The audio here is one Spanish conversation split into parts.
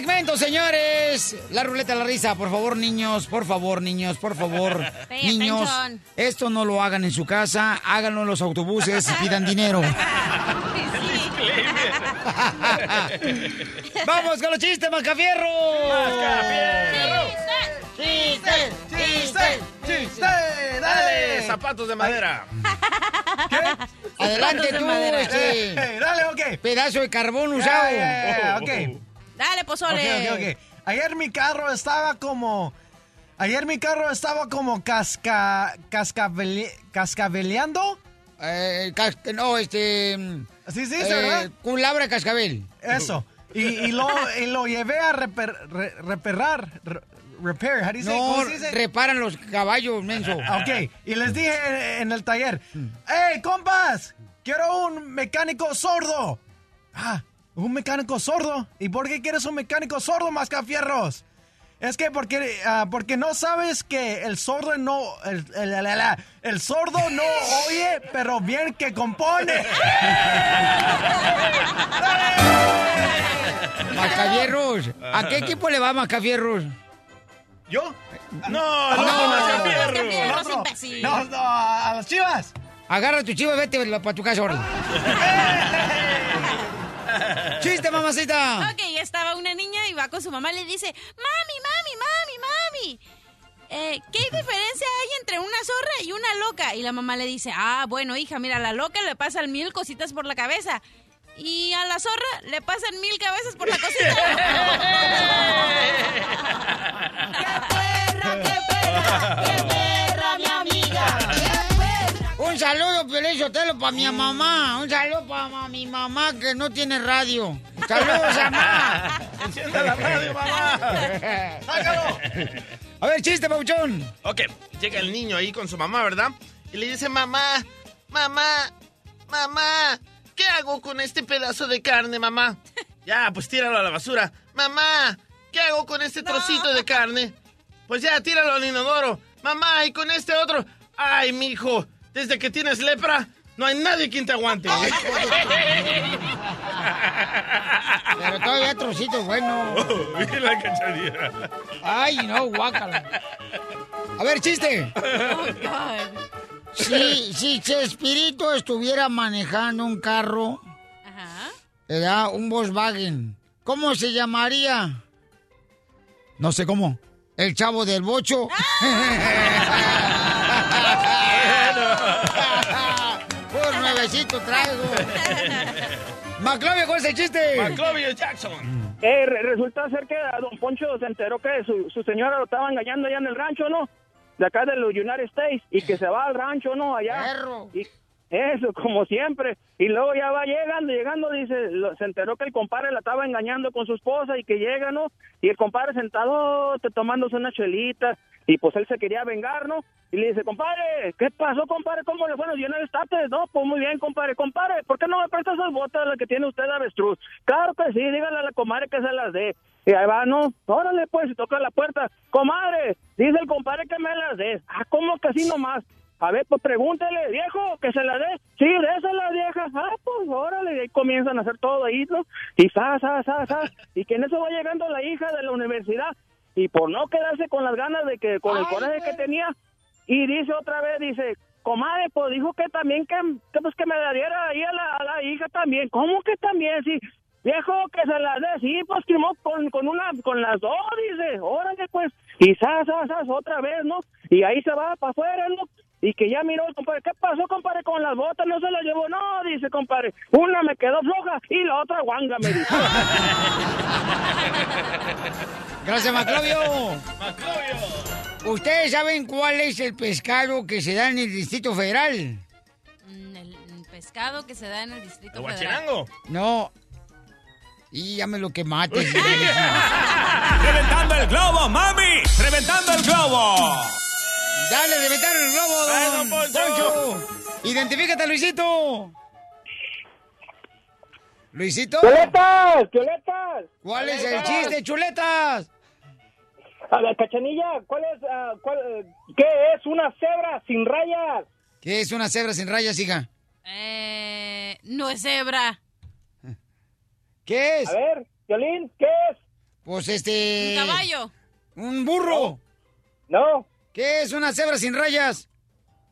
Segmento, señores. La ruleta de la risa. Por favor, niños, por favor, niños, por favor. Niños, esto no lo hagan en su casa, háganlo en los autobuses y pidan dinero. Vamos con los chistes, Mascafierro. ¡Chiste! ¡Chiste! ¡Chiste! ¡Dale! Zapatos de madera. Adelante Zapatos de tú, madera. este. Eh, dale, ok. Pedazo de carbón usado. ok. Dale, pozole. Ok, ok, ok. Ayer mi carro estaba como... Ayer mi carro estaba como casca... Cascabele, cascabeleando. Eh, cas- no, este. Sí, sí, eh, sí, ¿verdad? Culabra cascabel. Eso. Y, y lo, y lo llevé a reper, re- reparar. re- repair, how do you say? No, ¿Cómo se dice? reparan los caballos, menso. Ok, y les dije en, en el taller, ¡Hey, compas! Quiero un mecánico sordo. Ah, un mecánico sordo. ¿Y por qué quieres un mecánico sordo, Mascafierros? Es que porque, ah, porque no sabes que el sordo no... El, el- el- el- el sordo no oye, pero bien que compone. Mascafierros. ¿A qué equipo le va Mascafierros? ¿Yo? No, no, No, Mascafierro. Mascafierros, No, imbécil. no, no, a las chivas. Agarra tu chivo y vete para tu casa, ahora. ¡Chiste, mamacita! Ok, estaba una niña y va con su mamá y le dice, mami, mami, mami, mami. eh, ¿Qué diferencia hay entre una zorra y una loca? Y la mamá le dice, ah, bueno, hija, mira, a la loca le pasan mil cositas por la cabeza. Y a la zorra le pasan mil cabezas por la cosita. Un saludo, Pelé Sotelo, para mi mamá. Un saludo para mi mamá que no tiene radio. Saludos, mamá. Encienda la radio, mamá. ¡Sácalo! A ver, chiste, Pauchón. Ok, llega el niño ahí con su mamá, ¿verdad? Y le dice, mamá, mamá, mamá, ¿qué hago con este pedazo de carne, mamá? Ya, pues tíralo a la basura. Mamá, ¿qué hago con este trocito de carne? Pues ya, tíralo al inodoro. Mamá, y con este otro. Ay, mijo, desde que tienes lepra, no hay nadie quien te aguante. Pero todavía trocito bueno. Mira la cachanilla. Ay, no, guácala. A ver, chiste. Oh, God. Si, si Chespirito estuviera manejando un carro, Ajá. ¿verdad? Un Volkswagen, ¿cómo se llamaría? No sé cómo. El chavo del bocho. Nuevecito traigo. Maclovio, ¿cuál es el chiste? Maclovio Jackson. Eh, re- resulta ser que a don Poncho se enteró que su, su señora lo estaba engañando allá en el rancho, ¿no? De acá de los United States y que se va al rancho, ¿no? Allá. Perro. Y eso, como siempre. Y luego ya va llegando, llegando, dice, lo- se enteró que el compadre la estaba engañando con su esposa y que llega, ¿no? Y el compadre sentado, te tomándose una chelita. Y pues él se quería vengar, ¿no? Y le dice, compadre, ¿qué pasó, compadre? ¿Cómo le fue a los United States? No, pues muy bien, compadre. Compadre, ¿por qué no me presta esas botas las que tiene usted avestruz? Claro que sí, dígale a la comadre que se las dé. Y ahí va, ¿no? Órale, pues, y toca la puerta. Comadre, dice el compadre que me las des. Ah, ¿cómo que así nomás? A ver, pues pregúntele, viejo, que se la dé. Sí, désela, vieja. Ah, pues órale, y ahí comienzan a hacer todo ahí, ¿no? Y sa, sa, sa, sa. Y que en eso va llegando la hija de la universidad. Y por no quedarse con las ganas de que, con el Ay, coraje güey. que tenía, y dice otra vez, dice, comadre, pues dijo que también que, que, pues, que me la diera ahí a la, a la hija también. ¿Cómo que también? Sí, viejo, que se la dé, sí, pues no, con, con una, con las dos, dice, órale pues. Y sa, sa, sa, otra vez, ¿no? Y ahí se va para afuera, ¿no? Y que ya miró el compadre, ¿qué pasó, compadre, con las botas? No se las llevó, no, dice, compadre. Una me quedó floja y la otra guanga, me dice. Gracias, Maclovio. Maclovio. ¿Ustedes saben cuál es el pescado que se da en el Distrito Federal? Mm, El, pescado que se da en el Distrito ¿El Federal. No. Y ya me lo quemaste. ¡Reventando el globo, mami! ¡Reventando el globo! ¡Dale, reventaron el globo, don Poncho. Identifícate, Luisito. Luisito. ¡Chuletas! ¡Chuletas! ¿Cuál es el chiste, chuletas? A la cachanilla, ¿cuál es, ah, cuál, qué es una cebra sin rayas? ¿Qué es una cebra sin rayas, hija? Eh, no es cebra. ¿Qué es? A ver, Violín, ¿qué es? Pues este... Un caballo. Un burro. No, ¿Qué es una cebra sin rayas?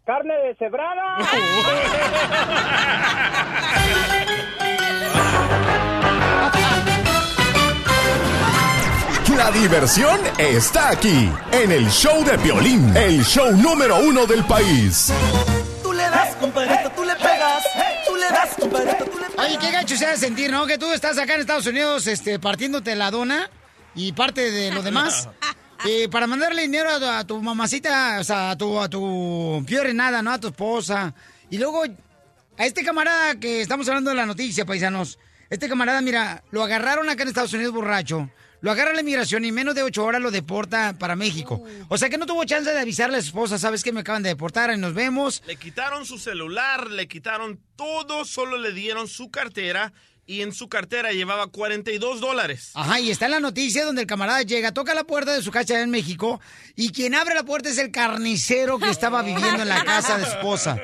carne de cebrada. La diversión está aquí, en el show de Piolín, el show número uno del país. Tú le das, compadrito, tú le pegas. Tú le das, compadrito, tú le pegas. Oye, qué gacho se ha de sentir, ¿no? Que tú estás acá en Estados Unidos este, partiéndote la dona y parte de lo demás. eh, para mandarle dinero a tu, a tu mamacita, o sea, a tu, a tu nada, ¿no? A tu esposa. Y luego, a este camarada que estamos hablando de la noticia, paisanos. Este camarada, mira, lo agarraron acá en Estados Unidos borracho. Lo agarra la inmigración y en menos de ocho horas lo deporta para México. O sea que no tuvo chance de avisarle a su esposa, ¿sabes que me acaban de deportar? Y nos vemos. Le quitaron su celular, le quitaron todo, solo le dieron su cartera y en su cartera llevaba 42 dólares. Ajá, y está en la noticia donde el camarada llega, toca la puerta de su casa en México y quien abre la puerta es el carnicero que estaba viviendo en la casa de esposa.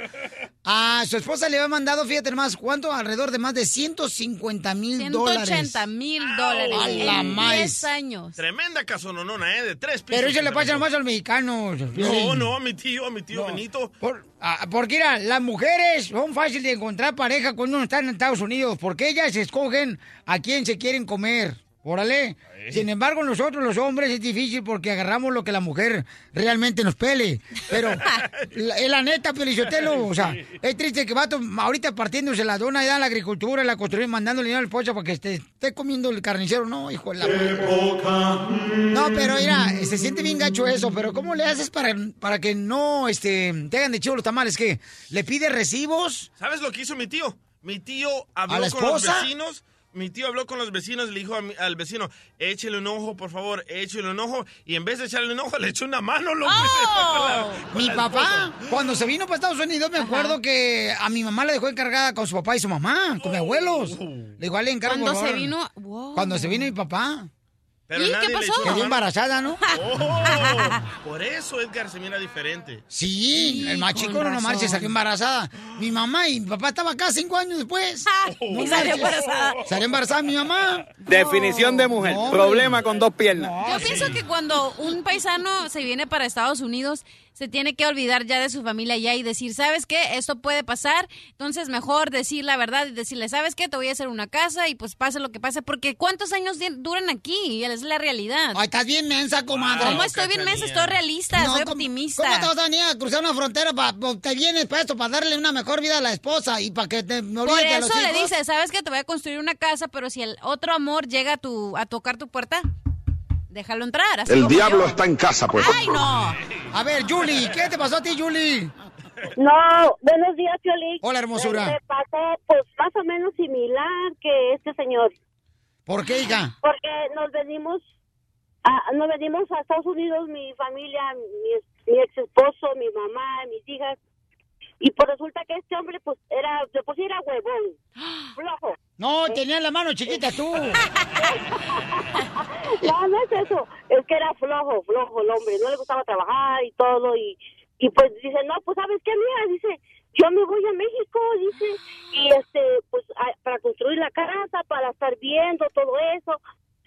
A su esposa le había mandado, fíjate más, ¿cuánto? Alrededor de más de 150 mil dólares. 180 mil dólares. A la en maíz. 10 años. Tremenda casononona, ¿eh? De tres pisos. Pero eso le pasa nomás a los mexicanos. No, no, a mi tío, a mi tío Benito. Por- ah, porque mira, las mujeres son fáciles de encontrar pareja cuando uno está en Estados Unidos, porque ellas escogen a quién se quieren comer. Órale. Sin embargo, nosotros los hombres es difícil porque agarramos lo que la mujer realmente nos pele. Pero la, es la neta, Pelichotelo. O sea, es triste que va ahorita partiéndose la dona y da la agricultura, la construcción, mandándole dinero al esposa para que esté, esté comiendo el carnicero. No, hijo de la... No, pero mira, se siente bien gacho eso, pero ¿cómo le haces para, para que no este, te hagan de chivo los tamales? ¿Qué? ¿Le pide recibos? ¿Sabes lo que hizo mi tío? Mi tío habló ¿A la con los vecinos. Mi tío habló con los vecinos y le dijo a mi- al vecino, échele un ojo, por favor, échele un ojo. Y en vez de echarle un ojo, le echó una mano, la- con Mi papá, esposa. cuando se vino para Estados Unidos, me acuerdo que a mi mamá le dejó encargada con su papá y su mamá, con mis abuelos. Le dijo, le encargo. Cuando se favor". vino. wow. Cuando se vino mi papá. Pero ¿Y nadie qué pasó? Quedó embarazada, ¿no? Oh, por eso Edgar se mira diferente. Sí, el más chico no marche salió embarazada. Mi mamá y mi papá estaban acá cinco años después. No Y salió embarazada. Salió embarazada mi mamá. Definición de mujer. No, Problema con dos piernas. Yo pienso que cuando un paisano se viene para Estados Unidos, se tiene que olvidar ya de su familia ya y decir, ¿sabes qué? Esto puede pasar. Entonces, mejor decir la verdad y decirle, ¿sabes qué? Te voy a hacer una casa y pues pase lo que pase. Porque ¿cuántos años duran aquí? Y es la realidad. Ay, estás bien mensa, comadre. ¿Cómo estoy bien mensa? Estoy realista, No, soy ¿cómo- optimista. ¿Cómo te vas a venir a cruzar una frontera? Pa, te vienes para esto, para darle una mejor vida a la esposa y para que te me Por olvides de los eso le hijos? dice, ¿sabes qué? Te voy a construir una casa, pero si el otro amor llega a, tu, a tocar tu puerta, déjalo entrar. así El diablo yo. está en casa, pues. ¡Ay, no! A ver, Julie, ¿qué te pasó a ti, Julie? No, buenos días, Piolín. Hola, hermosura. Me pasó, pues, más o menos similar que este señor. ¿Por qué, hija? Porque nos venimos, a, nos venimos a Estados Unidos, mi familia, mi, mi ex esposo, mi mamá, mis hijas. Y pues resulta que este hombre, pues, era, de era huevón, flojo. No, tenía la mano chiquita tú. No, no es eso. Es que era flojo, flojo el hombre. No le gustaba trabajar y todo. Y, y pues dice, no, pues ¿sabes qué, mira? Dice, yo me voy a México, dice. Y este, pues a- para construir la casa, para estar viendo todo eso.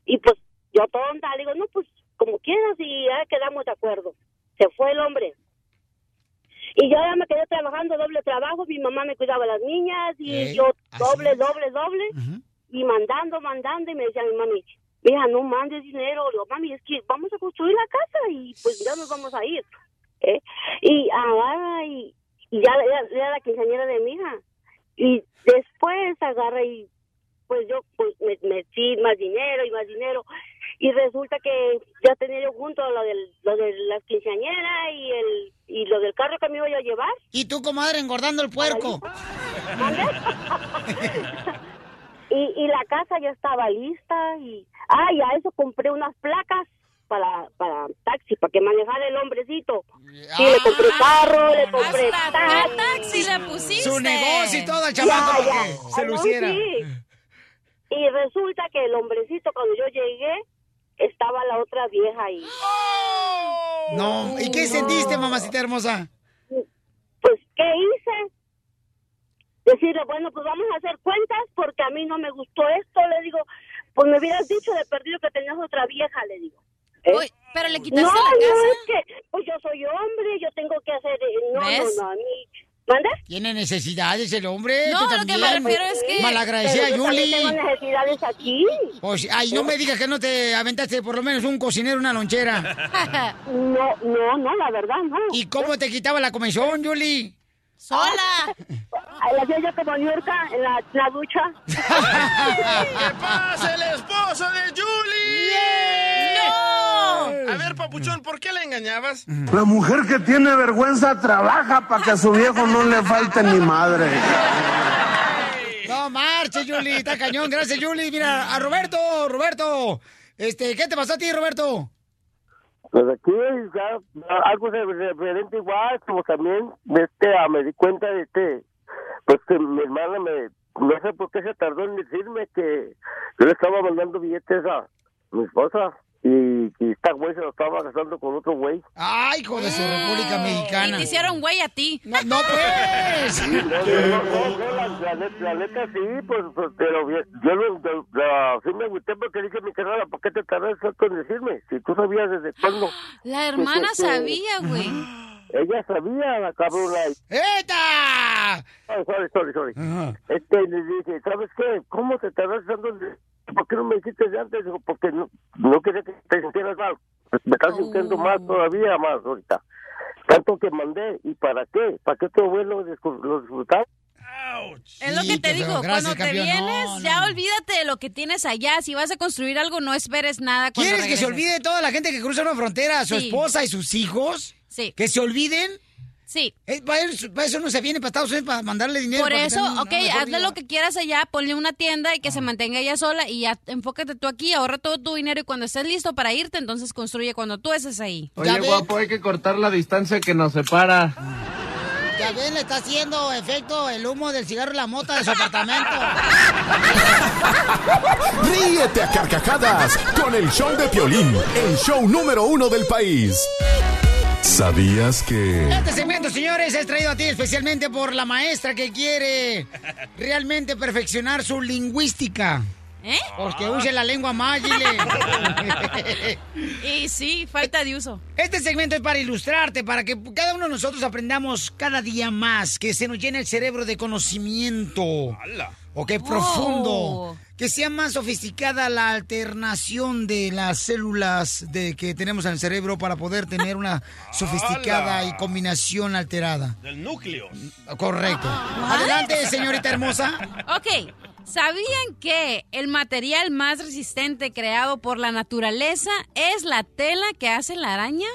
Y pues yo tonta, le digo, no, pues como quieras y ya quedamos de acuerdo. Se fue el hombre. Y yo ya me quedé trabajando doble trabajo. Mi mamá me cuidaba a las niñas y yo doble, doble, doble y mandando, mandando, y me decía mi mami, mija, no mandes dinero, le digo, mami, es que vamos a construir la casa y pues ya nos vamos a ir. ¿eh? Y agarra y, y ya era, la quinceañera de mi hija. Y después agarra y pues yo pues me metí más dinero y más dinero. Y resulta que ya tenía yo junto lo, del, lo de las quinceañeras y, el, y lo del carro que me iba yo a llevar. Y tú, comadre, engordando el puerco. y, y la casa ya estaba lista y ah y a eso compré unas placas para para taxi para que manejara el hombrecito sí le compré carro le compré Hasta la pusiste. Su negocio y todo Ya, chamaco ya. se Ah, no, luciera. sí. Y resulta que el hombrecito, cuando yo llegué, estaba la otra vieja ahí. No, ¿y qué sentiste, mamacita hermosa? Pues, ¿qué hice? Decirle, bueno, pues vamos a hacer cuentas porque a mí no me gustó esto. Le digo, pues me hubieras dicho de perdido que tenías otra vieja, le digo. ¿Eh? Uy, pero le No, quitaste no, la casa. es que pues yo soy hombre, yo tengo que hacer... eh, No, ¿Ves? no, no, a mí... ¿Manda? Tiene necesidades el hombre. No, tú lo que también. me refiero es que- Malagradecida, Yuli. tengo necesidades aquí. Pues, ay, no me digas que no te aventaste por lo menos un cocinero, una lonchera. No, no, no, la verdad, no. ¿Y cómo te quitaba la comisión, Yuli? Sola. La hacía yo como Niurka en la, la ducha. ¿Qué pasa, el esposo de Julie? ¡No! A ver, papuchón, ¿por qué le engañabas? La mujer que tiene vergüenza trabaja para que a su viejo no le falte ni madre. No marche, Yuli, está cañón. Gracias, Yuli. Mira, a Roberto, Roberto. Este, ¿qué te pasó a ti, Roberto? Pues aquí ya, algo referente igual, como también este, ah, me di cuenta de este, pues que mi hermana me, no sé por qué se tardó en decirme que yo le estaba mandando billetes a mi esposa y, y esta güey se lo estaba gastando con otro güey. Ay, hijo de su República Y Mexicana. te hicieron güey a ti. No, no, pues. No, no, no, no, la, la net- la neta sí, pues, pues, pero yo lo, lo- lo- sí me agüité porque dije mi carnal, ¿por qué te tardas tanto en decirme? Si tú sabías desde cuándo. La hermana Que- sabía, güey. Ella sabía, la cabrona. ¡Eta! Ay, sorry, sorry, sorry. Este, le dije, ¿sabes qué? ¿Cómo te tardas tanto en ¿Por qué no me dijiste de antes? Digo, porque no, no quería que te sintieras mal. Me estás sintiendo más todavía más ahorita. Tanto que mandé, ¿y para qué? ¿Para qué tu abuelo lo disfrutaba? Es lo Sí, que te qué digo. Gracias, cuando te campeón. vienes, No, ya no. olvídate de lo que tienes allá. Si vas a construir algo, no esperes nada cuando ¿Quieres que se regreses. olvide toda la gente que cruza una frontera, su Sí. esposa y sus hijos? Sí. ¿Que se olviden? Sí. Eh, para, eso, para eso no se viene para Estados Unidos para mandarle dinero. Por eso, tengan ok, hazle vida. lo que quieras allá, ponle una tienda y que Ah. se mantenga ella sola y ya enfócate tú aquí, ahorra todo tu dinero y cuando estés listo para irte, entonces construye cuando tú estés ahí. Oye, guapo, hay que cortar la distancia que nos separa. Ya ven, le está haciendo efecto el humo del cigarro y la mota de su apartamento. Ríete a carcajadas con el show de Piolín, el show número uno del país. ¿Sabías que... Este segmento, señores, es traído a ti especialmente por la maestra que quiere realmente perfeccionar su lingüística. ¿Eh? Porque use la lengua más, dile. Y sí, falta de uso. Este segmento es para ilustrarte, para que cada uno de nosotros aprendamos cada día más, que se nos llene el cerebro de conocimiento. O que profundo. Oh. Que sea más sofisticada la alternación de las células de que tenemos en el cerebro para poder tener una sofisticada y combinación alterada. Del núcleo. Correcto. Adelante, señorita hermosa. Ok, ¿sabían que el material más resistente creado por la naturaleza es la tela que hace la araña?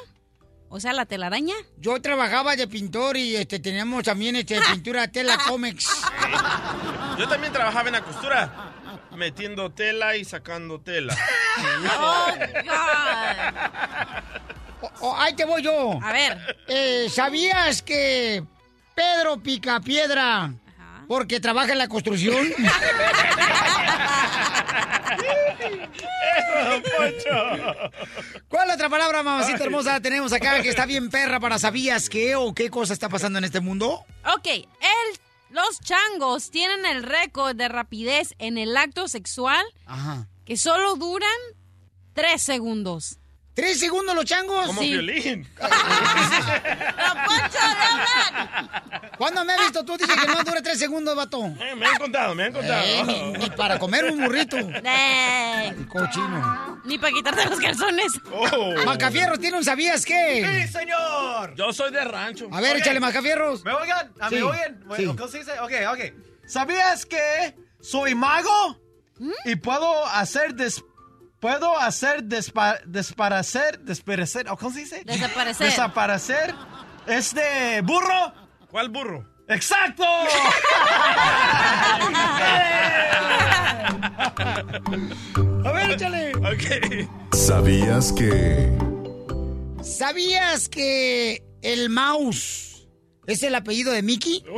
O sea, la telaraña. Yo trabajaba de pintor y este teníamos también este pintura tela comics. Yo también trabajaba en la costura, metiendo tela y sacando tela. Oh, O- o, ahí te voy yo. A ver. Eh, ¿Sabías que Pedro pica porque trabaja en la construcción? ¿Cuál otra palabra, mamacita hermosa, tenemos acá que está bien perra para sabías qué o qué cosa está pasando en este mundo? Ok, el, los changos tienen el récord de rapidez en el acto sexual Ajá. que solo duran tres segundos. ¿Tres segundos los changos? Como Sí. violín. ¿Cuándo me has visto tú? Dices que no dura tres segundos, vato. Eh, me han contado, me han contado. Eh, ni, ni para comer un burrito. Eh, Cochino. ni para quitarte los calzones. Oh. Macafierro, ¿tiene un sabías qué? ¡Sí, señor! Yo soy de rancho. A ver, Ok. échale Macafierros. ¿Me oigan? ¿A Sí, ¿Me oigan? sí. ¿Cómo se dice? Ok, ok. ¿Sabías que soy mago? Y puedo hacer des... Puedo hacer despa... desparecer... Desparecer... ¿o ¿Cómo se dice? Desaparecer. Desaparecer. ¿Este burro? ¿Cuál burro? ¡Exacto! A ver, échale. Ok. ¿Sabías que... ¿Sabías que el mouse ¿Es el apellido de Mickey?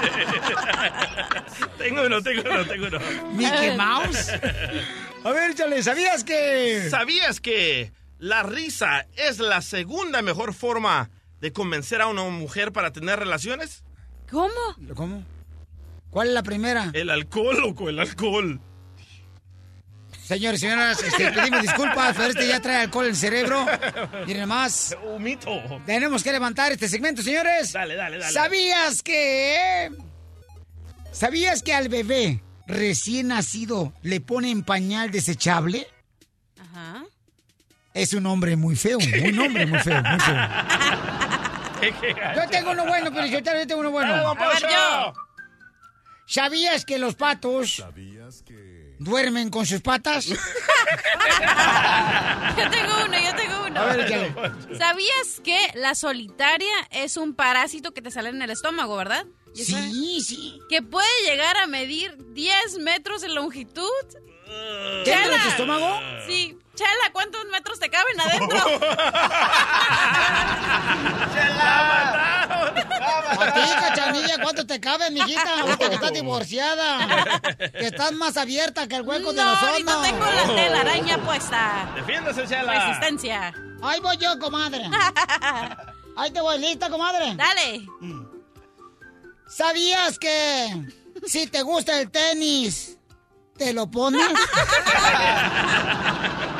tengo uno, tengo uno, tengo uno. Mickey Mouse. A ver, chale, ¿sabías que...? ¿Sabías que la risa es la segunda mejor forma de convencer a una mujer para tener relaciones? ¿Cómo? ¿Cómo? ¿Cuál es la primera? El alcohol, loco, el alcohol. Señores y señoras, este, pedimos disculpas, pero este ya trae alcohol en el cerebro. Miren más. Un mito. Tenemos que levantar este segmento, señores. Dale, dale, dale. ¿Sabías que... ¿Sabías que al bebé recién nacido le ponen pañal desechable? Ajá. Es un hombre muy feo, un hombre muy feo, muy feo. Yo tengo uno bueno, pero yo también tengo uno bueno. A ver, yo. ¿Sabías que los patos duermen con sus patas? Yo tengo uno, yo tengo uno. A ver, échale. ¿Sabías que la solitaria es un parásito que te sale en el estómago, verdad? Sí, sí. Que puede llegar a medir 10 metros en longitud. ¿Dentro de tu estómago? Sí. Chela, ¿cuántos metros te caben adentro? A ti, cachanilla, ¿cuánto te cabe, mijita? Ahorita que estás divorciada. Que estás más abierta que el hueco de no, los hornos. tengo la telaraña puesta. Defiéndase, Chela. Resistencia. Ahí voy yo, comadre. Ahí te voy, ¿lista, comadre? Dale. ¿Sabías que si te gusta el tenis, te lo pones?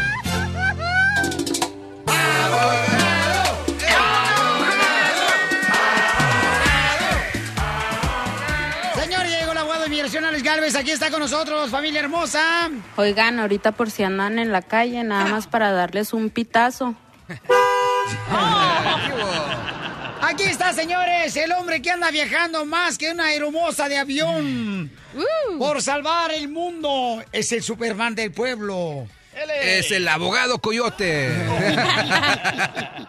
Galvez. Aquí está con nosotros, familia hermosa. Oigan, ahorita por si andan en la calle, nada más para darles un pitazo. Aquí está, señores, el hombre que anda viajando más que una aeromoza de avión. Por salvar el mundo. Es el Superman del pueblo. Es el abogado Coyote.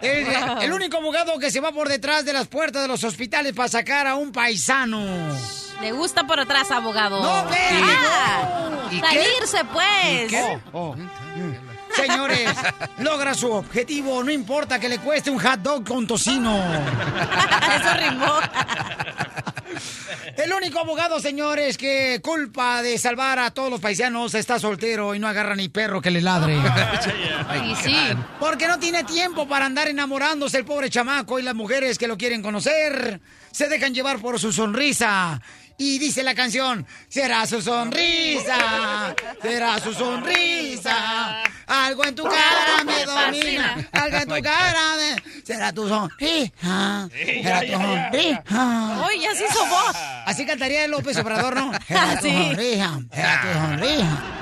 El, el único abogado que se va por detrás de las puertas de los hospitales para sacar a un paisano. Le gusta por atrás, abogado. No, ve, Ah, no. ¿Y qué? salirse, pues. Oh, oh. Señores, logra su objetivo, no importa que le cueste un hot dog con tocino. Eso rimó. El único abogado, señores, que culpa de salvar a todos los paisanos está soltero y no agarra ni perro que le ladre. Y sí. Porque no tiene tiempo para andar enamorándose el pobre chamaco y las mujeres que lo quieren conocer se dejan llevar por su sonrisa. Y dice la canción, será su sonrisa, será su sonrisa. Algo en tu cara me domina, algo en tu cara me... Será tu sonrisa, será tu sonrisa. Uy, ya se hizo voz. Así cantaría López Obrador, ¿no? Será tu sonrisa, será tu sonrisa.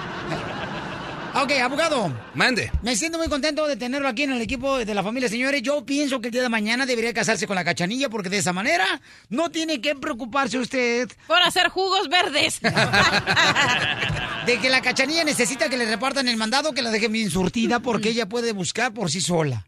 Ok, abogado. Mande. Me siento muy contento de tenerlo aquí en el equipo de la familia, señores. Yo pienso que el día de mañana debería casarse con la cachanilla porque de esa manera no tiene que preocuparse usted Por hacer jugos verdes. de que la cachanilla necesita que le repartan el mandado, que la dejen bien surtida porque ella puede buscar por sí sola.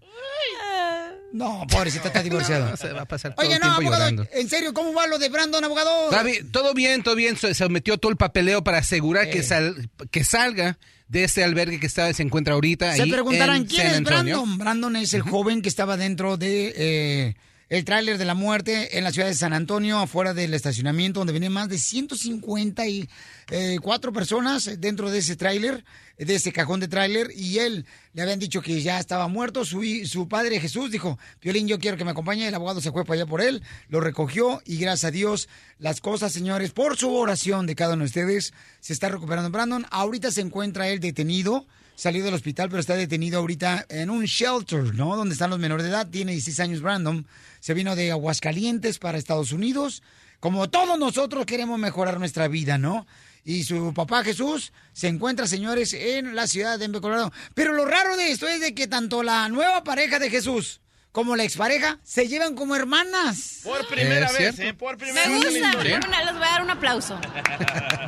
No, pobrecita, está divorciada. No, se va a pasar todo Oye, no, abogado, llorando. en serio, ¿cómo va lo de Brandon, abogado? Todo bien, todo bien. Se sometió todo el papeleo para asegurar que, sal- que salga de ese albergue que está, se encuentra ahorita. Se ahí preguntarán en quién San es. Brandon. Brandon es el joven que estaba dentro de eh, el tráiler de la muerte en la ciudad de San Antonio, afuera del estacionamiento, donde venían más de 154 personas dentro de ese tráiler, de ese cajón de tráiler, y él le habían dicho que ya estaba muerto. Su, su padre Jesús dijo, Violín, yo quiero que me acompañe. El abogado se fue para allá por él, lo recogió, y gracias a Dios, las cosas, señores, por su oración de cada uno de ustedes, se está recuperando Brandon. Ahorita se encuentra él detenido salió del hospital, pero está detenido ahorita en un shelter, ¿no? Donde están los menores de edad. Tiene 16 años Brandon. Se vino de Aguascalientes para Estados Unidos. Como todos nosotros queremos mejorar nuestra vida, ¿no? Y su papá Jesús se encuentra, señores, en la ciudad de Denver, Colorado. Pero lo raro de esto es de que tanto la nueva pareja de Jesús como la expareja se llevan como hermanas. Por primera ¿Es vez? ¿eh? Por primera Me vez gusta. les voy a dar un aplauso.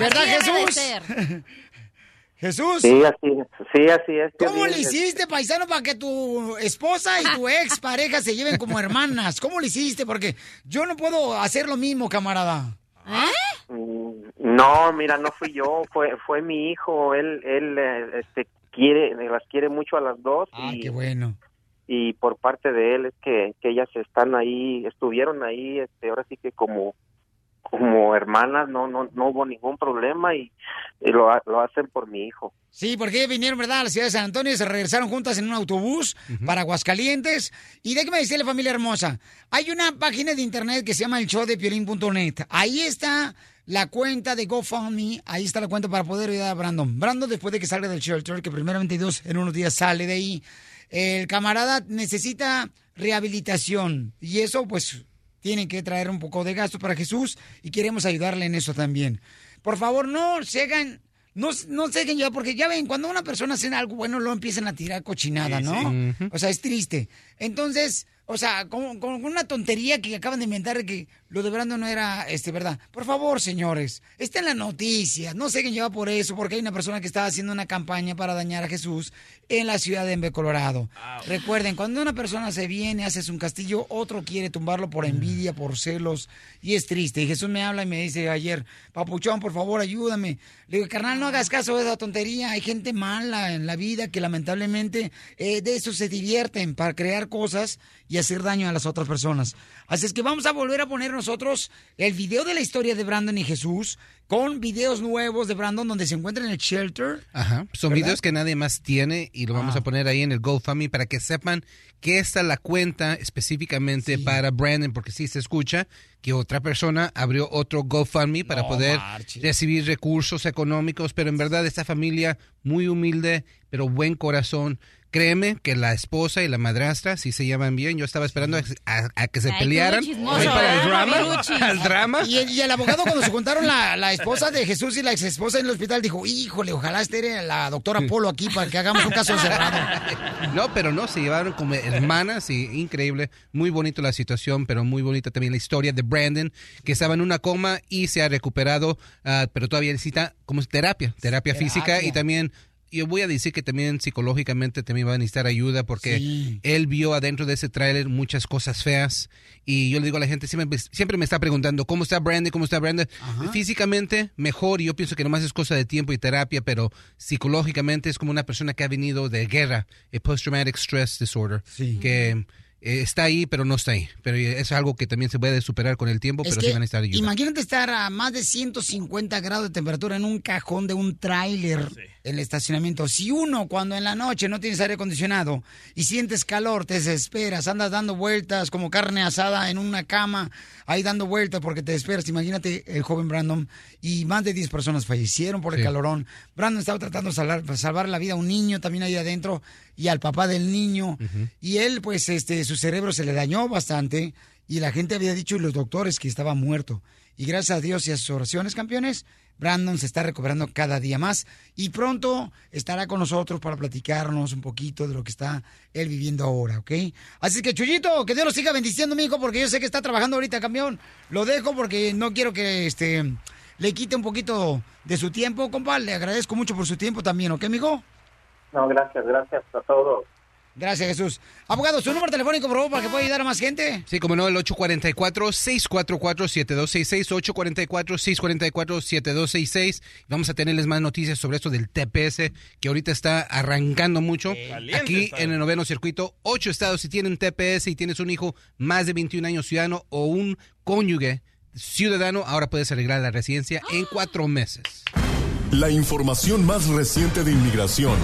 ¿Verdad, Así Jesús? Jesús. Sí, así es. Sí, así es. ¿Cómo le hiciste, paisano, para que tu esposa y tu ex pareja se lleven como hermanas? ¿Cómo le hiciste? Porque yo no puedo hacer lo mismo, camarada. Mm, No, mira, no fui yo, fue fue mi hijo. Él él eh, este quiere las quiere mucho a las dos Ah, y qué bueno. y por parte de él es que, que ellas están ahí, estuvieron ahí, este, ahora sí que como como hermanas, no no no hubo ningún problema y, y lo, ha- lo hacen por mi hijo. Sí, porque ellos vinieron, ¿verdad?, a la ciudad de San Antonio y se regresaron juntas en un autobús para Aguascalientes. Y déjeme decirle, familia hermosa, hay una página de internet que se llama el showdepiolín.net. Ahí está la cuenta de GoFundMe, ahí está la cuenta para poder ayudar a Brandon. Brandon, después de que salga del shelter, que primeramente Dios en unos días sale de ahí, el camarada necesita rehabilitación. Y eso, pues, tiene que traer un poco de gasto para Jesús y queremos ayudarle en eso también. Por favor, no se hagan, no, no se dejen llevar, porque ya ven, cuando una persona hace algo bueno, lo empiezan a tirar cochinada, Sí, ¿no? sí. O sea, es triste. Entonces, o sea, con, con una tontería que acaban de inventar que lo de Brando no era, este, ¿verdad? Por favor, señores, está en la noticia, no se dejen llevar por eso, porque hay una persona que está haciendo una campaña para dañar a Jesús en la ciudad de Denver, Colorado. Recuerden, cuando una persona se viene, haces un castillo, otro quiere tumbarlo por envidia, por celos, y es triste. Y Jesús me habla y me dice ayer, Papuchón, por favor, ayúdame. Le digo, carnal, no hagas caso de esa tontería. Hay gente mala en la vida que lamentablemente eh, de eso se divierten para crear cosas y hacer daño a las otras personas. Así es que vamos a volver a poner nosotros el video de la historia de Brandon y Jesús con videos nuevos de Brandon donde se encuentra en el shelter. Ajá. Son ¿Verdad? videos que nadie más tiene y lo vamos Ah. a poner ahí en el GoFundMe para que sepan que esta es la cuenta específicamente para Brandon, porque sí se escucha que otra persona abrió otro GoFundMe para No poder recibir recursos económicos, pero en verdad esta familia muy humilde, pero buen corazón. Créeme que la esposa y la madrastra sí se llevan bien. Yo estaba esperando a, a- a que se Ay, pelearan chismoso, para el ¿verdad, drama, al drama. Y el, y el abogado cuando se juntaron la, la esposa de Jesús y la ex esposa en el hospital dijo, híjole, ojalá esté la doctora Polo aquí para que hagamos un caso cerrado. No, pero no, se llevaron como hermanas y increíble. Muy bonito la situación, pero muy bonita también la historia de Brandon, que estaba en una coma y se ha recuperado, ah, pero todavía necesita como terapia, terapia física y también... Yo voy a decir que también psicológicamente también va a necesitar ayuda porque él vio adentro de ese tráiler muchas cosas feas y yo le digo a la gente, siempre, siempre me está preguntando, ¿cómo está Brandon? ¿Cómo está Brandon? Físicamente mejor y yo pienso que nomás es cosa de tiempo y terapia, pero psicológicamente es como una persona que ha venido de guerra, el post-traumatic stress disorder, que eh, está ahí pero no está ahí. Pero es algo que también se puede superar con el tiempo, Es pero que sí van a necesitar ayuda. imagínate estar a más de 150 grados de temperatura en un cajón de un tráiler en el estacionamiento. Si uno cuando en la noche no tienes aire acondicionado y sientes calor, te desesperas, andas dando vueltas como carne asada en una cama, ahí dando vueltas porque te desesperas. Imagínate el joven Brandon y más de 10 personas fallecieron por el Sí. calorón. Brandon estaba tratando de salvar, salvar la vida a un niño también ahí adentro y al papá del niño. Y él, pues, este, su cerebro se le dañó bastante y la gente había dicho y los doctores que estaba muerto. Y gracias a Dios y a sus oraciones, campeones, Brandon se está recuperando cada día más y pronto estará con nosotros para platicarnos un poquito de lo que está él viviendo ahora, ¿ok? Así que, Chuyito, que Dios lo siga bendiciendo, mi hijo, porque yo sé que está trabajando ahorita, campeón. Lo dejo porque no quiero que este le quite un poquito de su tiempo, compa. Le agradezco mucho por su tiempo también, ¿ok, amigo? No, gracias, gracias a todos. Gracias, Jesús. Abogado, su número telefónico, por favor, para que pueda ayudar a más gente. Sí, como no, el 844-644-7266, 844-644-7266. Vamos a tenerles más noticias sobre esto del TPS, que ahorita está arrancando mucho. Caliente Aquí está. en el noveno circuito, ocho estados, si tienen TPS y tienes un hijo más de 21 años ciudadano o un cónyuge ciudadano, ahora puedes arreglar la residencia en cuatro meses. La información más reciente de inmigración,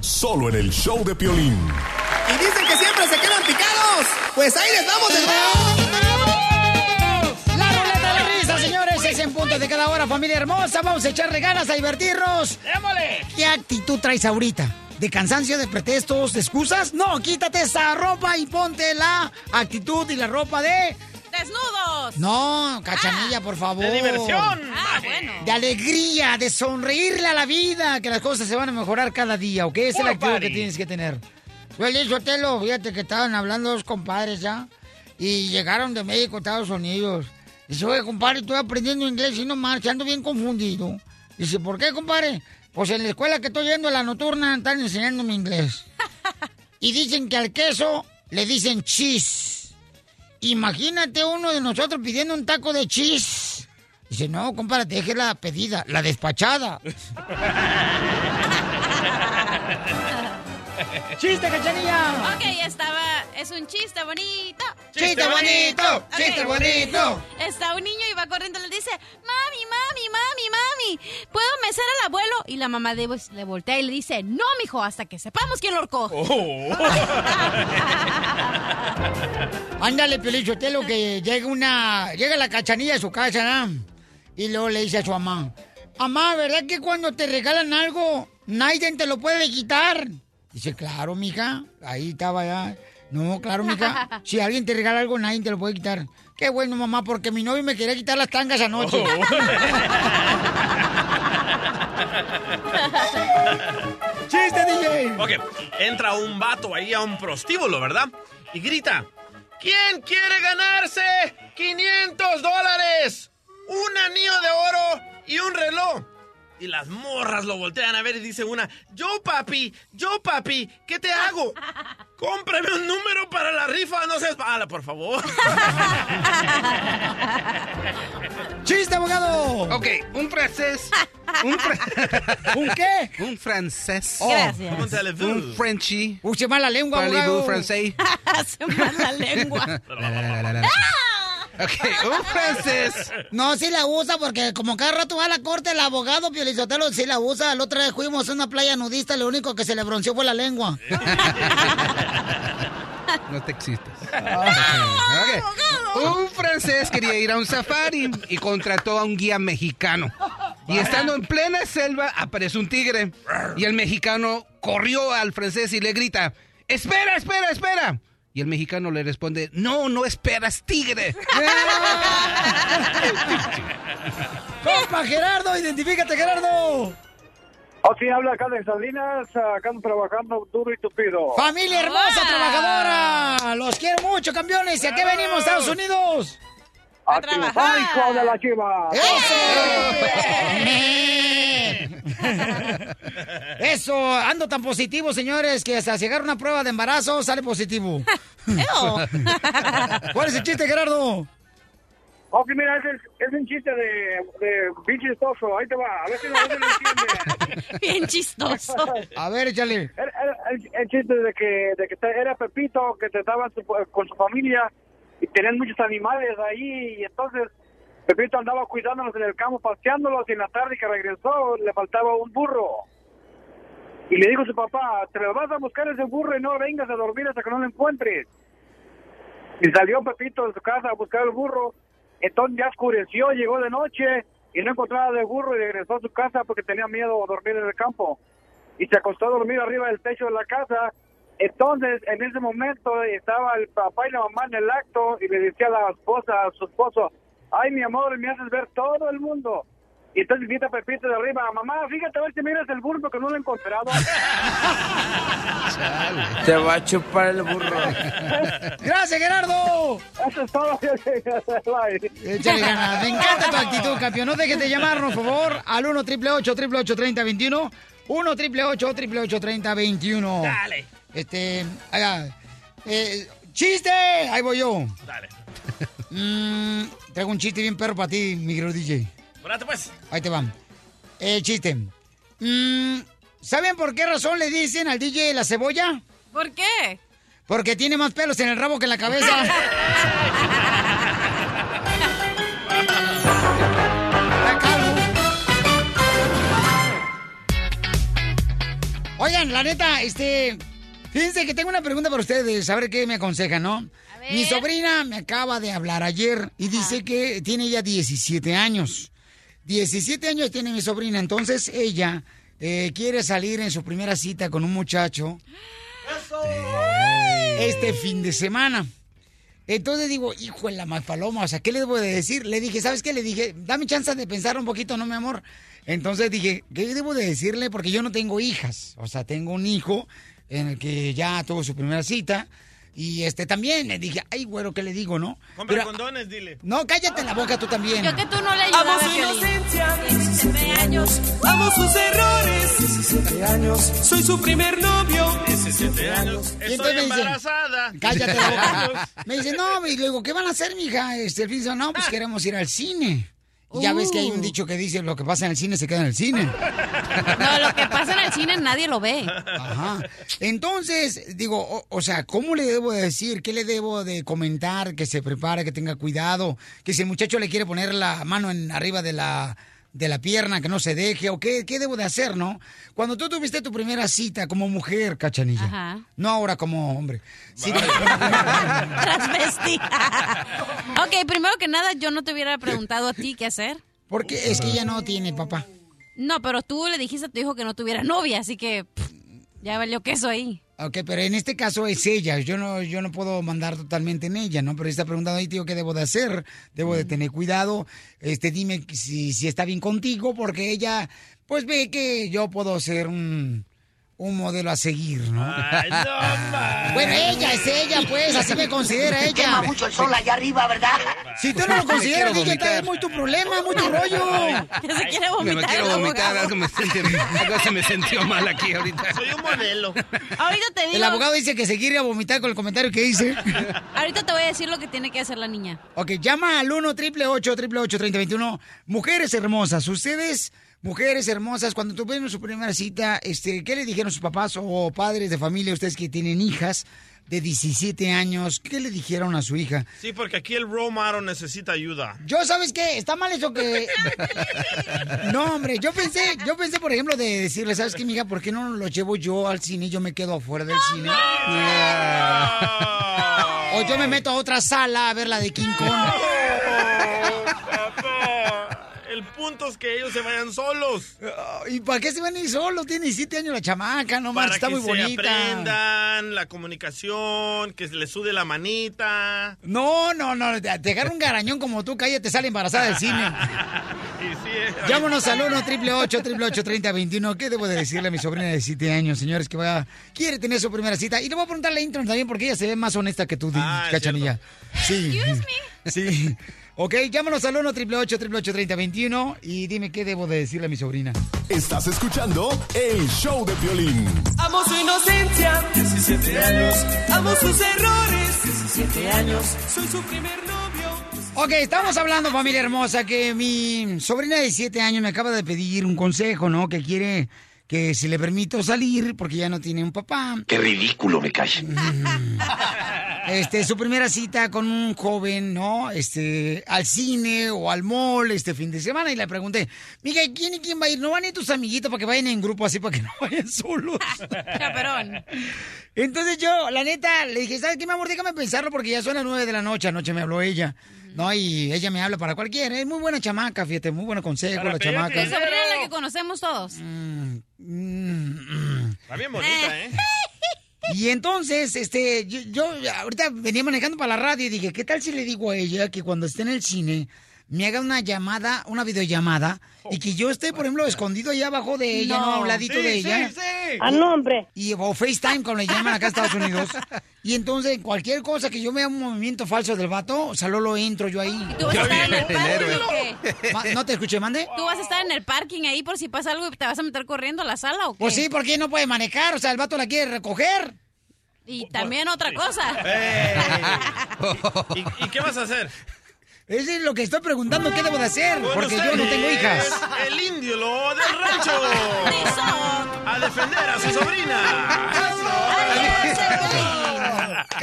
solo en el show de Piolín. Y dicen que siempre se quedan picados. Pues ahí les vamos de La ruleta de la risa, señores, es en punto de cada hora, familia hermosa. Vamos a echarle ganas a divertirnos. ¡Démosle! ¿Qué actitud traes ahorita? ¿De cansancio, de pretextos, de excusas? No, quítate esa ropa y ponte la actitud y la ropa de... ¡Desnudos! No, cachanilla, por favor. ¡De diversión! Ah, bueno. De alegría, de sonreírle a la vida, que las cosas se van a mejorar cada día, ¿ok? Esa es la actitud que tienes que tener. Feliz Sotelo, fíjate que estaban hablando dos compadres ya, y llegaron de México a Estados Unidos. Dice, oye, compadre, estoy aprendiendo inglés y no marcha, ando bien confundido. Dice, ¿por qué, compadre? Pues en la escuela que estoy yendo, a la nocturna, están enseñándome inglés. Y dicen que al queso le dicen cheese. Imagínate uno de nosotros pidiendo un taco de cheese. Dice, no, compadre, te deje la pedida, la despachada. ¡Chiste, cachanilla! Ok, estaba. Es un chiste bonito. ¡Chiste bonito! ¡Chiste bonito! Está un niño y va corriendo y le dice: Mami, mami, mami, mami, ¿puedo mecer al abuelo? Y la mamá de pues, le voltea y le dice: No, mijo, hasta que sepamos quién lo ahorcó. Ándale, Piolichotelo, que llega una... Llega la cachanilla a su casa, ¿no? Y luego le dice a su mamá, Mamá, ¿verdad que cuando te regalan algo, nadie te lo puede quitar? Dice, claro, mija. Ahí estaba ya. No, claro, mija. Si alguien te regala algo, nadie te lo puede quitar. Qué bueno, mamá, porque mi novio me quería quitar las tangas anoche. ¡Chiste, DJ! Ok, entra un vato ahí a un prostíbulo, ¿verdad? Y grita, ¿quién quiere ganarse 500 dólares? Un anillo de oro y un reloj. Y las morras lo voltean a ver y dice una, yo papi, yo papi, ¿qué te hago? Cómprame un número para la rifa, no seas mala, por favor. ¡Chiste, abogado! Ok, un francés. Un, fra- ¿Un qué? un francés. Oh. Gracias. Un Frenchy. Use mala lengua, abogado. francés? Hace mala lengua. La, la, la, la, la, la. Ok, un francés. No, sí la usa porque como cada rato va a la corte el abogado Piolizotelo sí la usa. La otra vez fuimos a una playa nudista lo único que se le bronceó fue la lengua. No te existes. Un francés quería ir a un safari y contrató a un guía mexicano. Y estando en plena selva aparece un tigre. Y el mexicano corrió al francés y le grita, espera, espera, espera. Y el mexicano le responde, no, no esperas, tigre. ¡Compa, Gerardo! ¡Identifícate, Gerardo! Oh, sí, habla acá de Salinas, acá ando trabajando duro y tupido. ¡Familia hermosa, trabajadora! ¡Los quiero mucho, campeones! ¿Y a qué venimos, Estados Unidos? A triunfar, hijo de la chiva. Eso, ando tan positivo, señores, que hasta llegar a una prueba de embarazo sale positivo. ¿Cuál es el chiste, Gerardo? Ok, mira, es, el- es un chiste de, de bien chistoso. Ahí te va, a ver si no a ver si lo entiende. Bien chistoso. A ver, échale. El, el- el- el chiste de que, de que era Pepito, que te estaba su- con su familia y tenían muchos animales ahí. Y entonces Pepito andaba cuidándolos en el campo, paseándolos. Y en la tarde que regresó, le faltaba un burro. Y le dijo a su papá: Te lo vas a buscar ese burro y no vengas a dormir hasta que no lo encuentres. Y salió Pepito de su casa a buscar el burro. Entonces ya oscureció, llegó de noche y no encontraba de burro y regresó a su casa porque tenía miedo a dormir en el campo. Y se acostó a dormir arriba del techo de la casa. Entonces, en ese momento estaba el papá y la mamá en el acto y le decía a la esposa, a su esposo, ay mi amor, me haces ver todo el mundo. Y entonces grita Pepito de arriba, mamá, fíjate a ver si miras el burro que no lo he encontrado. Te va a chupar el burro. ¡Gracias, Gerardo! Eso es todo. Échale ganas. Me encanta tu actitud, campeón. No dejes de llamarnos, por favor, al 1 888 888 3021 1 888 888 3021 Dale. Este, haga, eh, ¡Chiste! Ahí voy yo. Dale. Mm, traigo un chiste bien perro para ti, mi querido DJ. Espérate, pues. Ahí te van. El chiste. Mm, ¿Saben por qué razón le dicen al DJ la cebolla? ¿Por qué? Porque tiene más pelos en el rabo que en la cabeza. Oigan, la neta, este. Fíjense que tengo una pregunta para ustedes, a ver qué me aconsejan, ¿no? Mi sobrina me acaba de hablar ayer y dice que tiene ya 17 años. 17 años tiene mi sobrina, entonces ella eh, quiere salir en su primera cita con un muchacho este fin de semana. Entonces digo, hijo de la más paloma, o sea, ¿qué le debo de decir? Le dije, ¿sabes qué? Le dije, dame chance de pensar un poquito, ¿no, mi amor? Entonces dije, ¿qué debo de decirle? Porque yo no tengo hijas, o sea, tengo un hijo en el que ya tuvo su primera cita. Y este también le dije, ay, güero, ¿qué le digo, no? Compra Pero- condones, dile. no, cállate la boca tú también. Yo que tú no le Amo ayudabas, su inocencia. 17 años. Amo sus errores. 17 años. Soy su primer novio. 17 años. Y Estoy entonces me dice, embarazada. Cállate la boca. Me dice, no, y le digo, ¿qué van a hacer, mija? Este, el fin semana, no, pues queremos ir al cine. Ya ves que hay un Uh. dicho que dice, lo que pasa en el cine se queda en el cine. No, lo que pasa en el cine nadie lo ve. Ajá. Entonces, digo, o, o sea, ¿cómo le debo de decir? ¿Qué le debo de comentar? Que se prepare, que tenga cuidado, que si el muchacho le quiere poner la mano en arriba de la de la pierna, que no se deje, o qué, qué debo de hacer, ¿no? Cuando tú tuviste tu primera cita como mujer, cachanilla, Ajá. no ahora como hombre. Sí, Transvesti. ok, primero que nada, yo no te hubiera preguntado a ti qué hacer. Porque es que ella no tiene papá. No, pero tú le dijiste a tu hijo que no tuviera novia, así que pff, ya valió queso ahí. Ok, pero en este caso es ella. Yo no, yo no puedo mandar totalmente en ella, ¿no? Pero está preguntando ahí, tío, ¿qué debo de hacer? Debo de tener cuidado. Este, dime si, si está bien contigo, porque ella, pues ve que yo puedo ser un, un modelo a seguir, ¿no? Ay, no. Bueno, ella es ella, pues, así me considera ella. Quema mucho el sol allá arriba, ¿verdad? Si tú no lo consideras, está- es muy tu problema, muy tu rollo. Que se quiere vomitar. me quiero vomitar, algo, me sentí- algo se me sintió mal aquí ahorita. Soy un modelo. Ahorita te digo. El abogado dice que se quiere a vomitar con el comentario que hice. Ahorita te voy a decir lo que tiene que hacer la niña. Ok, llama al 1 888 888 3021 Mujeres hermosas, ustedes, mujeres hermosas, cuando tuvieron su primera cita, este, ¿qué le dijeron sus papás o padres de familia, ustedes que tienen hijas de 17 años, qué le dijeron a su hija? Sí, porque aquí el model necesita ayuda. Yo, ¿sabes qué? Está mal eso que... No, hombre, yo pensé, yo pensé, por ejemplo, de decirle, ¿sabes qué, mija? ¿Por qué no lo llevo yo al cine y yo me quedo afuera del cine? O yo me meto a otra sala a ver la de King Kong. Que ellos se vayan solos. ¿Y para qué se van a ir solos? Tiene 17 años la chamaca, no manches, está que muy se bonita. aprendan la comunicación, que se les sude la manita. No, no, no, agarra un garañón como tú, cállate, sale embarazada del cine. Y sí, eh. Llámanos al 1 888 3021 ¿Qué debo de decirle a mi sobrina de 7 años, señores, que va, quiere tener su primera cita? Y le voy a preguntar a la intern también porque ella se ve más honesta que tú, Ah, cachanilla. Sí. Sí. Ok, llámanos al 1 888 3021 y dime qué debo de decirle a mi sobrina. Estás escuchando el show de violín. Amo su inocencia. 17 años. Amo sus errores. 17 años. Soy su primer novio. Ok, estamos hablando, familia hermosa, que mi sobrina de 7 años me acaba de pedir un consejo, ¿no? Que quiere que si le permito salir porque ya no tiene un papá. Qué ridículo me cae. Este, su primera cita con un joven, ¿no? Este, al cine o al mall este fin de semana y le pregunté, mija, ¿quién y quién va a ir? ¿No van a ir tus amiguitos para que vayan en grupo así para que no vayan solos? Caperón. Entonces yo, la neta, le dije, ¿sabes qué, mi amor? Déjame pensarlo porque ya son las nueve de la noche. Anoche me habló ella. No, y ella me habla para cualquiera. Es muy buena chamaca, fíjate, muy buen consejo Para la pedirte chamaca. Es la que conocemos todos. Está bien bonita, ¿eh? Y entonces, este, yo, yo ahorita venía manejando para la radio y dije, ¿qué tal si le digo a ella que cuando esté en el cine me haga una llamada, una videollamada, y que yo esté, por ejemplo, escondido allá abajo de ella, no, No. a un ladito Sí, de sí, ella? sí. A nombre. Y o FaceTime, como le llaman acá en Estados Unidos. Y entonces, cualquier cosa que yo vea un movimiento falso del vato, o sea, lo entro yo ahí. ¿Tú vas a estar en el parking o qué? Ma- ¿No te escuché, mande? ¿Tú vas a estar en el parking ahí por si pasa algo y te vas a meter corriendo a la sala o qué? Pues sí, porque no puede manejar, o sea, el vato la quiere recoger. Y también otra cosa. Ey. ¿Y, y qué vas a hacer? Eso es lo que estoy preguntando, ¿qué debo de hacer? Con Porque yo no tengo hijas. El indio lo del rancho. A defender a su sobrina.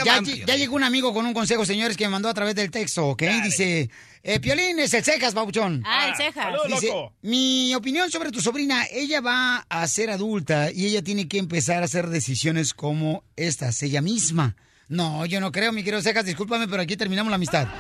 Ya, ya llegó un amigo con un consejo, señores, que me mandó a través del texto, ¿ok? Dice, eh, Piolín es el cejas, babuchón. Ah, el cejas. Saludos, Dice, loco. mi opinión sobre tu sobrina, ella va a ser adulta y ella tiene que empezar a hacer decisiones como estas, ella misma. No, yo no creo, mi querido Cejas, discúlpame, pero aquí terminamos la amistad.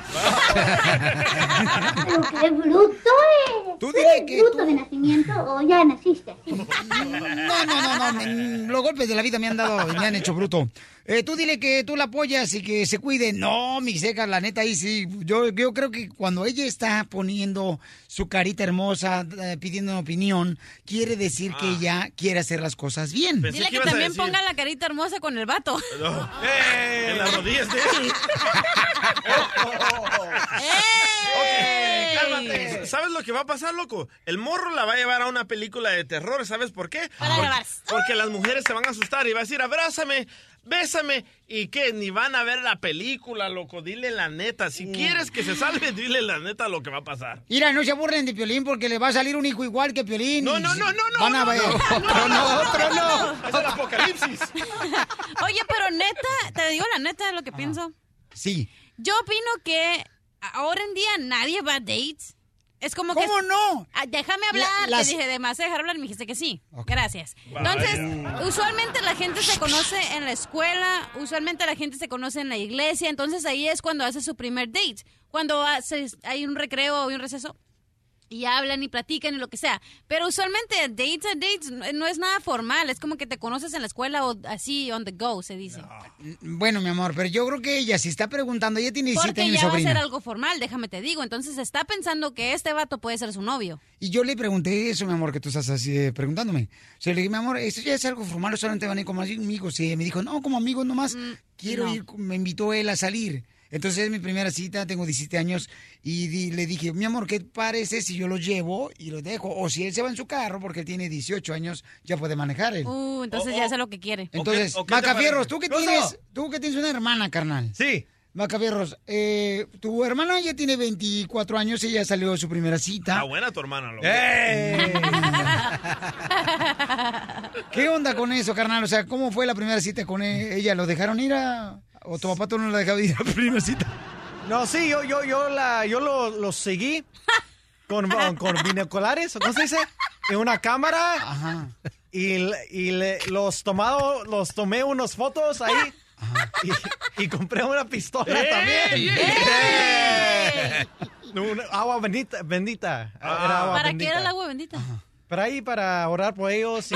Pero qué bruto eres. Tú ¿Tú dile que bruto tú- de nacimiento o ya naciste? No, no, no, no, los golpes de la vida me han dado, me han hecho bruto. Eh, tú dile que tú la apoyas y que se cuide. No, mi seca, la neta, ahí sí. Yo, yo creo que cuando ella está poniendo su carita hermosa, eh, pidiendo una opinión, quiere decir que ella quiere hacer las cosas bien. Dile que también ponga la carita hermosa con el vato. No. En las rodillas de Ok, cálmate. ¿Sabes lo que va a pasar, loco? El morro la va a llevar a una película de terror. ¿Sabes por qué? Para porque, grabar. porque las mujeres se van a asustar y va a decir, abrázame, bésame. ¿Y qué? Ni van a ver la película, loco. Dile la neta. Si quieres que se salve, dile la neta lo que va a pasar. Mira, no se aburren de Piolín porque le va a salir un hijo igual que Piolín. No, no, no, no, no, Van a no, ver. no, otro no, otro no. Es el apocalipsis. Oye, pero neta, te digo la neta de lo que pienso. Sí. Yo opino que ahora en día nadie va a dates. Es como que... ¿Cómo no? Ah, déjame hablar. La- las- Te dije, además de dejar hablar, me dijiste que sí. Gracias. Entonces, usualmente la gente se conoce en la escuela, usualmente la gente se conoce en la iglesia, entonces ahí es cuando hace su primer date. Cuando hay un recreo o un receso y hablan y platican y lo que sea. Pero usualmente dates a dates no- es nada formal, es como que te conoces en la escuela o así on the go, se dice. Bueno, mi amor, pero yo creo que ella, si está preguntando, ella tiene 17 Porque años, ya va a ser algo formal, déjame te digo. Entonces está pensando que este vato puede ser su novio. Y yo le pregunté eso, mi amor, que tú estás así eh, preguntándome. O sea, le dije, mi amor, ¿esto ya es algo formal o solamente van a ir como amigos? Y me dijo, no, como amigos nomás. Quiero no. ir, me invitó él a salir. Entonces es mi primera cita, tengo 17 años. Y di- le dije, mi amor, ¿qué parece si yo lo llevo y lo dejo? O si él se va en su carro, porque él tiene 18 años, ya puede manejar él. Uh, entonces ya sé lo que quiere. Entonces, ¿O qué- o qué te Macafierros, tú que tienes, tú que tienes una hermana, carnal. Sí. Macafierros, eh, tu hermana ya tiene 24 años, ella salió de su primera cita. Está buena tu hermana, loco. ¿Qué onda con eso, carnal? O sea, ¿cómo fue la primera cita con e- ella? ¿Lo dejaron ir a... o tu papá tú no lo dejado ir a la primera cita? No, sí, yo, yo, yo, la, yo lo, lo seguí con, con binoculares, ¿no se dice? En una cámara. Y, le- y le- los, tomado, los tomé unas fotos ahí. Y, y compré una pistola ¡Ey! también. ¡Ey! Una agua bendita. bendita. Ah. Era agua ¿Para qué era el agua bendita? Para ahí, para orar por ellos y...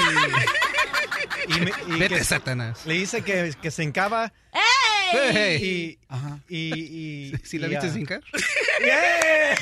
y me- y Vete, que- Satanás. Le dice que, que se encaba. ¡Ey! Y, y, y, ¿Sí la y, viste ah, hincar? ¡Yay!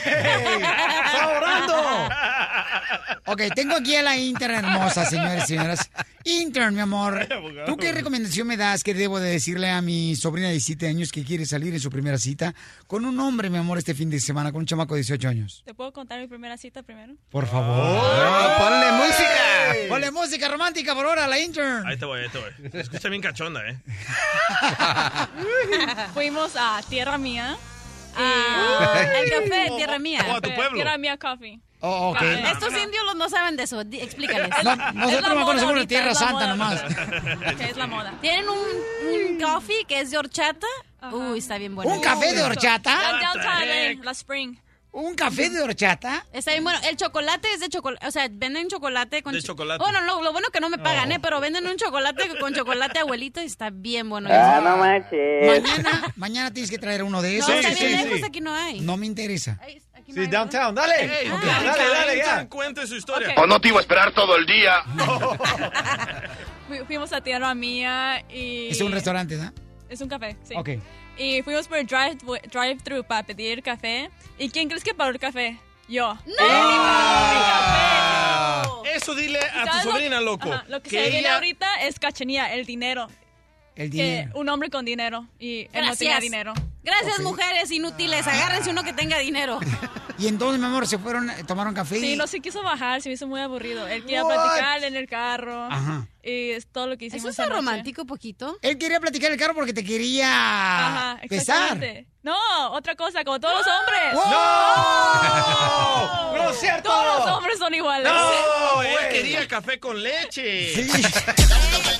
Ok, tengo aquí a la intern hermosa, señores y señoras. Intern, mi amor, ¿tú qué recomendación me das que debo de decirle a mi sobrina de 17 años que quiere salir en su primera cita con un hombre, mi amor, este fin de semana, con un chamaco de 18 años? ¿Te puedo contar mi primera cita primero? Por favor. Oh, ponle música. Ponle música romántica por ahora, la intern. Ahí te voy, ahí te voy. Se escucha bien cachonda, ¿eh? Fuimos a Tierra Mía. Ah, y- el café, tierra mía. Oh, a tu pueblo. Tierra Mía Coffee. Oh, ok. Estos indios los no saben de eso, explícales. No, Es nosotros no moda conocemos de Tierra es la Santa moda nomás. es la moda. Tienen un, un coffee que es de horchata. Uy, está bien bueno. ¿Un café de horchata? Downtown LA, Spring. ¿Un café de horchata? Está bien bueno. El chocolate es de chocolate. O sea, venden chocolate con. De cho- chocolate. Bueno, lo, lo bueno que no me pagan, ¿eh? Pero venden un chocolate con chocolate abuelito y está bien bueno. Ah, no manches. Mañana, mañana tienes que traer uno de No, esos. está sí, bien sí. lejos, aquí no hay. No me interesa. Ay, aquí no Sí, downtown. Dale. Ey, Ok, deja Dale, dale, ya. cuente su historia. Ok. O no te iba a esperar todo el día. Fu- Fuimos a Tierra Mía y... Es un restaurante, ¿no? Es un café, sí. Ok. Y fuimos por drive- drive-thru para pedir café. ¿Y quién crees que pagó el café? Yo. Ah. Eso dile a ¿Sabes tu lo- sobrina, loco. Ajá, Lo que, que se viene ella- ahorita es cachenía, el dinero. El Que dinero. un hombre con dinero y él no Gracias. tenía dinero. Gracias, mujeres inútiles. Agárrense uno que tenga dinero. Y entonces, mi amor, se fueron, tomaron café. Sí, no se quiso bajar, se me hizo muy aburrido. Él quería What? platicar en el carro. Ajá. Y es todo lo que hicimos. ¿Eso es romántico poquito? Él quería platicar en el carro porque te quería Ajá, besar. No, otra cosa, como todos los hombres. ¡No! ¡No es cierto! Todos los hombres son iguales. No, él quería café con leche. Sí.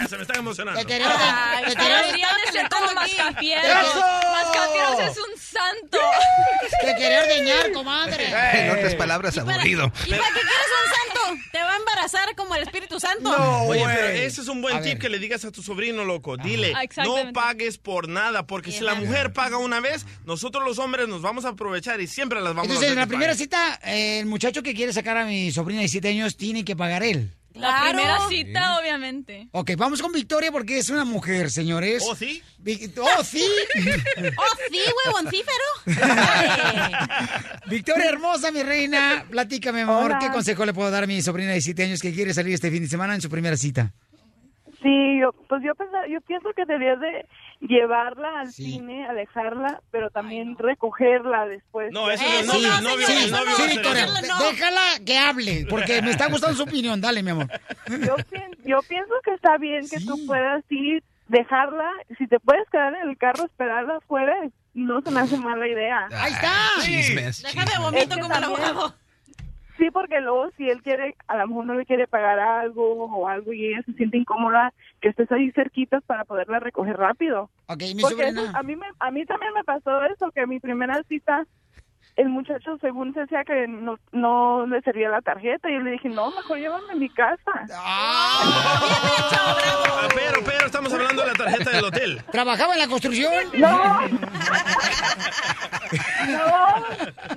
Ya, se me están emocionando. Te quería, Ay, te como Mascafieros. Es un santo. te quería ordeñar, comadre. En otras palabras, aburrido. ¿Y para qué quieres un santo? Te va a embarazar como el Espíritu Santo. Oye, pero ese es un buen tip que le digas a tu sobrino, loco. Dile, Ah, no pagues por nada, porque si la mujer paga una vez, nosotros los hombres nos vamos a aprovechar y siempre las vamos Entonces, a en hacer la primera cita, eh, el muchacho que quiere sacar a mi sobrina de 7 años tiene que pagar él. La Claro. primera cita, obviamente. Ok, vamos con Victoria porque es una mujer, señores. ¿Oh, sí? Vi- ¡Oh, sí! ¡Oh, sí, huevoncífero! Victoria hermosa, mi reina, platícame, amor, Hola. ¿qué consejo le puedo dar a mi sobrina de 7 años que quiere salir este fin de semana en su primera cita? Sí, yo, pues yo, yo pienso que deberías de llevarla al cine, a dejarla, pero también recogerla después. No, eso no es novio, novio, sí, novio Victoria, déjala que hable, porque me está gustando su opinión. Dale, mi amor. Yo, pien- yo pienso que está bien que tú puedas ir, dejarla, si te puedes quedar en el carro, esperarla afuera, no se me hace mala idea. ¡Ahí está! Chismes. Déjame vomito Es que como el abogado. Sí, porque luego si él quiere, a lo mejor no le quiere pagar algo o algo y ella se siente incómoda, que estés ahí cerquitas para poderla recoger rápido. Ok, mi Porque sobrina. eso- a mí me, a mí también me pasó eso, que mi primera cita, el muchacho según se decía que no, no le servía la tarjeta y yo le dije, no, mejor llévame a mi casa. Ah, pero, pero, estamos hablando de la tarjeta del hotel. ¿Trabajaba en la construcción? No. No,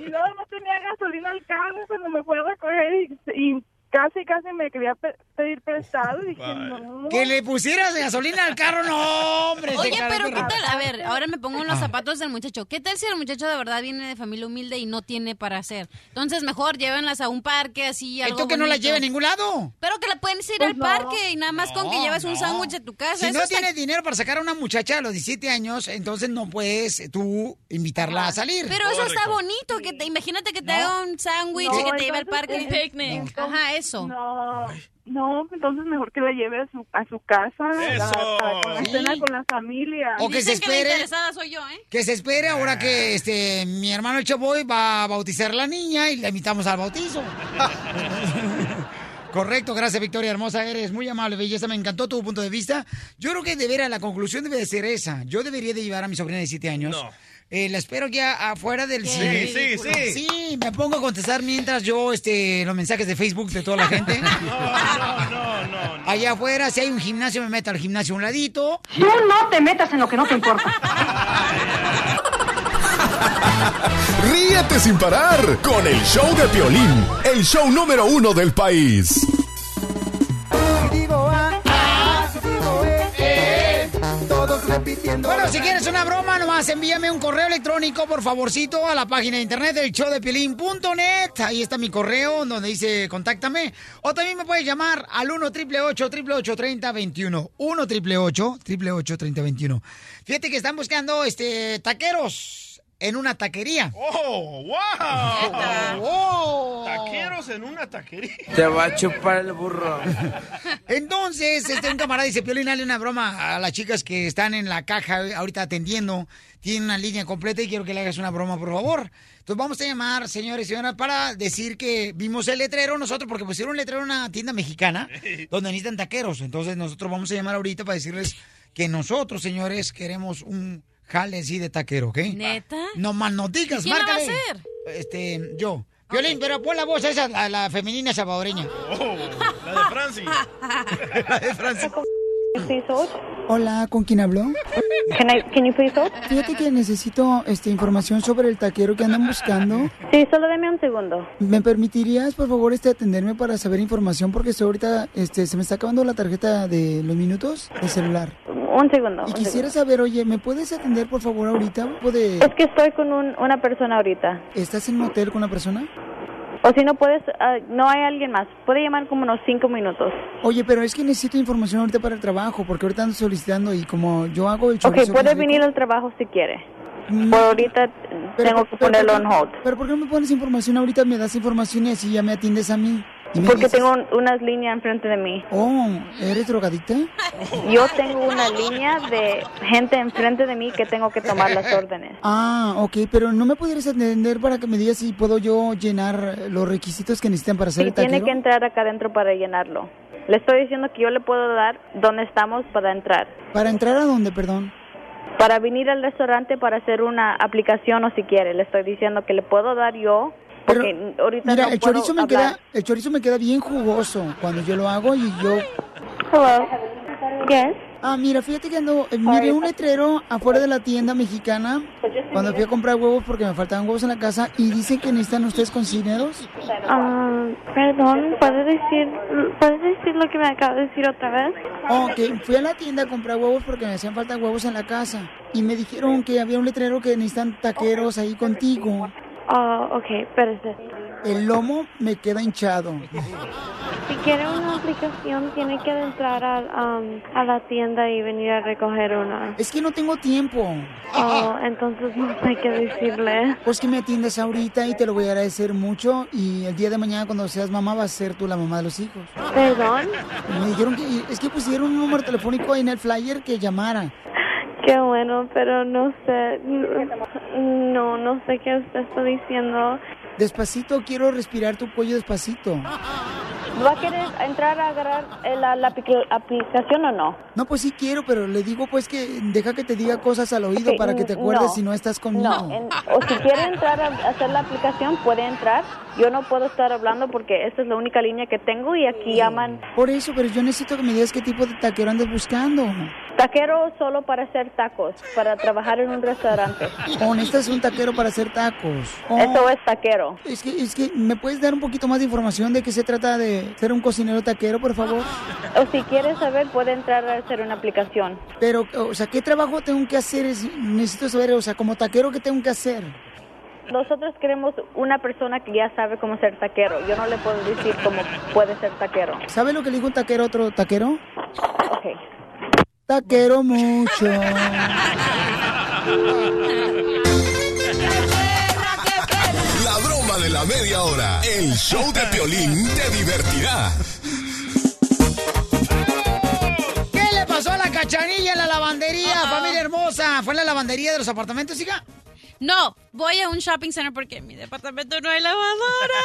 y luego no tenía gasolina al carro cuando me fue a recoger y, y casi, casi me quería pe- pedir prestado. Y dije, no. Que le pusieras gasolina al carro, no, hombre. Oye, pero ¿qué tal? A ver, ahora me pongo en los Ah. zapatos del muchacho. ¿Qué tal si el muchacho de verdad viene de familia humilde y no tiene para hacer? Entonces, mejor llévenlas a un parque así, algo Esto que no la lleve a ningún lado. Pero que la pueden ir Pues al no. parque y nada más con que No, lleves un sándwich a tu casa. Si no está- tienes dinero para sacar a una muchacha a los 17 años, entonces no puedes tú invitarla a salir. Pero eso está bonito, que te, imagínate que te haga un sándwich y que te lleve al parque. eh, Picnic. Ajá, eso. No, no, entonces mejor que la lleve a su, a su casa, la- Eso. para la Sí. cena con la familia. O que se Dicen que la espere. interesada soy yo, ¿eh? Que se espere ahora que este mi hermano el Chaboy va a bautizar a la niña y la invitamos al bautizo. Correcto, gracias Victoria Hermosa, eres muy amable, belleza, me encantó tu punto de vista. Yo creo que de veras la conclusión debe de ser esa. Yo debería de llevar a mi sobrina de 7 años. No. Eh, la espero que a- afuera del Sí, cine. sí, sí. Sí, me pongo a contestar mientras yo este los mensajes de Facebook de toda la gente. No, no, no, no. Allá afuera, si hay un gimnasio, me meto al gimnasio a un ladito. Tú no te metas en lo que no te importa. Ríete sin parar con el show de Piolín, el show número uno del país. Bueno, si quieres una broma, nomás envíame un correo electrónico, por favorcito, a la página de internet del showdepiolín.net. Ahí está mi correo donde dice contáctame. O también me puedes llamar al 1 888 3021 1 888 3021 Fíjate que están buscando este taqueros en una taquería. ¡Oh, wow! ¡Oh! Taqueros en una taquería. Te va a chupar el burro. Entonces, este, un camarada dice, Piolín, dale una broma a las chicas que están en la caja ahorita atendiendo. Tienen una línea completa y quiero que le hagas una broma, por favor. Entonces vamos a llamar, señores y señoras, para decir que vimos el letrero nosotros, porque pusieron un letrero en una tienda mexicana donde necesitan taqueros. Entonces nosotros vamos a llamar ahorita para decirles que nosotros, señores, queremos un jale así de taquero, ¿ok? ¿Neta? No más no digas, ¿Quién la va a márcale. hacer? Este, yo. Violín, pero pon la voz esa, la, la femenina salvadoreña. Oh, la de Francis. la de Francis. Hola, ¿con quién habló? Can, I, can you please hold? Fíjate que necesito este, información sobre el taquero que andan buscando. Sí, solo deme un segundo. ¿Me permitirías, por favor, este, atenderme para saber información? Porque estoy ahorita este, se me está acabando la tarjeta de los minutos de celular. Un segundo. Y un quisiera saber, oye, ¿me puedes atender, por favor, ahorita? ¿Puede... Es que estoy con un- una persona ahorita. ¿Estás en un hotel con una persona? O si no puedes, ah, no hay alguien más. Puede llamar como unos cinco minutos. Oye, pero es que necesito información ahorita para el trabajo, porque ahorita ando solicitando y como yo hago el Ok, chorizo puede bien rico- venir al trabajo si quiere. Mm, Por ahorita pero- tengo que pero- ponerlo pero- on hold. Pero ¿por qué no me pones información ahorita? Me das información y así ya me atiendes a mí. Porque dices, tengo un- unas líneas enfrente de mí. Oh, ¿eres drogadicta? Yo tengo una línea de gente enfrente de mí que tengo que tomar las órdenes. Ah, ok, pero ¿no me pudieras atender para que me digas si puedo yo llenar los requisitos que necesitan para ser Sí, tiene que entrar acá adentro para llenarlo. Le estoy diciendo que yo le puedo dar dónde estamos para entrar. ¿Para entrar a dónde, perdón? Para venir al restaurante para hacer una aplicación o si quiere. Le estoy diciendo que le puedo dar yo Porque ahorita Mira, no el puedo chorizo me hablar. queda, el chorizo me queda bien jugoso cuando yo lo hago y yo. Hello. Yes. Ah, mira, fíjate que ando, eh, miré un letrero afuera de la tienda mexicana cuando fui a comprar huevos porque me faltaban huevos en la casa y dicen que necesitan ustedes cocineros. Ah, perdón, ¿puedes decir, ¿puedes decir lo que me acabas de decir otra vez? Ok, fui a la tienda a comprar huevos porque me hacían falta huevos en la casa y me dijeron que había un letrero que necesitan taqueros ahí contigo. Ah, ok, espérate. El lomo me queda hinchado. Si quiere una aplicación, tiene que entrar a, um, a la tienda y venir a recoger una. Es que no tengo tiempo. Oh, entonces no sé qué decirle. Pues que me atiendas ahorita y te lo voy a agradecer mucho y el día de mañana cuando seas mamá vas a ser tú la mamá de los hijos. ¿Perdón? Me dijeron que es que pusieron un número telefónico ahí en el flyer que llamara. Qué bueno, pero no sé. No, no sé qué usted está diciendo. Despacito, quiero respirar tu cuello despacito. ¿Va a querer entrar a agarrar eh, la, la apli- aplicación o no? No, pues sí quiero, pero le digo pues que deja que te diga cosas al oído para que te acuerdes no. si no estás conmigo. No, en- o si quiere entrar a hacer la aplicación, puede entrar. Yo no puedo estar hablando porque esta es la única línea que tengo y aquí llaman Por eso, pero yo necesito que me digas qué tipo de taquero andas buscando. taquero solo para hacer tacos, para trabajar en un restaurante. O necesitas un taquero para hacer tacos. O- Eso es taquero. Es que, es que, ¿me puedes dar un poquito más de información de qué se trata de ser un cocinero taquero, por favor? O si quiere saber, puede entrar a hacer una aplicación. Pero, o sea, ¿qué trabajo tengo que hacer? Es- necesito saber, o sea, como taquero, ¿qué tengo que hacer? Nosotros queremos una persona que ya sabe cómo ser taquero. Yo no le puedo decir cómo puede ser taquero. ¿Sabe lo que le dijo un taquero a otro taquero? Ok. Taquero mucho. La broma de la media hora. El show de Piolín te divertirá. ¿Qué le pasó a la cachanilla en la lavandería, familia hermosa? ¿Fue en la lavandería de los apartamentos, hija? No, voy a un shopping center porque en mi departamento no hay lavadora.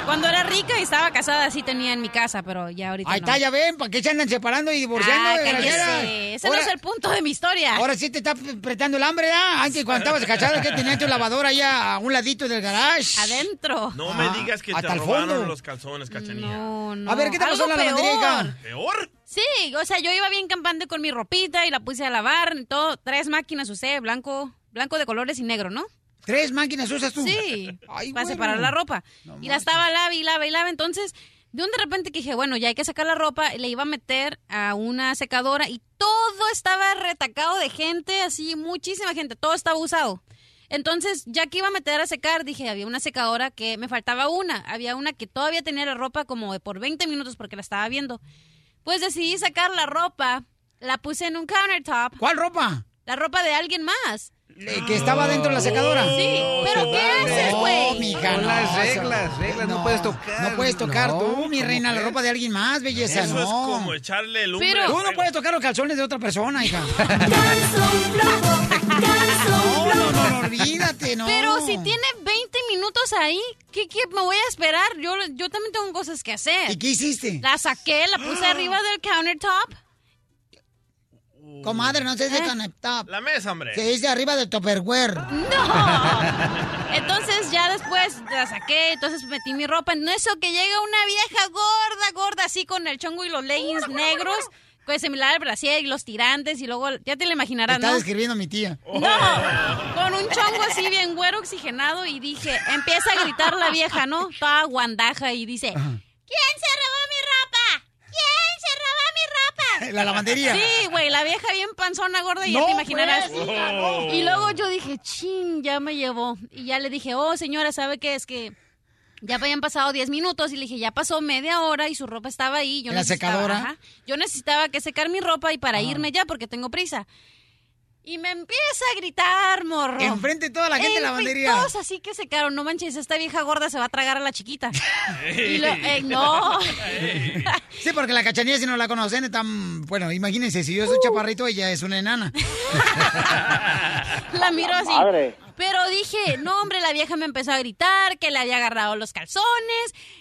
Cuando era rica y estaba casada, sí tenía en mi casa, pero ya ahorita Ahí no. está, ya ven, ¿para qué se andan separando y divorciando? Ah, cállese. Ese no Ahora- es el punto de mi historia. Ahora sí te está apretando el hambre, ¿ah? Antes cuando estabas casada, que tenías tu lavadora allá a un ladito del garage. Adentro. No me Ah, digas que te robaron fondo. los calzones, cachanilla. No, no. A ver, ¿qué te pasó en la lavandería, hija? peor. Sí, o sea, yo iba bien campante con mi ropita y la puse a lavar, y todo, tres máquinas usé, blanco, blanco de colores y negro, ¿no? ¿Tres máquinas usas tú? Sí, Ay, para bueno. separar la ropa. y la estaba lava y lava y lava, entonces, de un de repente que dije, bueno, ya hay que sacar la ropa, y le iba a meter a una secadora y todo estaba retacado de gente, así, muchísima gente, todo estaba usado. Entonces, ya que iba a meter a secar, dije, había una secadora que me faltaba una. Había una que todavía tenía la ropa como de por 20 minutos porque la estaba viendo. Pues decidí sacar la ropa, la puse en un countertop. ¿Cuál ropa? La ropa de alguien más. Eh, que estaba dentro de la secadora. Sí, pero ¿qué haces, güey? No, mija, no, las reglas, reglas, no puedes tocar. No puedes tocar No, tú, mi ¿cómo reina, la ropa de alguien más, belleza, Eso no. es como echarle el lumbre. Tú no puedes tocar los calzones de otra persona, hija. no, no, no, no, olvídate, no. Pero si tiene 20 minutos ahí, ¿qué, qué me voy a esperar? Yo, yo también tengo cosas que hacer. ¿Y qué hiciste? La saqué, la puse arriba del countertop. Comadre, no se ¿Eh? dice conectado. La mesa, hombre. Se dice arriba del topperware. No. Entonces ya después la saqué, entonces metí mi ropa. En eso que llega una vieja gorda, gorda, así con el chongo y los leggings negros, pues similar al brasier y los tirantes y luego, ya te lo imaginarás, Está ¿no? describiendo a mi tía. No, con un chongo así bien güero oxigenado y dije, empieza a gritar la vieja, ¿no? Toda guandaja y dice, ¿quién se robó mi ropa? ¿Quién se robó mi ropa? La lavandería. Sí, güey, la vieja bien panzona gorda y ya No, te imaginarás. pues, hija, no. Y luego yo dije, chin, ya me llevó. Y ya le dije, oh, señora, ¿sabe qué? Es que ya habían pasado 10 minutos y le dije, ya pasó media hora y su ropa estaba ahí. Yo ¿En la necesitaba- secadora? ajá. yo necesitaba que secar mi ropa y para irme ya porque tengo prisa. Y me empieza a gritar, morro. Enfrente de toda la gente de la lavandería. Todos así que secaron. No manches, esta vieja gorda se va a tragar a la chiquita. Y lo- eh, no. Sí, porque la cachanilla, si no la conocen, es tan... Bueno, imagínense, si yo soy chaparrito, ella es una enana. La miro así. Madre. Pero dije, no, hombre, la vieja me empezó a gritar que le había agarrado los calzones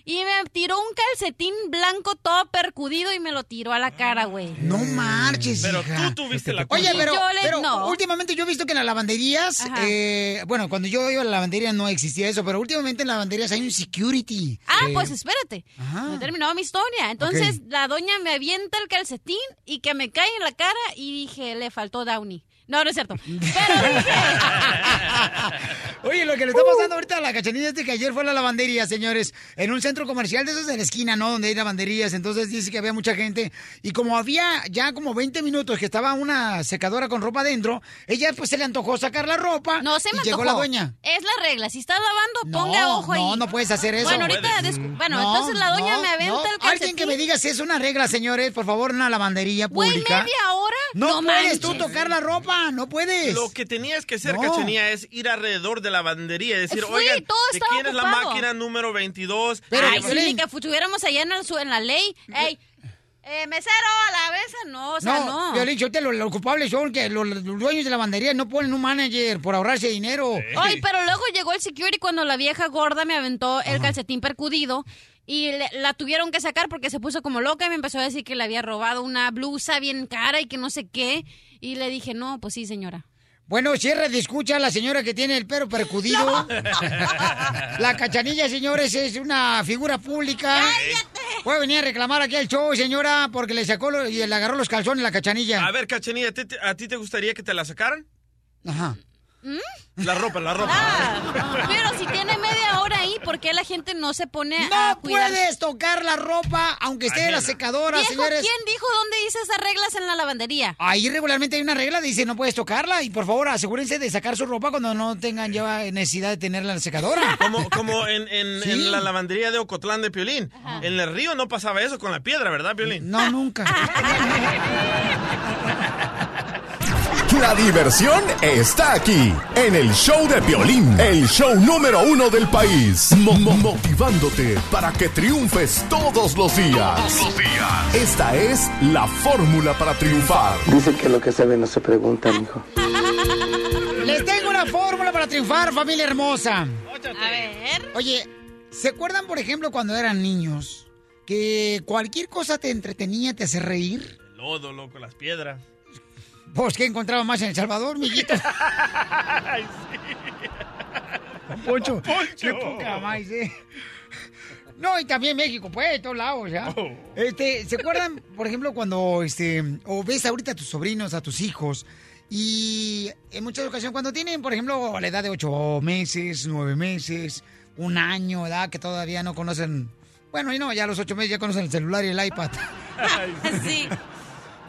y me tiró un calcetín blanco todo percudido y me lo tiró a la cara, güey. No marches, Pero hija. tú tuviste la culpa. Oye, pero, Yo le- pero no. últimamente yo he visto que en las lavanderías, Ajá. eh, bueno, cuando yo iba a la lavandería no existía eso, pero últimamente en las lavanderías hay un security. Ah, Eh, pues espérate. No he terminado mi historia. Entonces la doña me avienta el calcetín y que me cae en la cara y dije, le faltó Downy. No, no es cierto. Pero dije, Oye, lo que le está pasando ahorita a la cachanilla es de que ayer fue a la lavandería, señores, en un centro comercial de esos de la esquina, ¿no? Donde hay lavanderías. Entonces dice que había mucha gente. Y como había ya como 20 minutos que estaba una secadora con ropa adentro, ella pues se le antojó sacar la ropa. no se me y llegó la dueña. Es la regla. Si estás lavando, No, ponga ojo ahí. no, no puedes hacer eso. Bueno, ahorita... Bueno, No, entonces la doña no, me avienta no. el calcetín. Alguien que me diga si es una regla, señores, por favor, en una lavandería Güey, pública. media hora. No, No puedes tú tocar la ropa, no puedes. Lo que tenías que hacer, No. Cachanía, es ir alrededor de la lavandería y decir, oigan, todo ¿de quién es la máquina número 22? Ay, sí, ni que estuviéramos allá en, el, su- en la ley. Ey, eh, mesero, a la vez, no, o sea, no. no, Violín, yo te lo, los culpables son que los, los dueños de la lavandería no ponen un manager por ahorrarse dinero. Ay, pero luego llegó el security cuando la vieja gorda me aventó el calcetín percudido y le- la tuvieron que sacar porque se puso como loca y me empezó a decir que le había robado una blusa bien cara y que no sé qué. Y le dije, no, pues sí, señora. Bueno, cierra de escucha a la señora que tiene el pelo percudido. La cachanilla, señores, es una figura pública. Puede venir a reclamar aquí al show, señora, porque le sacó lo- y le agarró los calzones la cachanilla. A ver, Cachanilla, ¿a ti, te- ¿a ti te gustaría que te la sacaran? Ajá. La ropa, la ropa. Ah, pero si tiene media hora ahí, ¿por qué la gente no se pone a No puedes tocar la ropa, aunque esté en la secadora, Viejo, señores. ¿quién dijo dónde dice esas reglas en la lavandería? Ahí regularmente hay una regla, dice no puedes tocarla y por favor asegúrense de sacar su ropa cuando no tengan ya necesidad de tenerla en la secadora. Como, como en, en- Sí. en la lavandería de Ocotlán de Piolín. En el río no pasaba eso con la piedra, ¿verdad, Piolín? No, nunca. La diversión está aquí, en el show de Piolín, el show número uno del país. Mo- mo- motivándote para que triunfes todos los días. Esta es la fórmula para triunfar. Dicen que lo que se ve no se pregunta, mijo. Les tengo una fórmula para triunfar, familia hermosa. A ver. Oye, ¿se acuerdan, por ejemplo, cuando eran niños? Que cualquier cosa te entretenía, te hace reír. El lodo, loco, las piedras. Pues, ¿qué encontraba más en El Salvador, mijito? Ay, Poncho. Poncho. Qué poca más, ¿eh? No, y también México, pues, de todos lados, ¿ya? Oh. Este, ¿se acuerdan, por ejemplo, cuando, este, o ves ahorita a tus sobrinos, a tus hijos, y en muchas ocasiones, cuando tienen, por ejemplo, la edad de ocho meses, nueve meses, un año, edad que todavía no conocen, bueno, y no, ya a los ocho meses ya conocen el celular y el iPad. sí.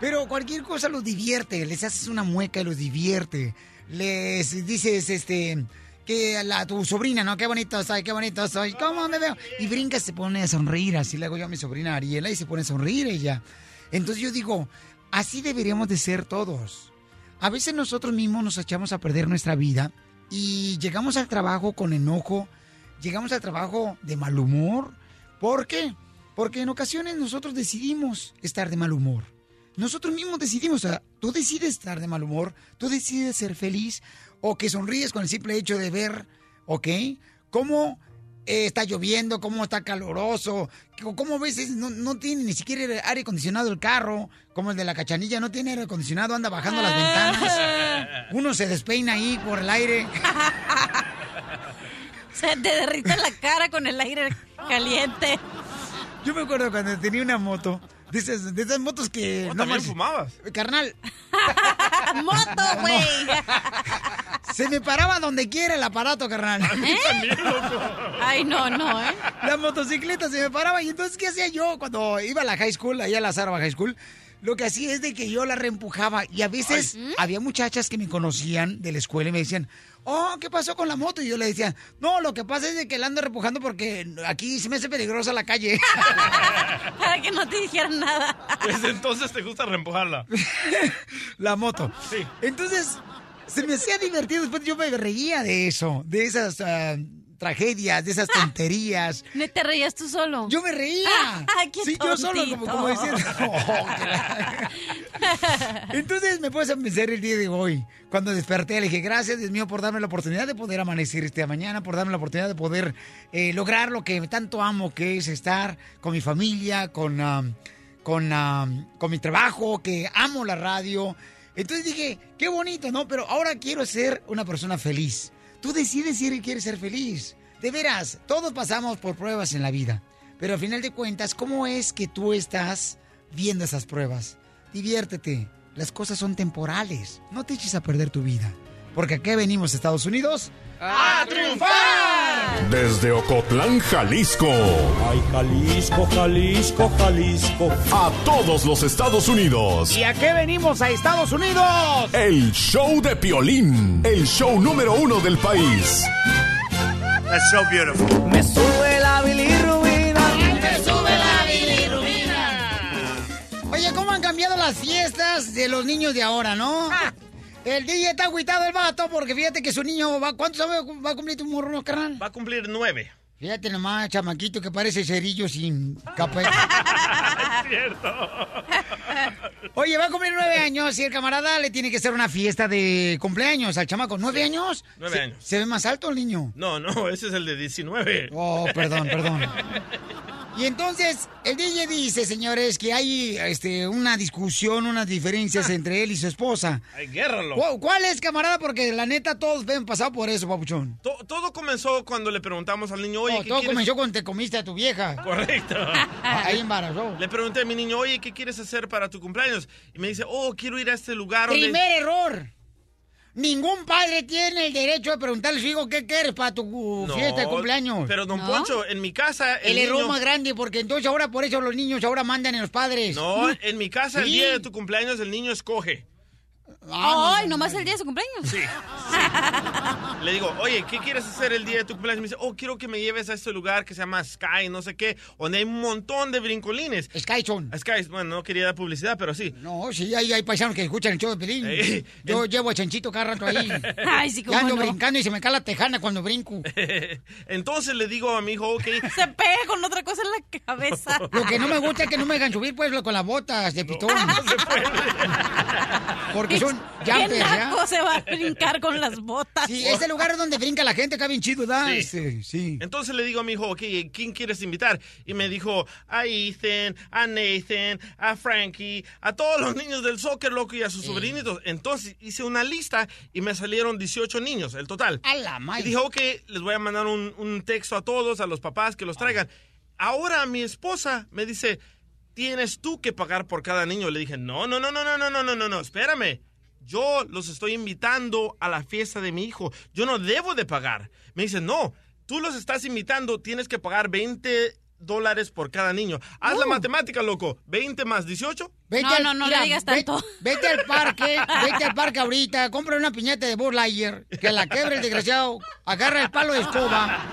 Pero cualquier cosa los divierte, les haces una mueca y los divierte. Les dices, este, que la, tu sobrina, ¿no? Qué bonito soy, qué bonito soy. ¿Cómo me veo? Y brinca, se pone a sonreír. Así le hago yo a mi sobrina Ariela y se pone a sonreír ella. Entonces yo digo, así deberíamos de ser todos. A veces nosotros mismos nos echamos a perder nuestra vida y llegamos al trabajo con enojo, llegamos al trabajo de mal humor. ¿Por qué? Porque en ocasiones nosotros decidimos estar de mal humor. Nosotros mismos decidimos, o sea, tú decides estar de mal humor, tú decides ser feliz o que sonríes con el simple hecho de ver, ¿ok? Cómo eh, está lloviendo, cómo está caloroso, cómo a veces no, no tiene ni siquiera aire acondicionado el carro, como el de la cachanilla, no tiene aire acondicionado, anda bajando las ventanas, uno se despeina ahí por el aire. Se te derrite la cara con el aire caliente. Yo me acuerdo cuando tenía una moto, de esas, de esas motos que... Oh, ¿también más- fumabas? Carnal, ¡Moto, güey! se me paraba donde quiera el aparato, carnal. Ay, no, no, ¿eh? La motocicleta se me paraba y entonces, ¿qué hacía yo cuando iba a la high school, allá a la Sarva High School? Lo que hacía es de que yo la reempujaba y a veces había muchachas que me conocían de la escuela y me decían, oh, ¿qué pasó con la moto? Y yo le decía, no, lo que pasa es de que la ando reempujando porque aquí se me hace peligrosa la calle. Para que no te dijeran nada. Desde entonces te gusta reempujarla. la moto. Entonces, se me hacía divertido. Después yo me reía de eso, de esas ah, tragedias, de esas tonterías. ¿No te reías tú solo? Yo me reía. Sí, yo solo, como, como. "Oh, que la-". Entonces me puse a pensar el día de hoy. Cuando desperté, le dije, gracias, Dios mío, por darme la oportunidad de poder amanecer esta mañana, por darme la oportunidad de poder eh, lograr lo que tanto amo, que es estar con mi familia, con, um, con, um, con mi trabajo, que amo la radio. Entonces dije, qué bonito, ¿no? Pero ahora quiero ser una persona feliz. Tú decides si quieres ser feliz. De veras, todos pasamos por pruebas en la vida. Pero al final de cuentas, ¿cómo es que tú estás viendo esas pruebas? Diviértete. Las cosas son temporales. No te eches a perder tu vida. Porque aquí venimos, Estados Unidos, a triunfar. Desde Ocotlán, Jalisco. Ay, Jalisco, Jalisco, Jalisco. A todos los Estados Unidos. ¿Y a qué venimos a Estados Unidos? El show de Piolín. El show número uno del país. That's so beautiful. Me sube la bilirrubina. Me sube la Oye, ¿cómo han cambiado las fiestas de los niños de ahora, no? El DJ está agüitado el vato porque fíjate que su niño va... ¿Cuántos años va a cumplir tu morro, carnal? Va a cumplir nueve. Fíjate nomás, chamaquito, que parece cerillo sin capa. es cierto. Oye, va a cumplir nueve años y el camarada le tiene que hacer una fiesta de cumpleaños al chamaco. ¿Nueve años? Nueve Se- años. ¿Se ve más alto el niño? No, no, ese es el de 19. Oh, perdón, perdón. Y entonces, el DJ dice, señores, que hay este, una discusión, unas diferencias entre él y su esposa. Hay guerra, loco. ¿Cu- ¿Cuál es, camarada? Porque la neta todos ven pasado por eso, papuchón. To- todo comenzó cuando le preguntamos al niño, oye, ¿qué todo quieres? comenzó cuando te comiste a tu vieja. Correcto. Ahí embarazó. Le pregunté a mi niño, oye, ¿qué quieres hacer para tu cumpleaños? Y me dice, oh, quiero ir a este lugar donde... Primer error. Ningún padre tiene el derecho de preguntarle a su hijo qué quieres para tu No, fiesta de cumpleaños. Pero, don Poncho, en mi casa... El, El, error más grande, porque entonces ahora por eso los niños ahora mandan en los padres. No, en mi casa el día de tu cumpleaños el niño escoge. Ay, nomás el día de su cumpleaños. Sí. Le digo, oye, ¿qué quieres hacer el día de tu cumpleaños? Me dice, oh, quiero que me lleves a este lugar que se llama Sky, no sé qué, donde hay un montón de brincolines. Sky son. Sky, bueno, no quería dar publicidad, pero sí. No, sí, hay, hay paisanos que escuchan el show de Pelín. Eh, Yo llevo a Chanchito cada rato ahí. Ay, sí, Y cómo ando no. brincando y se me cae la tejana cuando brinco. Entonces le digo a mi hijo, ok. Se pega con otra cosa en la cabeza. Lo que no me gusta es que no me dejan subir, pues, lo- con las botas de pitón. Porque son ¿Qué jumpers, ¿ya? naco se va a brincar con las botas? Sí, ese lugar es donde brinca la gente, acá bien chido, ¿verdad? Sí. Este, sí. Entonces le digo a mi hijo, ok, ¿quién quieres invitar? Y me dijo a Ethan, a Nathan, a Frankie, a todos los niños del soccer, loco, y a sus sobrinitos. Entonces hice una lista y me salieron 18 niños, el total. A la madre. Y dije, ok, les voy a mandar un, un texto a todos, a los papás que los traigan. Ahora mi esposa me dice, tienes tú que pagar por cada niño. Le dije, no, no, no, no, no, no, no, no, no, no, espérame. Yo los estoy invitando a la fiesta de mi hijo. Yo no debo de pagar. Me dice, no, tú los estás invitando, tienes que pagar 20 dólares por cada niño. Haz la matemática, loco. 20 más 18. Vete No, al- no, no le digas ve- tanto. Vete al parque, vete al parque ahorita, compra una piñata de Buzz Lightyear, que la quebre el desgraciado, agarra el palo de escoba.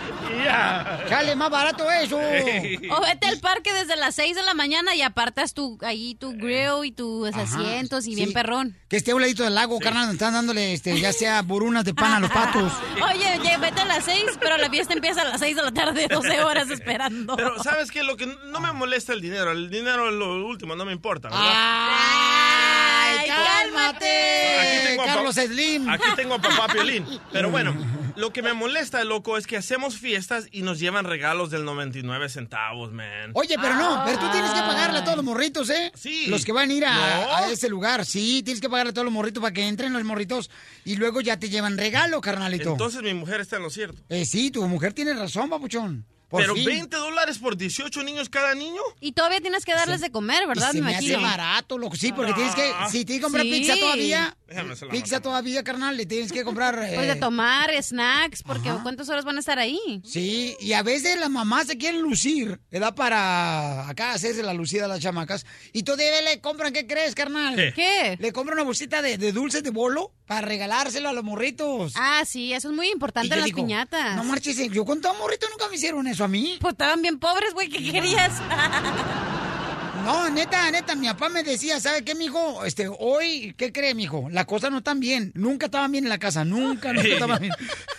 Sale más barato eso. O vete al parque desde las 6 de la mañana y apartas tu, ahí tu grill y tus asientos y bien sí. perrón. Que esté a un ladito del lago, carnal, donde están dándole, este, ya sea burunas de pan a los patos. Oye, oye, vete a las 6, pero la fiesta empieza a las 6 de la tarde, 12 horas esperando. Pero, ¿sabes qué? Lo que no me molesta el dinero. El dinero es lo último, no me importa, ¿verdad? ¡Ay, cálmate! Aquí tengo a Carlos Slim. Aquí tengo a papá Piolín. Pero bueno, lo que me molesta, loco, es que hacemos fiestas y nos llevan regalos del 99 centavos, man. Oye, pero no, pero tú tienes que pagarle a todos los morritos, ¿eh? Sí. Los que van a ir a, No. a ese lugar. Sí, tienes que pagarle a todos los morritos para que entren los morritos y luego ya te llevan regalo, carnalito. Entonces mi mujer está en lo cierto. Eh, sí, tu mujer tiene razón, papuchón. Por Pero fin. 20 dólares por 18 niños cada niño. Y todavía tienes que darles de comer, ¿verdad? Y se me, imagino. hace barato. Sí, porque tienes que, si tienes que comprar Sí. pizza todavía, Déjame hacer la pizza todavía, carnal, le tienes que comprar... Pues eh, de tomar snacks, porque ¿cuántas horas van a estar ahí? Sí, y a veces las mamás se quieren lucir, ¿verdad? Para acá hacerse la lucida a las chamacas. Y todavía le compran, ¿qué crees, carnal? ¿Qué? ¿Qué? Le compran una bolsita de, de dulces de bolo para regalárselo a los morritos. Ah, sí, eso es muy importante en las digo, piñatas. No marches, yo con todo morrito nunca me hicieron eso a mí. Pues estaban bien pobres, güey, ¿qué querías? No, neta, neta, mi papá me decía, ¿sabe qué, mijo? Este, hoy, ¿qué cree, mijo? Las cosas no están bien. Nunca estaban bien en la casa, nunca, nunca estaban bien.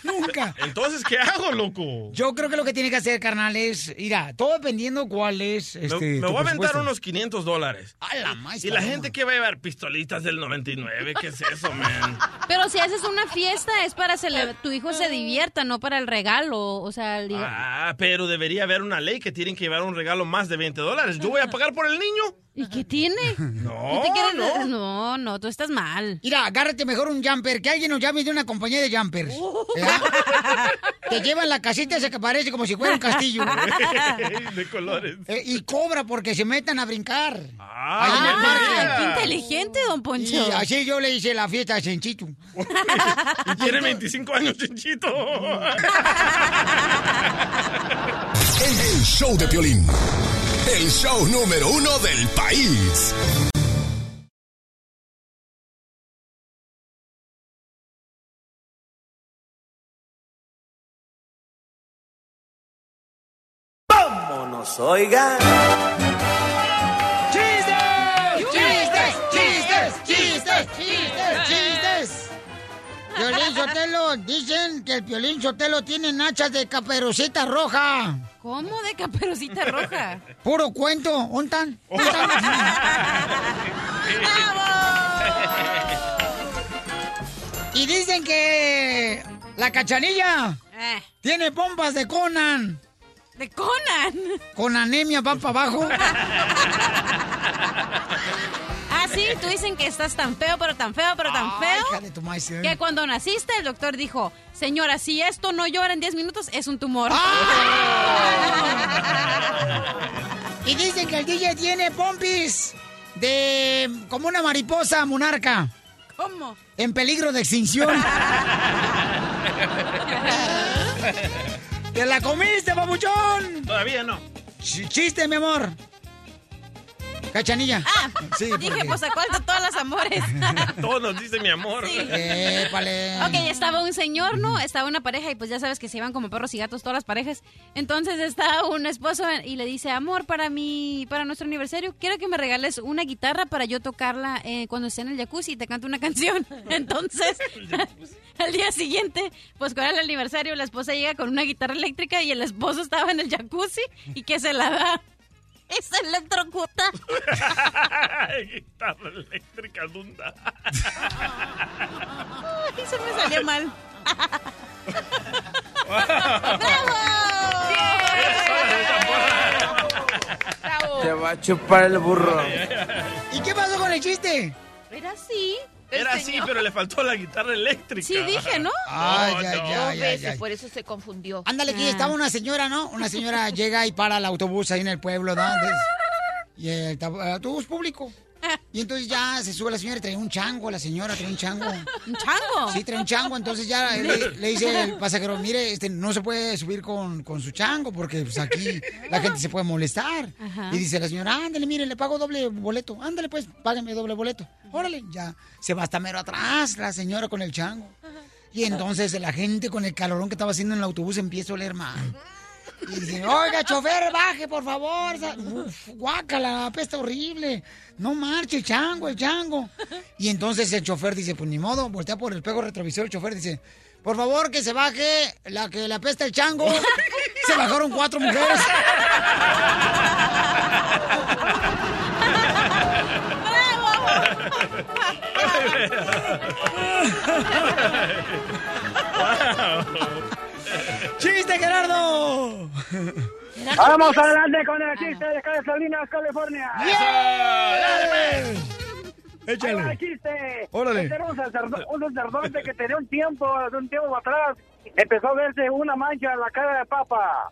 Nunca. Entonces, ¿qué hago, loco? Yo creo que lo que tiene que hacer, carnal, es, mira, todo dependiendo cuál es, Me- este, me, voy a aventar unos 500 dólares. ¿Y la gente que va a llevar pistolitas del 99? ¿Qué es eso, man? Pero si haces una fiesta es para que tu hijo se divierta, no para el regalo. O sea, el- Ah, pero debería haber una ley que tienen que llevar un regalo más de 20 dólares. ¿Yo voy a pagar por el niño? ¿y qué tiene? No, ¿Tú te quieres- no. no, no, tú estás mal. Mira, agárrate mejor un jumper, que alguien nos llame de una compañía de jumpers. ¿verdad? Te llevan la casita esa que parece como si fuera un castillo. de colores. Eh, y cobra porque se metan a brincar. Ah, qué inteligente, don Poncho. Y así yo le hice la fiesta a Chenchito. Y tiene 25 años, chinchito. El, el show de Piolín. El show número uno del país. Vámonos, oigan. Sotelo, dicen que el Piolín Sotelo tiene nachas de caperucita roja. ¿Cómo de caperucita roja? Puro cuento, ¿un tan? ¿Un tan? Y dicen que la cachanilla Eh, tiene pompas de Conan. ¿De Conan? Con anemia va para abajo. Ah, sí, tú dicen que estás tan feo, pero tan feo, pero tan feo. hija de tu maíz, eh. Que cuando naciste, el doctor dijo, señora, si esto no llora en 10 minutos, es un tumor. Y dicen que el DJ tiene pompis de como una mariposa monarca. ¿Cómo? En peligro de extinción. ¡Te la comiste, babuchón! Todavía no. Ch- Chiste, mi amor. Cachanilla. Ah, Sí, dije, porque- pues, ¿a cuál de todas las amores? Todos nos dice mi amor. Épale. Ok, estaba un señor, ¿no? Estaba una pareja y pues ya sabes que se iban como perros y gatos todas las parejas. Entonces está un esposo y le dice, amor, para mi, para nuestro aniversario, quiero que me regales una guitarra para yo tocarla eh, cuando esté en el jacuzzi y te canto una canción. Entonces, al día siguiente, pues con el aniversario, la esposa llega con una guitarra eléctrica y el esposo estaba en el jacuzzi y que se la da. Es electrocuta. Guitarra eléctrica dunda. Ay, se me salió mal. Te va a chupar el burro. ¿Y qué pasó con el chiste? Era así. Era así, pero le faltó la guitarra eléctrica. Sí, dije, ¿no? Ay, No, ya, no. ya, ya, veces, por eso se confundió. Ándale, aquí estaba una señora, ¿no? Una señora llega y para el autobús ahí en el pueblo, ¿no? Entonces, y el tab- autobús público. Y entonces ya se sube la señora y trae un chango, la señora trae un chango. ¿Un chango? Sí, trae un chango, entonces ya le, le dice el pasajero, mire, este no se puede subir con, con su chango porque pues, aquí la gente se puede molestar. Ajá. Y dice la señora, ándale, mire, le pago doble boleto. Ándale, pues, págame doble boleto. Órale, ya. Se va hasta mero atrás la señora con el chango. Y entonces la gente con el calorón que estaba haciendo en el autobús empieza a oler mal. Y dice, oiga, chofer, baje, por favor. Uf, guácala, apesta horrible. No marche, el chango, el chango. Y entonces el chofer dice, pues ni modo, voltea por el espejo retrovisor, el chofer dice, por favor, que se baje la que le apesta el chango. Se bajaron cuatro mujeres. ¡Chiste, Gerardo! Vamos adelante con el chiste de Salinas, California. Échale. Ahí va el chiste. Órale. Este era un, sacerdo- un sacerdote que tenía un tiempo, de un tiempo atrás, empezó a verse una mancha en la cara de papa.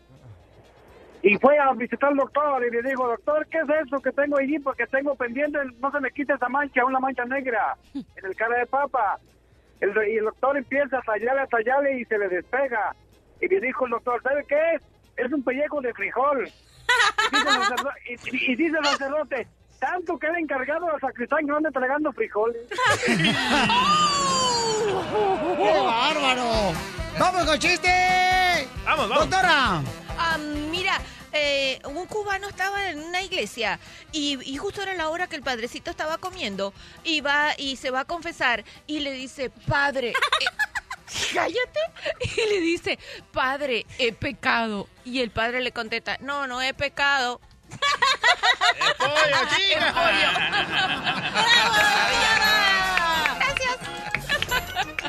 Y fue a visitar al doctor y le dijo, doctor, ¿qué es eso que tengo allí? Porque tengo pendiente, no se me quita esa mancha, una mancha negra en el cara de papa. El, y el doctor empieza a tallarle, a tallarle y se le despega. Y le dijo el doctor, ¿sabe qué es? Es un pellejo de frijol. Y dice el sacerdote, tanto que era encargado al sacristán que no anda entregando frijoles. ¡Qué bárbaro! ¡Vamos con chiste! Vamos, vamos. ¡Doctora! Ah, mira, eh, un cubano estaba en una iglesia y, y justo era la hora que el padrecito estaba comiendo y va y se va a confesar y le dice, padre, eh, cállate. Y le dice, padre, he pecado. Y el padre le contesta, no, no he pecado. ¡Pollo, chica!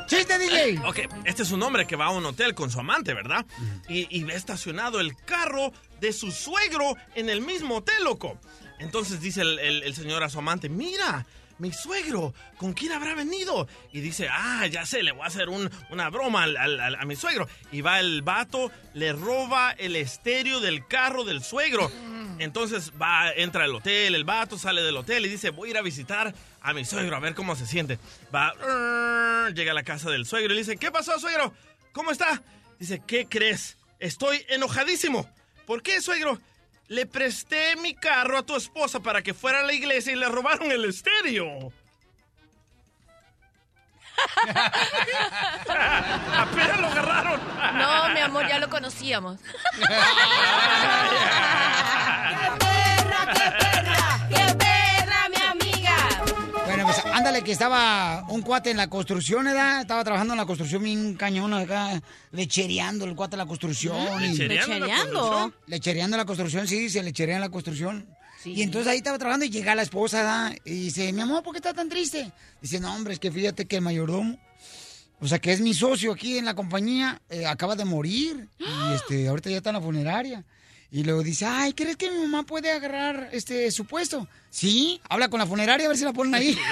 ¡Chiste, DJ! Ok, este es un hombre que va a un hotel con su amante, ¿verdad? Y, y ve estacionado el carro de su suegro en el mismo hotel, loco. Entonces dice el, el- el señor a su amante, mira, mi suegro, ¿con quién habrá venido? Y dice, ah, ya sé, le voy a hacer un- una broma al- al- al- a mi suegro. Y va el vato, le roba el estéreo del carro del suegro. Entonces va, entra al hotel, el vato sale del hotel y dice, voy a ir a visitar a mi suegro a ver cómo se siente. Va, llega a la casa del suegro y le dice, ¿qué pasó, suegro? ¿Cómo está? Dice, ¿qué crees? Estoy enojadísimo. ¿Por qué, suegro? Le presté mi carro a tu esposa para que fuera a la iglesia y le robaron el estéreo. Apenas lo agarraron. No, mi amor, ya lo conocíamos. ándale, que estaba un cuate en la construcción, ¿verdad? Estaba trabajando en la construcción bien cañón acá, lechereando el cuate en la construcción. y- ¿Lechereando en la ¿Lechereando? construcción? Lechereando la construcción, sí, se lecherea en la construcción. Y entonces ahí estaba trabajando y llega la esposa, ¿verdad? Y dice, mi amor, ¿por qué estás tan triste? Dice, no, hombre, es que fíjate que el mayordomo, o sea, que es mi socio aquí en la compañía, eh, acaba de morir. Y este, ahorita ya está en la funeraria. Y luego dice, ay, ¿crees que mi mamá puede agarrar este su puesto? Sí, habla con la funeraria a ver si la ponen ahí.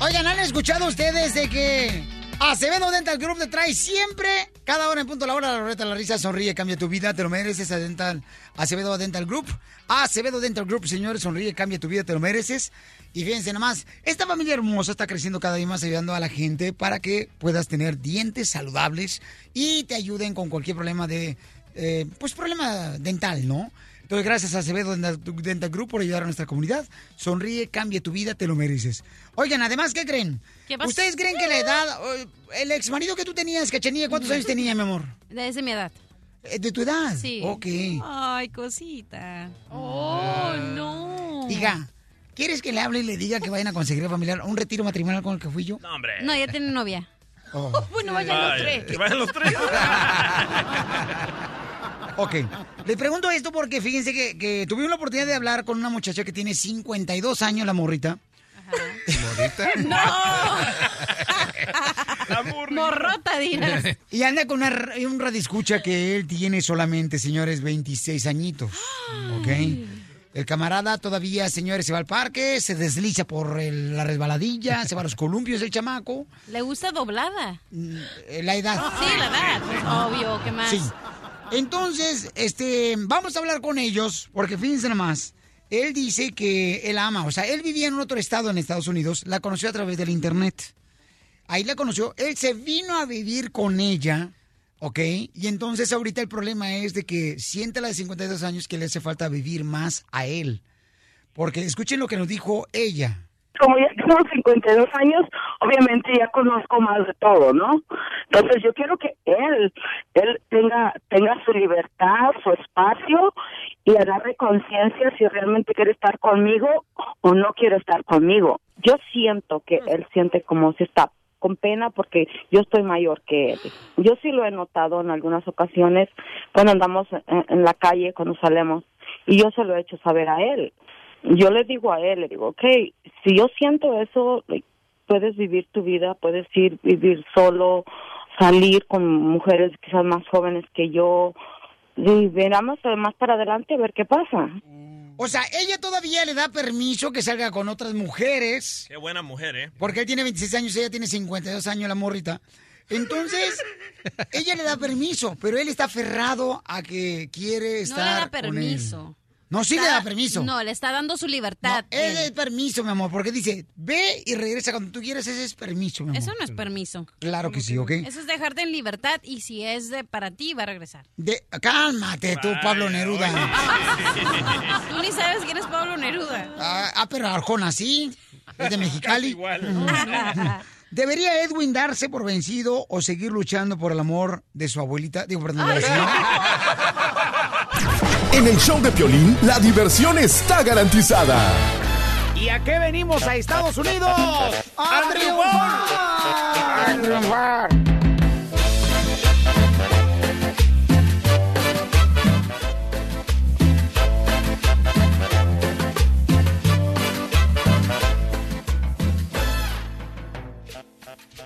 Oigan, ¿han escuchado ustedes de que Acevedo Dental Group te trae siempre, cada hora en punto la hora, la ruleta, la risa, sonríe, cambia tu vida, te lo mereces a Dental, Acevedo Dental Group. Acevedo Dental Group, señores, sonríe, cambia tu vida, te lo mereces. Y fíjense nomás, esta familia hermosa está creciendo cada día más ayudando a la gente para que puedas tener dientes saludables y te ayuden con cualquier problema de, eh, pues problema dental, ¿no? Entonces, gracias a Acevedo Dental Group por ayudar a nuestra comunidad. Sonríe, cambia tu vida, te lo mereces. Oigan, además, ¿qué creen? ¿Qué? ¿Ustedes creen que la edad, eh, el ex marido que tú tenías, Cachanilla, cuántos años tenía, mi amor? Desde mi edad. Eh, ¿De tu edad? Sí. Ok. Ay, cosita. Oh, no. Hija, ¿quieres que le hable y le diga que vayan a conseguir familiar un retiro matrimonial con el que fui yo? No, hombre. No, ya tiene novia. Oh. Bueno, vayan los tres. Que vayan los tres. Ok. Les pregunto esto porque fíjense que, que tuve la oportunidad de hablar con una muchacha que tiene 52 años, la morrita. ¿Morrita? Morrota, dirás. Y anda con una, un radiscucha que él tiene solamente, señores, 26 añitos. ¿Ok? El camarada todavía, señores, se va al parque, se desliza por el- la resbaladilla, se va a los columpios el chamaco. ¿Le gusta doblada? Eh, La edad. Sí, la edad. Pues, obvio, ¿qué más? Sí. Entonces, este, vamos a hablar con ellos, porque fíjense nomás. Él dice que él ama, o sea, él vivía en otro estado en Estados Unidos, la conoció a través del internet. Ahí la conoció, él se vino a vivir con ella, ¿ok? Y entonces ahorita el problema es de que siente a la de 52 años que le hace falta vivir más a él. Porque escuchen lo que nos dijo ella. Como ya tengo 52 años, obviamente ya conozco más de todo, ¿no? Entonces yo quiero que él, él tenga, tenga su libertad, su espacio y agarre conciencia si realmente quiere estar conmigo o no quiere estar conmigo. Yo siento que él siente como si está con pena porque yo estoy mayor que él. Yo sí lo he notado en algunas ocasiones cuando andamos en, en la calle, cuando salemos, y yo se lo he hecho saber a él yo le digo a él, le digo, ok, si yo siento eso, puedes vivir tu vida, puedes ir vivir solo, salir con mujeres quizás más jóvenes que yo, y veramos más para adelante a ver qué pasa. O sea, ella todavía le da permiso que salga con otras mujeres. Qué buena mujer, ¿eh? Porque él tiene 26 años, ella tiene 52 años, la morrita. Entonces, ella le da permiso, pero él está aferrado a que quiere No estar le da con él. permiso. No, sí le da permiso. No, le está dando su libertad. Él. es permiso, mi amor, porque dice, ve y regresa cuando tú quieras, ese es permiso, mi amor. Eso no es permiso. Claro que sí, ¿ok? Eso es dejarte en libertad y si es de para ti, va a regresar. De, cálmate tú, Pablo Neruda. Tú ni sabes quién es Pablo Neruda. Ah, ah, pero Arjona sí. Es de Mexicali. ¿Debería Edwin darse por vencido o seguir luchando por el amor de su abuelita? Digo, perdón, de la señora. En el show de Piolín, la diversión está garantizada. ¿Y a qué venimos a Estados Unidos? ¡A triunfar! ¡A triunfar!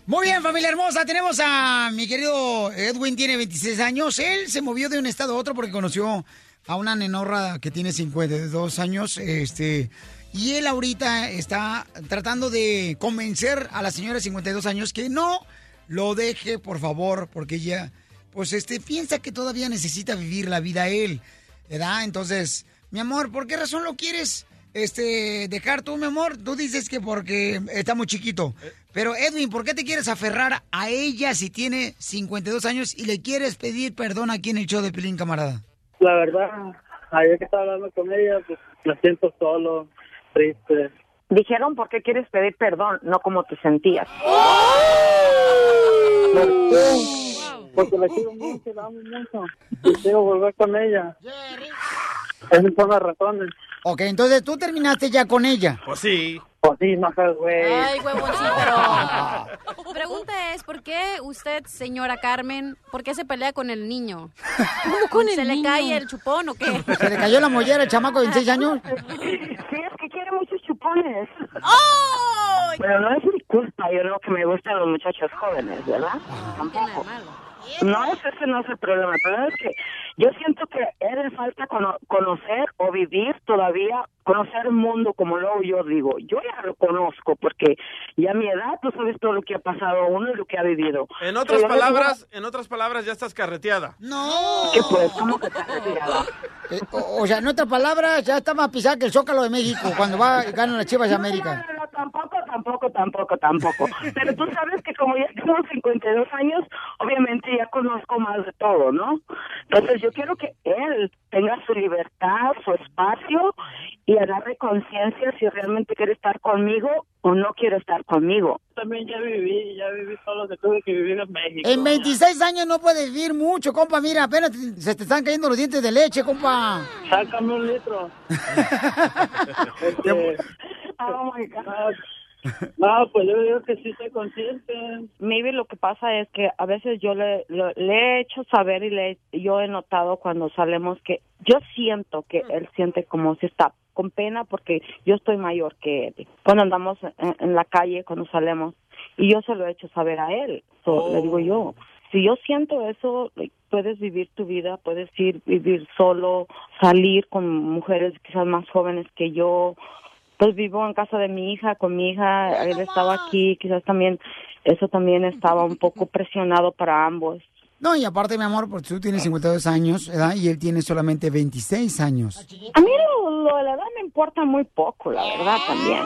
Muy bien, familia hermosa. Tenemos a mi querido Edwin, tiene 26 años. Él se movió de un estado a otro porque conoció a una nenorra que tiene 52 años. Este, y él ahorita está tratando de convencer a la señora de 52 años que no lo deje, por favor, porque ella, pues, este, piensa que todavía necesita vivir la vida él, ¿verdad? Entonces, mi amor, ¿por qué razón lo quieres, este, dejar tú, mi amor? Tú dices que porque está muy chiquito. Pero, Edwin, ¿por qué te quieres aferrar a ella si tiene 52 años y le quieres pedir perdón aquí en el show de Pelín, camarada? La verdad, ayer que estaba hablando con ella, pues me siento solo, triste. Dijeron por qué quieres pedir perdón, no cómo te sentías. ¿Por qué? Porque la quiero mucho, la amo mucho. Y quiero volver con ella. Esas son las razones. Ok, entonces tú terminaste ya con ella. Pues sí. Pues sí, no güey. Ay, huevón, sí, pero... Pregunta es, ¿por qué usted, señora Carmen, por qué se pelea con el niño? ¿Cómo con el ¿Se le cae el chupón o qué? ¿Se le cayó la mollera al chamaco de 26 años? Sí, es que quiere muchos chupones. ¡Oh! Pero no es mi culpa, yo lo que me gustan los muchachos jóvenes, ¿verdad? Tampoco. No, ese ese no es el problema. El problema es que yo siento que le falta cono- conocer o vivir todavía, conocer el mundo como luego yo digo. Yo ya lo conozco porque ya a mi edad tú sabes todo lo que ha pasado uno y lo que ha vivido. En otras Pero digo- palabras, en otras palabras, ya estás carreteada. No. ¿Qué pues? ¿Cómo que estás retirado? Eh, o, o sea, en otras palabras, ya está más pisada que el Zócalo de México cuando va ganan las Chivas de América. No, no, no, tampoco, tampoco, tampoco, tampoco. Pero tú sabes que como ya tengo 52 años, obviamente ya conozco más de todo, ¿no? Entonces yo quiero que él tenga su libertad, su espacio y agarre conciencia si realmente quiere estar conmigo o no quiere estar conmigo. También ya viví, ya viví solo que tuve que vivir en México. En 26 años no puedes vivir mucho, compa. Mira, apenas te- se te están cayendo los dientes de leche, compa. Sácame un litro. Este, Oh my God. No, pues yo digo que sí soy consciente. Maybe lo que pasa es que a veces yo le, lo- le he hecho saber y le yo he notado cuando salemos que yo siento que él siente como si está con pena porque yo estoy mayor que él. Cuando andamos en, en la calle, cuando salemos, y yo se lo he hecho saber a él. So, Le digo yo, si yo siento eso, puedes vivir tu vida, puedes ir vivir solo, salir con mujeres quizás más jóvenes que yo, pues vivo en casa de mi hija, con mi hija, él estaba aquí, quizás también, eso también estaba un poco presionado para ambos. No, y aparte, mi amor, porque tú tienes 52 años, ¿verdad? Y él tiene solamente 26 años. A mí lo, lo de la edad me importa muy poco, la verdad, también.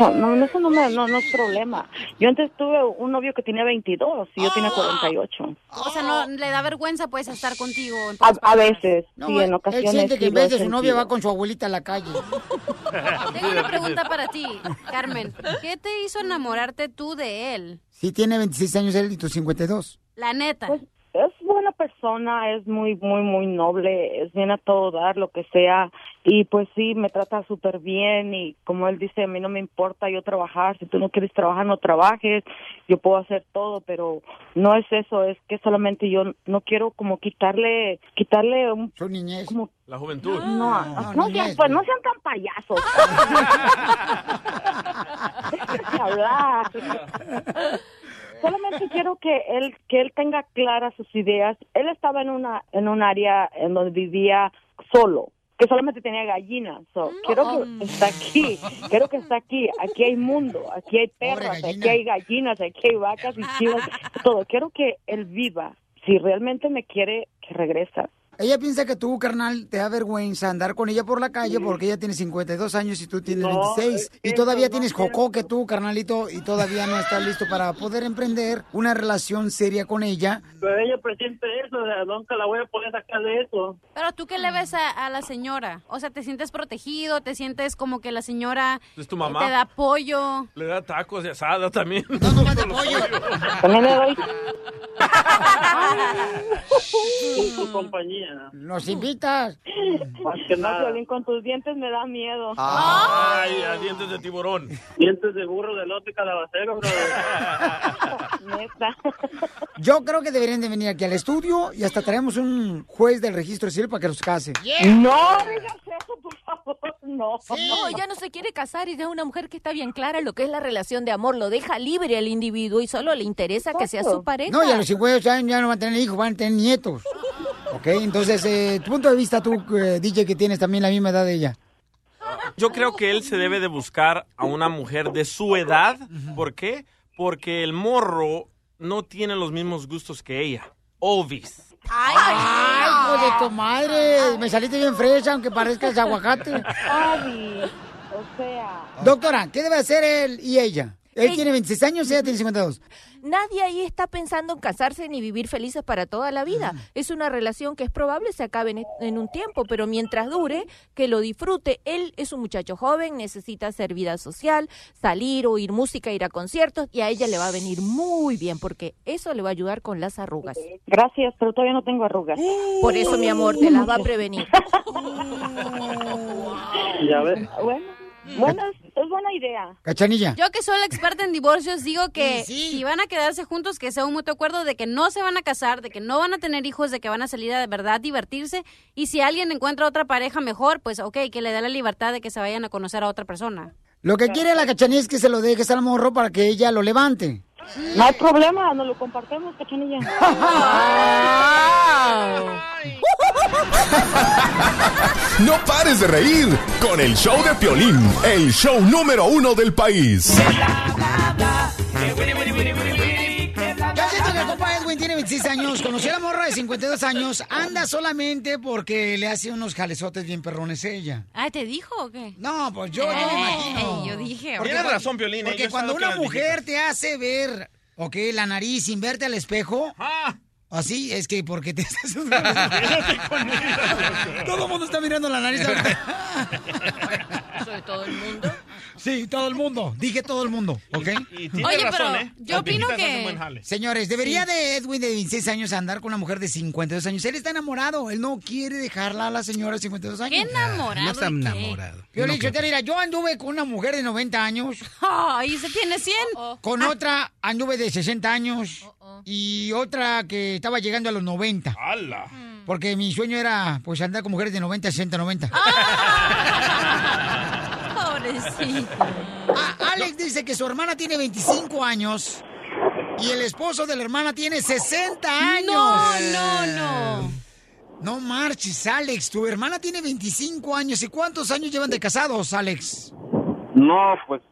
No, no, eso no, me, no, no es problema. Yo antes tuve un novio que tenía 22 y yo tenía 48. O sea, no le da vergüenza pues estar contigo. en A, a veces, No, sí, en él ocasiones. siente sí que en vez de su novia va con su abuelita a la calle. Tengo una pregunta para ti, Carmen. ¿Qué te hizo enamorarte tú de él? Sí, tiene 26 años él y tú 52. La neta. Pues, es buena persona, es muy, muy, muy noble, es bien a todo dar, lo que sea. Y pues sí, me trata súper bien y como él dice, a mí no me importa yo trabajar, si tú no quieres trabajar, no trabajes, yo puedo hacer todo, pero no es eso, es que solamente yo no quiero como quitarle, quitarle un... Su niñez. Como, La juventud. no, no, sean, pues, no sean tan payasos. Hablar. Solamente quiero que él que él tenga claras sus ideas. Él estaba en una en un área en donde vivía solo, que solamente tenía gallinas. So, quiero que está aquí, quiero que está aquí. Aquí hay mundo, aquí hay perras, aquí hay gallinas, aquí hay vacas y chivas, todo. Quiero que él viva. Si realmente me quiere, que regresa. Ella piensa que tú, carnal, te da vergüenza andar con ella por la calle porque ella tiene 52 años y tú tienes No, 26. es Y todavía tienes es jocó que tú, carnalito, y todavía no estás listo para poder emprender una relación seria con ella. Pero ella presiente eso, o sea, nunca la voy a poder sacar de eso. Pero tú qué le ves a, a la señora? O sea, ¿te sientes protegido? ¿Te sientes como que la señora Es tu mamá. te da apoyo? Le da tacos de asada también. También le doy. Su, su compañía. Nos invitas. Más que No, nada. Piolín, con tus dientes me da miedo. Ay, a dientes de tiburón. Dientes de burro, de lote calabacero, bro. Neta. Yo creo que deberían de venir aquí al estudio y hasta traemos un juez del registro civil para que los case. No digas eso, por favor. No. No, ya no se quiere casar y es una mujer que está bien clara lo que es la relación de amor. Lo deja libre al individuo y solo le interesa que sea su pareja. No, y a los 52 años ya no van a tener hijos, van a tener nietos. Ok, entonces, eh, tu punto de vista, tú, eh, DJ, que tienes también la misma edad de ella. Yo creo que él se debe de buscar a una mujer de su edad. ¿Por qué? Porque el morro no tiene los mismos gustos que ella. Obvis. ¡Ay, hijo de tu madre! Me saliste bien fresa, aunque parezcas aguacate. Javi, o sea. Doctora, ¿qué debe hacer él y ella? Él tiene 26 años y ella tiene 52. Nadie ahí está pensando en casarse ni vivir felices para toda la vida. Es una relación que es probable se acabe en, en un tiempo, pero mientras dure, que lo disfrute. Él es un muchacho joven, necesita hacer vida social, salir, oír música, ir a conciertos, y a ella le va a venir muy bien, porque eso le va a ayudar con las arrugas. Gracias, pero todavía no tengo arrugas. Por eso, mi amor, te las va a prevenir. Ya ves. Bueno, bueno, es, es buena idea. Cachanilla. Yo que soy la experta en divorcios digo que si van a quedarse juntos que sea un mutuo acuerdo de que no se van a casar, de que no van a tener hijos, de que van a salir a de verdad divertirse y si alguien encuentra otra pareja mejor, pues ok, que le dé la libertad de que se vayan a conocer a otra persona. Lo que quiere la cachanilla es que se lo dejes al morro para que ella lo levante. No hay problema, nos lo compartimos, cachanilla. No pares de reír con el show de Piolín, el show número uno del país. Yo 26 años, conoció a la morra de 52 años, anda solamente porque le hace unos jalezotes bien perrones ella. Ay, ¿te dijo o qué? No, pues yo, yo me imagino. Yo dije, Porque Tienes cuando- razón, Piolín, ¿eh? Porque Yo he cuando una mujer te hace ver, ok, la nariz sin verte al espejo, así es que porque te estás... Todo el mundo está mirando la nariz ahorita. Sobre todo el mundo. Sí, todo el mundo. Dije todo el mundo, ¿ok? Y tiene Oye, razón, pero ¿eh? yo Las opino que-. Señores, debería de Edwin de 26 años andar con una mujer de 52 años. Él está enamorado. Él no quiere dejarla a la señora de 52 años. ¿Qué enamorado? No está enamorado. Yo le dije, mira, yo anduve con una mujer de 90 años. Ay, ¿se tiene 100? Con otra anduve de 60 años. Y otra que estaba llegando a los 90. ¡Hala! Porque mi sueño era, pues, andar con mujeres de 90, 60, 90. Pobrecito. Ah, Alex dice que su hermana tiene 25 años. Y el esposo de la hermana tiene 60 años. No, no, no. No marches, Alex. Tu hermana tiene 25 años. ¿Y cuántos años llevan de casados, Alex? No, pues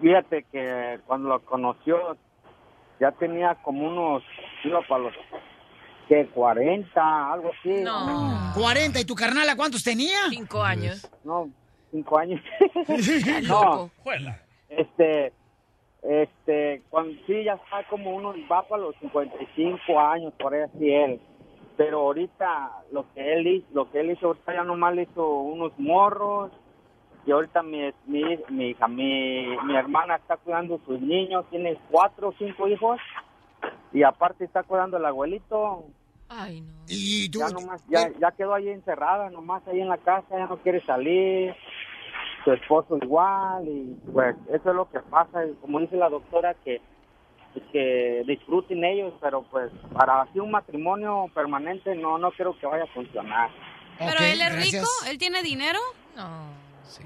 fíjate que cuando lo conoció ya tenía como unos, iba para los que 40, algo así. No. 40. ¿Y tu carnala cuántos tenía? Cinco años. No, cinco años. No, este, este, cuando sí ya está como uno, va para los 55 años, por ahí así él. Pero ahorita lo que él hizo, lo que él hizo ahorita ya nomás le hizo unos morros y ahorita mi, mi, mi hija, mi, mi hermana está cuidando sus niños, tiene cuatro o cinco hijos y aparte está cuidando al abuelito. Ay, no. Y tú, Ya nomás, ya, ya quedó ahí encerrada, nomás ahí en la casa, ya no quiere salir. Su esposo igual y pues eso es lo que pasa. y Como dice la doctora que que disfruten ellos, pero pues para así un matrimonio permanente no no creo que vaya a funcionar. ¿Pero él es gracias. rico? ¿Él tiene dinero? No.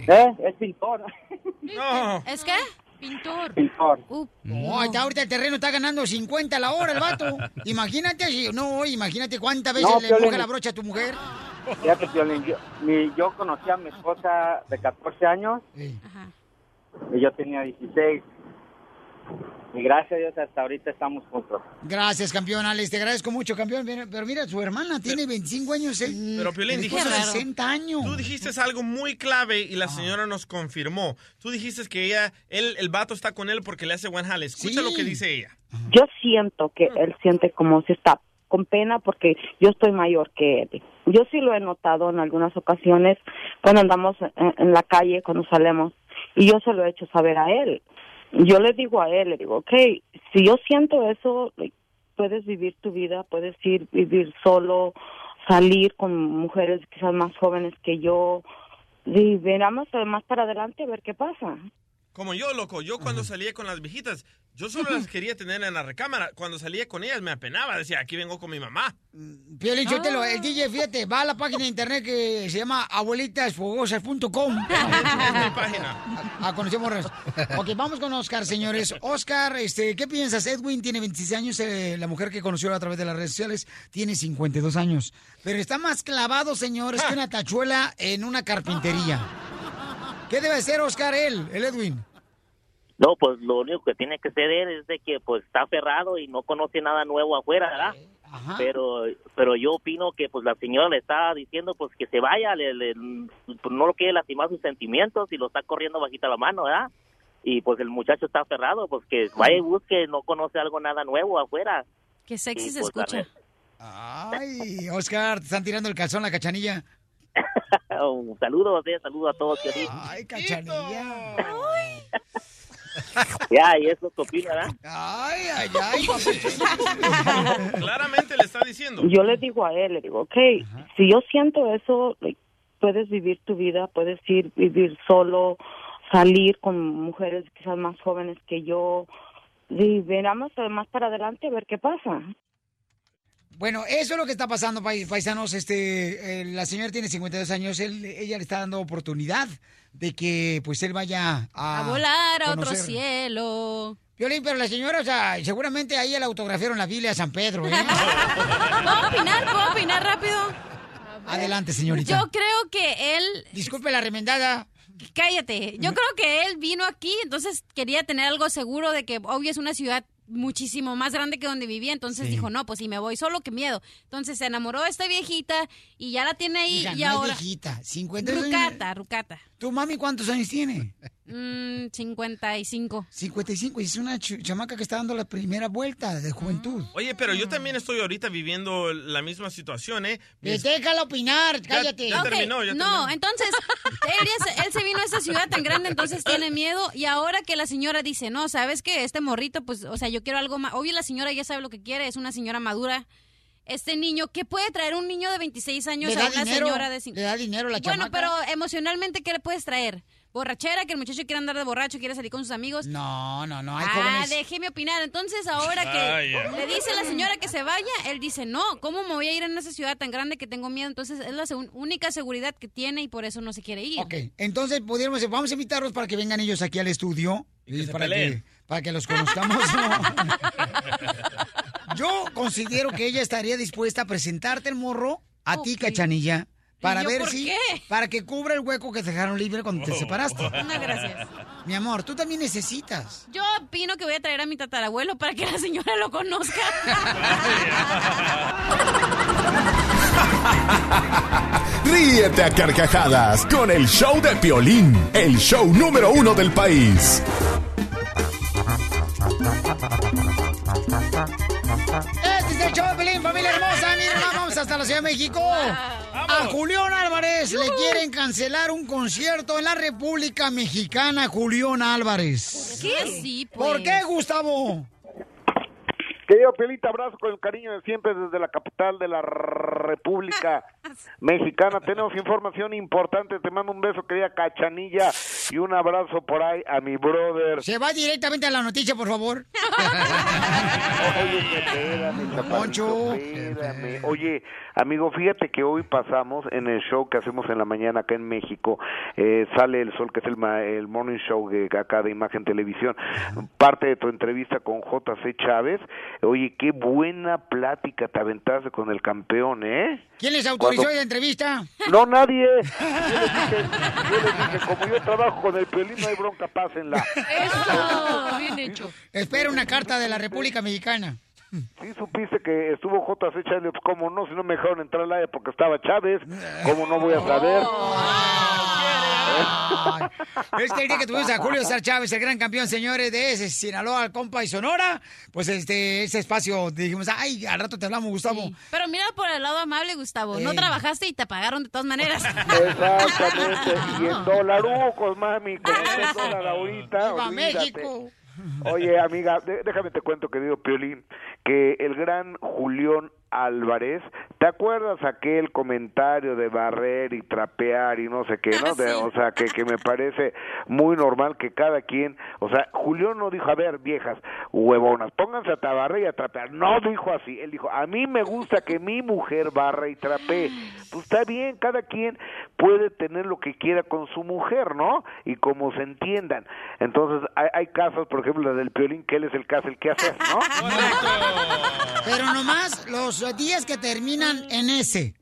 ¿Eh? Es pintor. No. ¿Es qué? Pintor. Pintor. No, está ahorita el terreno está ganando 50 la hora el vato. Imagínate si, no, imagínate cuántas veces No, le moja la brocha a tu mujer. Fíjate, Piolín, yo, mi- yo conocí a mi esposa de 14 años y yo tenía 16. Y gracias a Dios hasta ahorita estamos juntos. Gracias, campeón Alex. Te agradezco mucho, campeón. Mira, Pero mira, su hermana tiene 25 años. Él, Pero Piolín, dijiste 60 años. Tú dijiste algo muy clave y la señora nos confirmó. Tú dijiste que ella, él, el vato está con él porque le hace buen jale. Escucha lo que dice ella. Yo siento que él siente como si está con pena porque yo estoy mayor que él. Yo sí lo he notado en algunas ocasiones cuando andamos en, en la calle, cuando salimos, y yo se lo he hecho saber a él. Yo le digo a él, le digo, ok, si yo siento eso, puedes vivir tu vida, puedes ir vivir solo, salir con mujeres quizás más jóvenes que yo, y veramos más para adelante a ver qué pasa. Como yo, loco. Yo cuando salía con las viejitas, yo solo las quería tener en la recámara. Cuando salía con ellas me apenaba. Decía, aquí vengo con mi mamá. Piolín, Sotelo, el DJ, fíjate, va a la página de internet que se llama abuelitasfogosas.com. Es mi página. Ah, conocemos. Ok, vamos con Oscar, señores. Oscar, este, ¿qué piensas? Edwin tiene 26 años, eh, la mujer que conoció a través de las redes sociales tiene 52 años. Pero está más clavado, señores, que una tachuela en una carpintería. ¿Qué debe hacer Oscar, él, el Edwin? No, pues lo único que tiene que ceder es de que pues está aferrado y no conoce nada nuevo afuera, ¿verdad? Pero pero yo opino que pues la señora le está diciendo pues que se vaya, le, le- pues, no lo quiere lastimar sus sentimientos y lo está corriendo bajita la mano, ¿verdad? Y pues el muchacho está aferrado, pues que vaya y busque, no conoce algo nada nuevo afuera. Qué sexy Y, se pues, escucha. Ay, Oscar, te están tirando el calzón la cachanilla. Un saludo, saludo a todos. Ay, cachanilla. Ya, y eso es tu opinión, ¿verdad? Ay, ay, ay. Claramente le está diciendo. Yo le digo a él, le digo, ok, si yo siento eso, puedes vivir tu vida, puedes ir vivir solo, salir con mujeres quizás más jóvenes que yo, y veramos más para adelante a ver qué pasa. Bueno, eso es lo que está pasando, pais- paisanos. Este, eh, la señora tiene 52 años. Él, ella le está dando oportunidad de que, pues, él vaya a, A volar a otro cielo. Violín, pero la señora, o sea, seguramente ahí le autografiaron la Biblia a San Pedro, ¿eh? ¿Puedo opinar? ¿Puedo opinar rápido? Adelante, señorita. Yo creo que él... Disculpe la remendada. Cállate. Yo creo que él vino aquí, entonces quería tener algo seguro de que obvio es una ciudad muchísimo más grande que donde vivía, entonces Sí. dijo, no, pues si me voy solo, qué miedo. Entonces se enamoró de esta viejita y ya la tiene ahí y no ahora... viejita, 52 años. Rucata, rucata. ¿Tu mami cuántos años tiene? Mm, 55. 55, y es una ch- chamaca que está dando la primera vuelta de juventud. Oye, pero yo también estoy ahorita viviendo la misma situación, ¿eh? Mi Déjala opinar, cállate. ya terminó, ya No, entonces él, ya se- él se vino a esta ciudad tan grande, entonces tiene miedo. Y ahora que la señora dice, no, ¿sabes qué? Este morrito, pues, o sea, yo quiero algo más. Obvio, la señora ya sabe lo que quiere, es una señora madura. Este niño, ¿qué puede traer un niño de 26 años a una dinero, señora de 50? le da dinero la Bueno, chamaca. pero emocionalmente, ¿qué le puedes traer? Borrachera, que el muchacho quiere andar de borracho, quiere salir con sus amigos. No, no, no, hay ah, jóvenes. déjeme opinar. Entonces, ahora que le dice a la señora que se vaya, él dice, no, ¿cómo me voy a ir en esa ciudad tan grande que tengo miedo? Entonces, es la única seguridad que tiene y por eso no se quiere ir. Ok, entonces pudiéramos, vamos a invitarlos para que vengan ellos aquí al estudio y, para, que, peleen. Para que los conozcamos. ¿no? Yo considero que ella estaría dispuesta a presentarte el morro a ti, Cachanilla, para ¿Y yo ver por si, qué? para que cubra el hueco que te dejaron libre cuando te separaste. No, gracias. Mi amor, tú también necesitas. Yo opino que voy a traer a mi tatarabuelo para que la señora lo conozca. Ríete a carcajadas con el show de Piolín, el show número uno del país. Este es el show Pelín, familia hermosa. Miren, vamos hasta la Ciudad de México. A Julián Álvarez le quieren cancelar un concierto en la República Mexicana, Julián Álvarez. ¿Qué? Sí, pues. ¿Por qué, Gustavo? Querido Pelita, abrazo con el cariño de siempre desde la capital de la República Mexicana. Tenemos información importante. Te mando un beso, querida Cachanilla, y un abrazo por ahí a mi brother. Se va directamente a la noticia, por favor. Oye, espérame. Oye, amigo, fíjate que hoy pasamos en el show que hacemos en la mañana acá en México, eh, sale el sol, que es el, ma- el morning show de acá de Imagen Televisión, parte de tu entrevista con JC Chávez. Oye, qué buena plática te aventaste con el campeón, ¿eh? ¿Quién les autorizó Cuando- la entrevista? No, nadie. Yo les dije, yo les dije, como yo trabajo con el piolín no hay bronca, pásenla. Eso, bien hecho. Espera una carta de la República Mexicana. Sí supiste que estuvo JC Chávez, pues cómo no, si no me dejaron entrar al aire porque estaba Chávez, cómo no voy a saber. Es que el día que tuvimos a Julio César Chávez, el gran campeón, señores, de ese Sinaloa, compa y Sonora, pues este ese espacio dijimos, ay, al rato te hablamos, Gustavo. Pero mira por el lado amable, Gustavo. No Eh. trabajaste y te pagaron de todas maneras. Exactamente, y en dolarucos, mami, con ese dólar ahorita, ¡Viva olvídate. México! Oye, amiga, déjame te cuento, querido Piolín, que el gran Julián Álvarez, ¿te acuerdas aquel comentario de barrer y trapear y no sé qué, no? De- o sea, que, que me parece muy normal que cada quien, o sea, Julián no dijo, a ver, viejas, huevonas, pónganse a barrer y a trapear. No dijo así, él dijo, a mí me gusta que mi mujer barra y trapee. Pues está bien, cada quien puede tener lo que quiera con su mujer, ¿no? Y como se entiendan. Entonces, hay, hay casos, por ejemplo, la del Piolín, que él es el caso, el que hace, ¿no? Pero nomás los días que terminan en ese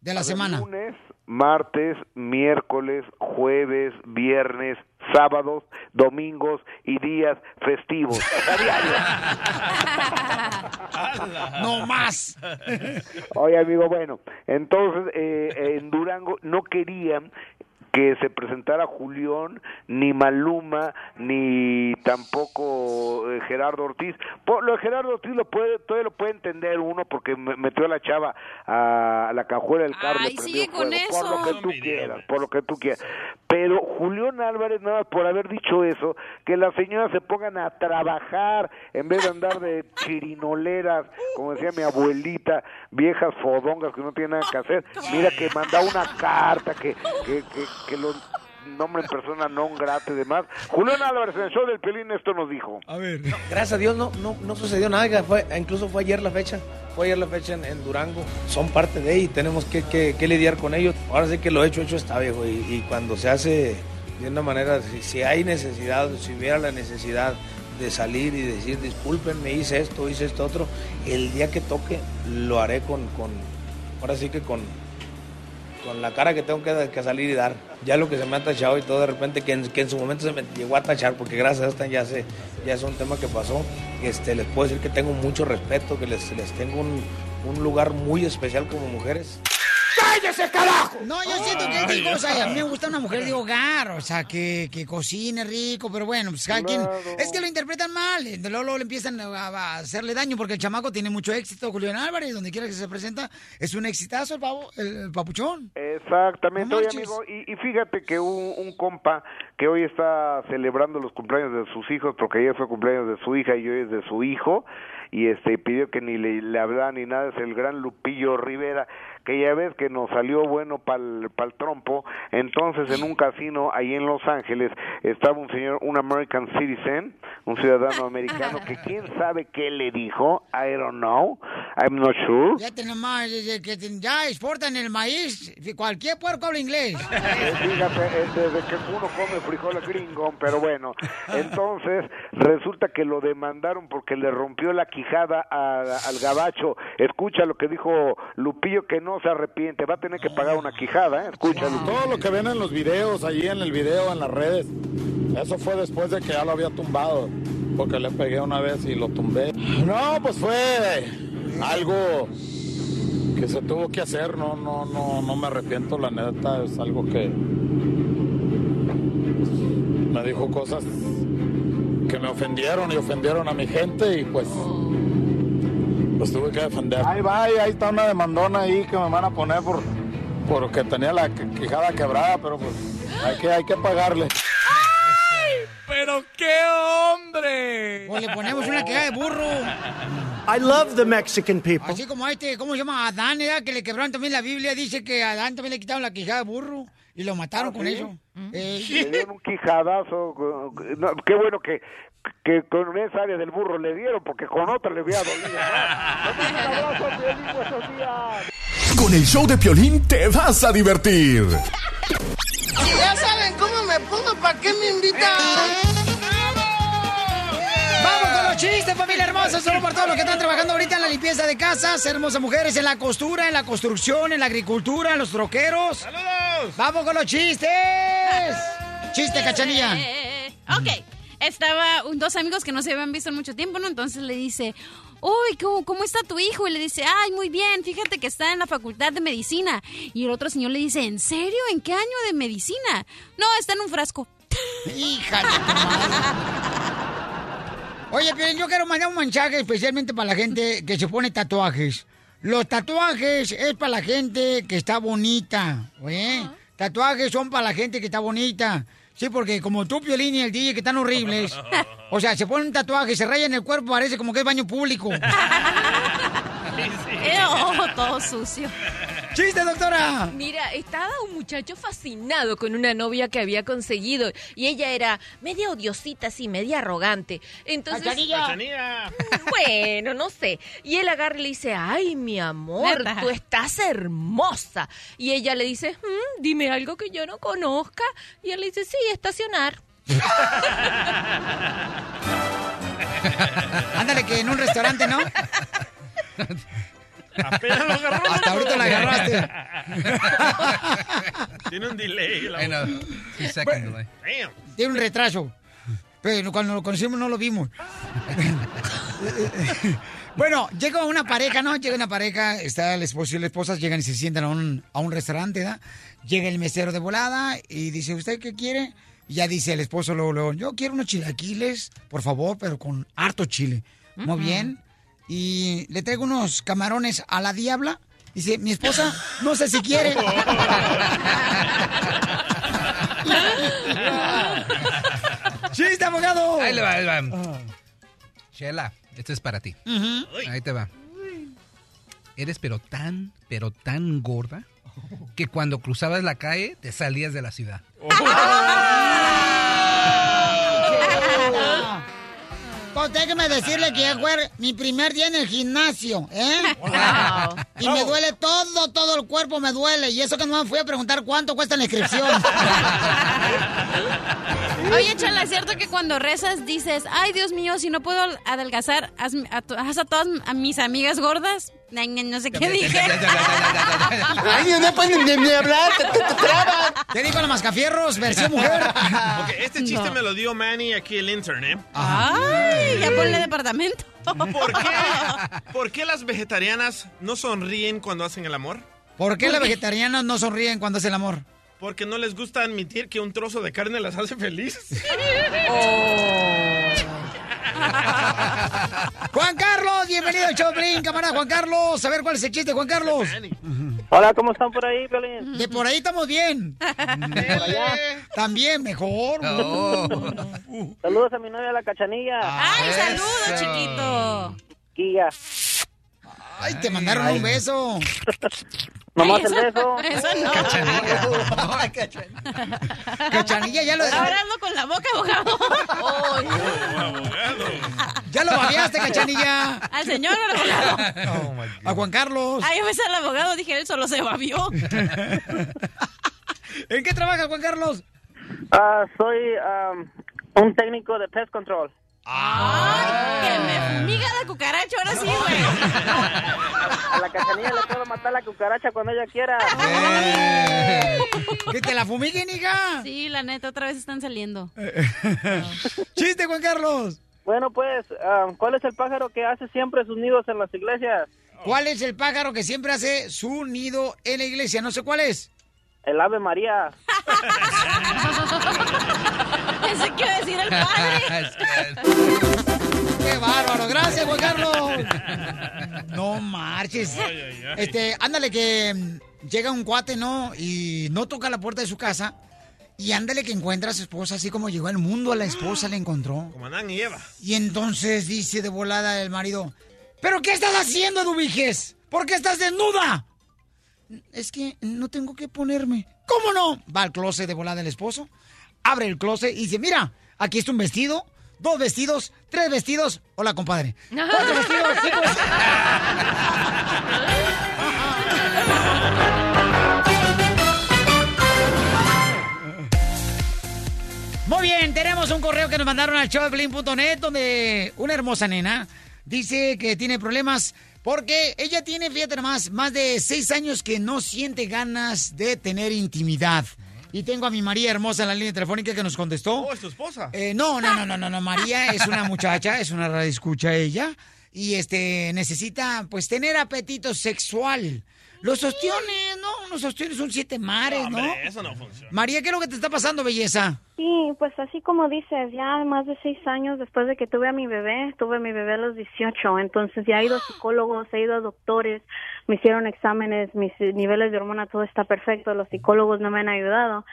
de la semana. Lunes, martes, miércoles, jueves, viernes, sábados, domingos y días festivos. No más. Oye, amigo, bueno, entonces eh, en Durango no querían que se presentara Julián, ni Maluma, ni tampoco eh, Gerardo Ortiz. Por, lo de Gerardo Ortiz lo puede, todavía lo puede entender uno porque me- metió a la chava a, la cajuela del carro. Ay, sigue con fuego, eso. Por lo que tú quieras, por lo que tú quieras. Pero Julián Álvarez, nada más por haber dicho eso, que las señoras se pongan a trabajar en vez de andar de chirinoleras, como decía mi abuelita, viejas fodongas que no tienen nada que hacer. Mira que manda una carta, que, que, que, que lo nombren persona non grata y demás. Julián Álvarez en el show del Pelín esto nos dijo. A ver. Gracias a Dios no, no, no sucedió nada, fue, incluso fue ayer la fecha, fue ayer la fecha en, en Durango. Son parte de ahí y tenemos que, que- que lidiar con ellos. Ahora sí que lo hecho, hecho está viejo y, y cuando se hace de una manera, si, si hay necesidad, si hubiera la necesidad de salir y decir disculpen, me hice esto, hice esto otro, el día que toque lo haré con, con ahora sí que con, con la cara que tengo que, salir y dar. Ya lo que se me ha tachado y todo de repente, que en, que en su momento se me llegó a tachar, porque gracias a esta ya, se, ya es un tema que pasó, este, les puedo decir que tengo mucho respeto, que les, les tengo un, un lugar muy especial como mujeres. ¡Cállese, carajo! No, yo siento que digo, o sea, a mí me gusta una mujer de hogar, o sea, que, que cocine rico, pero bueno, pues cada quien... Es que lo interpretan mal, y luego, luego le empiezan a, a hacerle daño porque el chamaco tiene mucho éxito, Julián Álvarez, donde quiera que se presenta, es un exitazo el, pavo, el, el papuchón. Exactamente, No oye marches. amigo, y, y fíjate que un, un compa que hoy está celebrando los cumpleaños de sus hijos, porque ayer fue cumpleaños de su hija y hoy es de su hijo, y este pidió que ni le, le hablara ni nada, es el gran Lupillo Rivera, que ya ves que nos salió bueno para el trompo, entonces en un casino ahí en Los Ángeles estaba un señor, un American citizen, un ciudadano americano, que quién sabe qué le dijo, I don't know, I'm not sure. Ya tenemos, desde que ya exportan el maíz, cualquier puerco habla inglés. Eh, Fíjate, eh, desde que uno come frijoles gringo, pero bueno, entonces resulta que lo demandaron porque le rompió la quijada a- al gabacho. Escucha lo que dijo Lupillo, que no se arrepiente, va a tener que pagar una quijada, ¿eh? Escúchalo. Todo lo que ven en los videos, allí en el video, en las redes, eso fue después de que ya lo había tumbado, porque le pegué una vez y lo tumbé. No, pues fue algo que se tuvo que hacer, no, no, no, no me arrepiento, la neta, es algo que me dijo cosas que me ofendieron y ofendieron a mi gente y pues pues tuve que defender. Ahí va, y ahí está una demandona ahí que me van a poner por porque tenía la quijada quebrada, pero pues hay que, hay que pagarle. ¡Pero qué hombre! O le ponemos una queja de burro. I love the Mexican people. Así como a este, ¿cómo se llama? Adán, ¿verdad? Que le quebraron también la Biblia. Dice que a Adán también le quitaron la quijada de burro y lo mataron ¿Ah, con sí? eso. Eh, Le dieron un quijadazo. no, qué bueno que, que con esa área del burro le dieron, porque con otra le hubiera dolido. más. Un abrazo, Piolín, buenos días. Con el show de Piolín te vas a divertir. Ya saben cómo me pongo, ¿para qué me invitan? Vamos con los chistes, familia hermosa. Solo para todos los que están trabajando ahorita en la limpieza de casas, hermosas mujeres, en la costura, en la construcción, en la agricultura, en los troqueros. ¡Saludos! ¡Vamos con los chistes! Chiste, cachanilla. Ok, estaba un- dos amigos que no se habían visto en mucho tiempo, ¿no? Entonces le dice, uy, ¿cómo, ¿cómo está tu hijo? Y le dice, ay, muy bien, fíjate que está en la facultad de medicina. Y el otro señor le dice, ¿en serio? ¿En qué año de medicina? No, está en un frasco. Hija Oye, pero yo quiero mandar un mensaje especialmente para la gente que se pone tatuajes. Los tatuajes es para la gente que está bonita, ¿eh? Tatuajes son para la gente que está bonita. Sí, porque como tú, Piolín y el DJ, que están horribles. O sea, se ponen un tatuaje, se rayan el cuerpo, parece como que es baño público. Ew, todo sucio. ¡Chiste, doctora! Mira, estaba un muchacho fascinado con una novia que había conseguido y ella era media odiosita, así, media arrogante. Entonces, Cachanilla. Cachanilla. bueno, no sé. Y él agarra y le dice, ay, mi amor, Neta. tú estás hermosa. Y ella le dice, "Mm, dime algo que yo no conozca. Y él le dice, sí, estacionar. Ándale, que en un restaurante, ¿no? Apenas lo agarró. Hasta ahorita la agarraste. Tiene un delay. La... Know. Tiene un retraso. Pero cuando lo conocimos no lo vimos. bueno, llega una pareja, ¿no? Llega una pareja, está el esposo y la esposa, llegan y se sientan a un, a un restaurante, ¿verdad? Llega el mesero de volada y dice, ¿usted qué quiere? Y ya dice el esposo luego, luego, yo quiero unos chilaquiles, por favor, pero con harto chile. Muy bien. Y le traigo unos camarones a la diabla. Dice, mi esposa, no sé si quiere. ¡Chiste, abogado! Ahí le va, ahí le va. Chela, esto es para ti. Ahí te va. Eres pero tan, pero tan gorda que cuando cruzabas la calle te salías de la ciudad. Pues déjeme decirle que ya fue mi primer día en el gimnasio, ¿eh? Y me duele todo, todo el cuerpo me duele. Y eso que no me fui a preguntar cuánto cuesta la inscripción. Oye, Chala, ¿es cierto que cuando rezas dices, ay, Dios mío, si no puedo adelgazar, haz a, to- haz a todas a mis amigas gordas? No sé qué dije. Ay, no pueden ni, hablar, te, te, trabas. ¿Qué dijo la mascafierros, versión mujer? Ok, este chiste No. me lo dio Manny aquí el intern, ¿eh? Ay, ya ponle departamento. ¿Por qué? ¿Por qué las vegetarianas no sonríen cuando hacen el amor? ¿Por qué las vegetarianas no sonríen cuando hacen el amor? Porque no les gusta admitir que un trozo de carne las hace felices. Juan Carlos, bienvenido al Choplin, camarada Juan Carlos. A ver cuál es el chiste, Juan Carlos. Hola, ¿cómo están por ahí, Piolín? De por ahí estamos bien. También mejor. Saludos a mi novia, la Cachanilla. Ay, saludos, chiquito. Guía. Ay, te mandaron un beso. Nomás Ay, el beso. Eso no. Cachanilla, ya lo Ahora ando con la boca, abogado. Ya lo babeaste, Cachanilla. Al señor al abogado. A Juan Carlos. Ay, sale el abogado, dije, él solo se babió. ¿En qué trabaja Juan Carlos? Ah, soy am, un técnico de pest control. Que me fumiga la cucaracha, ahora sí, güey. A la Cachanilla le puedo matar la cucaracha cuando ella quiera. ¿Que te la fumiguen, hija? Sí, la neta, otra vez están saliendo. Chiste, Juan Carlos. Bueno, pues, am, ¿cuál es el pájaro que hace siempre sus nidos en las iglesias? ¿Cuál es el pájaro que siempre hace su nido en la iglesia? No sé cuál es. El Ave María. Pensé que iba a decir el padre. ¡Qué bárbaro! ¡Gracias, Juan Carlos! No marches. Este, ándale que mm, llega un cuate, ¿no? Y no toca la puerta de su casa. Y ándale que encuentra a su esposa, así como llegó al mundo, a la esposa le encontró. Como Adán y Eva. Y entonces dice de volada el marido, ¿pero qué estás haciendo, Eduviges? ¿Por qué estás desnuda? Es que no tengo que ponerme. ¿Cómo no? Va al closet de volada el esposo, abre el closet y dice, mira, aquí está un vestido, dos vestidos, tres vestidos. Hola, compadre. Cuatro vestidos, vestidos. Muy bien, tenemos un correo que nos mandaron al showdeblin.net donde una hermosa nena dice que tiene problemas porque ella tiene, fíjate nomás, más de seis años que no siente ganas de tener intimidad. Y tengo a mi María hermosa en la línea telefónica que nos contestó. Oh, es tu esposa. Eh, no, no, no, no, no, no. María es una muchacha, es una radio escucha ella. Y este necesita pues tener apetito sexual. Los ostiones, ¿no? Los ostiones son siete mares, ¿no? Hombre, eso no funciona. María, ¿qué es lo que te está pasando, belleza? Sí, pues así como dices, ya más de seis años después de que tuve a mi bebé, tuve a mi bebé a los 18, entonces ya he ido a psicólogos, he ido a doctores, me hicieron exámenes, mis niveles de hormona, todo está perfecto, los psicólogos no me han ayudado.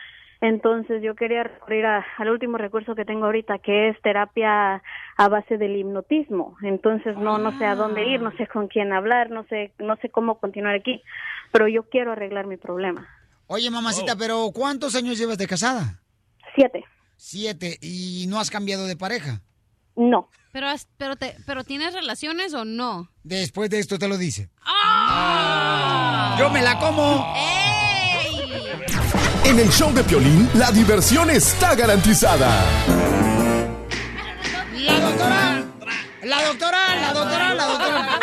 Entonces yo quería recurrir a- al último recurso que tengo ahorita, que es terapia a base del hipnotismo. Entonces no no sé a dónde ir, no sé con quién hablar, no sé no sé cómo continuar aquí, pero yo quiero arreglar mi problema. Oye, mamacita, pero ¿cuántos años llevas de casada? Siete. Siete. ¿Y no has cambiado de pareja? No. Pero, has- pero, te, pero ¿tienes relaciones o no? Después de esto te lo dice. Yo me la como. En el show de Piolín, la diversión está garantizada. La doctora, la doctora, la doctora, la doctora.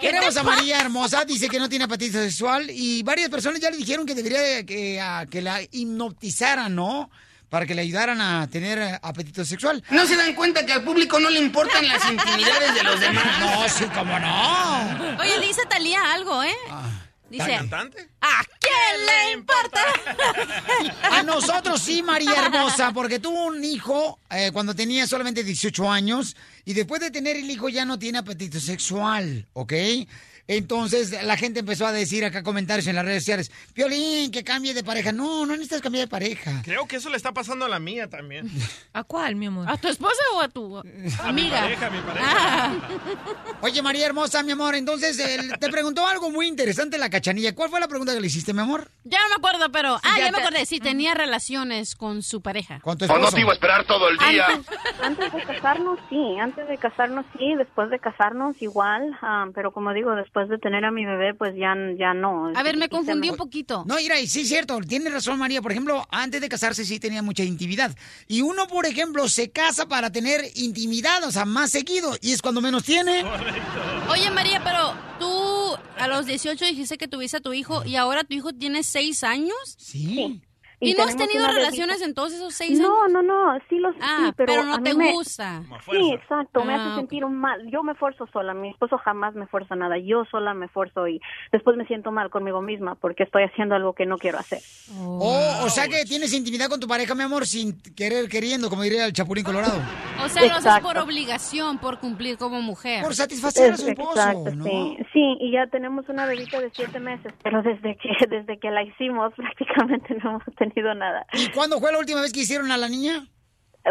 Queremos a María Hermosa, dice que no tiene apetito sexual y varias personas ya le dijeron que debería de- que, a- que la hipnotizaran, ¿no? Para que le ayudaran a tener apetito sexual. ¿No se dan cuenta que al público no le importan las intimidades de los demás? No, sí, cómo no. Oye, le dice Talía algo, ¿eh? Dice, ¿La cantante? ¿a quién le importa? A nosotros sí, María Hermosa, porque tuvo un hijo eh, cuando tenía solamente 18 años y después de tener el hijo ya no tiene apetito sexual, ¿ok? Entonces la gente empezó a decir acá comentarios en las redes sociales, Piolín, que cambie de pareja. No, no necesitas cambiar de pareja. Creo que eso le está pasando a la mía también. ¿A cuál, mi amor? ¿A tu esposa o a tu A mi amiga? pareja, mi pareja. Ah. Oye, María Hermosa, mi amor, entonces él te preguntó algo muy interesante la cachanilla. ¿Cuál fue la pregunta que le hiciste, mi amor? Ya no me acuerdo, pero... Ah, Ya ya me acordé. Si tenía relaciones con su pareja. ¿Con tu O no te iba a esperar todo el día. Antes, antes de casarnos, sí. Antes de casarnos, sí. Después de casarnos, igual. ah, pero como digo, después de tener a mi bebé, pues ya, ya no. A ver, me confundí un poquito. No, mira, y sí es cierto, tiene razón María. Por ejemplo, antes de casarse sí tenía mucha intimidad. Y uno, por ejemplo, se casa para tener intimidad, o sea, más seguido. Y es cuando menos tiene. Oye, María, pero tú a los 18 dijiste que tuviste a tu hijo y ahora tu hijo tiene 6 años. Sí. ¿Y, Y no has tenido relaciones en todos esos 6 años? No, no, no, sí los Ah, sí, pero, pero no a mí te me- gusta. Sí, exacto, me Ah, hace ok. sentir mal. Yo me esfuerzo sola, mi esposo jamás me esfuerza nada. Yo sola me esfuerzo y después me siento mal conmigo misma porque estoy haciendo algo que no quiero hacer. Oh, o sea que tienes intimidad con tu pareja, mi amor, sin querer, queriendo, como diría el Chapulín Colorado. O sea, lo haces Exacto. por obligación, por cumplir como mujer. Por satisfacer a su esposo, exacto, ¿no? sí, sí, y ya tenemos una bebita de siete meses, pero desde que desde que la hicimos prácticamente no hemos tenido nada. ¿Y cuándo fue la última vez que hicieron a la niña?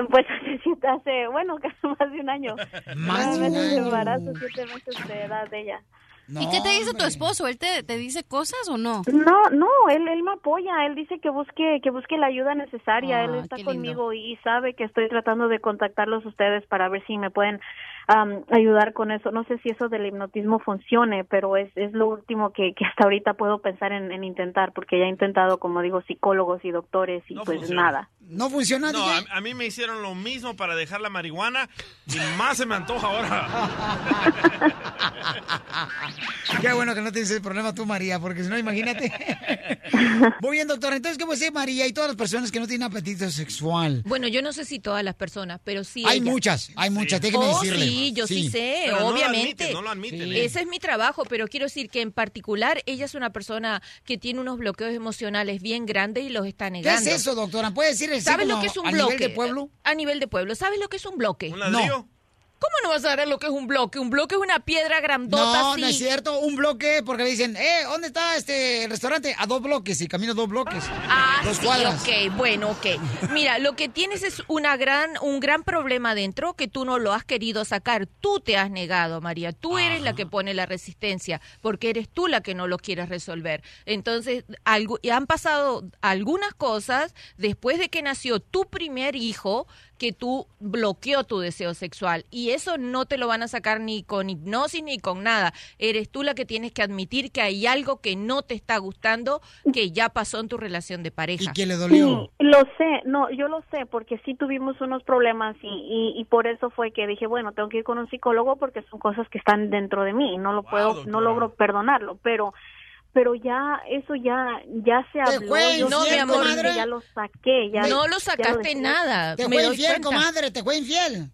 Pues hace, siete- hace bueno, casi más de un año. Más de un año. embarazo, siete meses de edad de ella. ¿Y qué te dice tu esposo? ¿Él te, te dice cosas o no? No, no, él, él me apoya, él dice que busque, que busque la ayuda necesaria, Ah, él está qué lindo. conmigo y sabe que estoy tratando de contactarlos ustedes para ver si me pueden am, ayudar con eso. No sé si eso del hipnotismo funcione, pero es, es lo último que, que hasta ahorita puedo pensar en, en intentar, porque ya he intentado, como digo, psicólogos y doctores y pues funciona. nada. ¿No funciona, No, a, a mí me hicieron lo mismo para dejar la marihuana y más se me antoja ahora. Qué bueno que no tienes ese problema tú, María, porque si no, imagínate. Muy bien, doctor. Entonces, ¿qué puede María y todas las personas que no tienen apetito sexual? Bueno, yo no sé si todas las personas, pero sí. Hay ella. muchas, hay muchas, déjeme Oh, decirle. sí, yo sí, sé, Pero no lo obviamente. admiten, no lo admiten, Sí. ¿eh? Ese es mi trabajo, pero quiero decir que en particular ella es una persona que tiene unos bloqueos emocionales bien grandes y los está ¿Qué negando. es eso, doctora? ¿Puede decir así ¿Sabes lo que es un a bloque? nivel de pueblo? A nivel de pueblo. ¿Sabes lo que es un bloque? ¿Un ladrillo? ¿Cómo no vas a saber lo que es un bloque? Un bloque es una piedra grandota No, así. no es cierto. Un bloque, porque le dicen, eh, ¿dónde está este restaurante? A dos bloques y camino dos bloques. Ah, dos sí, cuadras. ok, bueno, ok. Mira, lo que tienes es una gran, un gran problema dentro que tú no lo has querido sacar. Tú te has negado, María. Tú eres la que pone la resistencia, porque eres tú la que no lo quieres resolver. Entonces, algo, y han pasado algunas cosas después de que nació tu primer hijo que tú bloqueó tu deseo sexual. Y eso no te lo van a sacar ni con hipnosis ni con nada. Eres tú la que tienes que admitir que hay algo que no te está gustando que ya pasó en tu relación de pareja. ¿Y qué le Sí, lo sé, no, yo lo sé, porque sí tuvimos unos problemas y, y, y por eso fue que dije, bueno, tengo que ir con un psicólogo porque son cosas que están dentro de mí y no lo puedo, no logro perdonarlo, pero pero ya, eso ya, ya se Te habló. fue yo comadre. Ya lo saqué. Ya, No lo ya sacaste nada. Te me fue infiel, comadre, te fue infiel.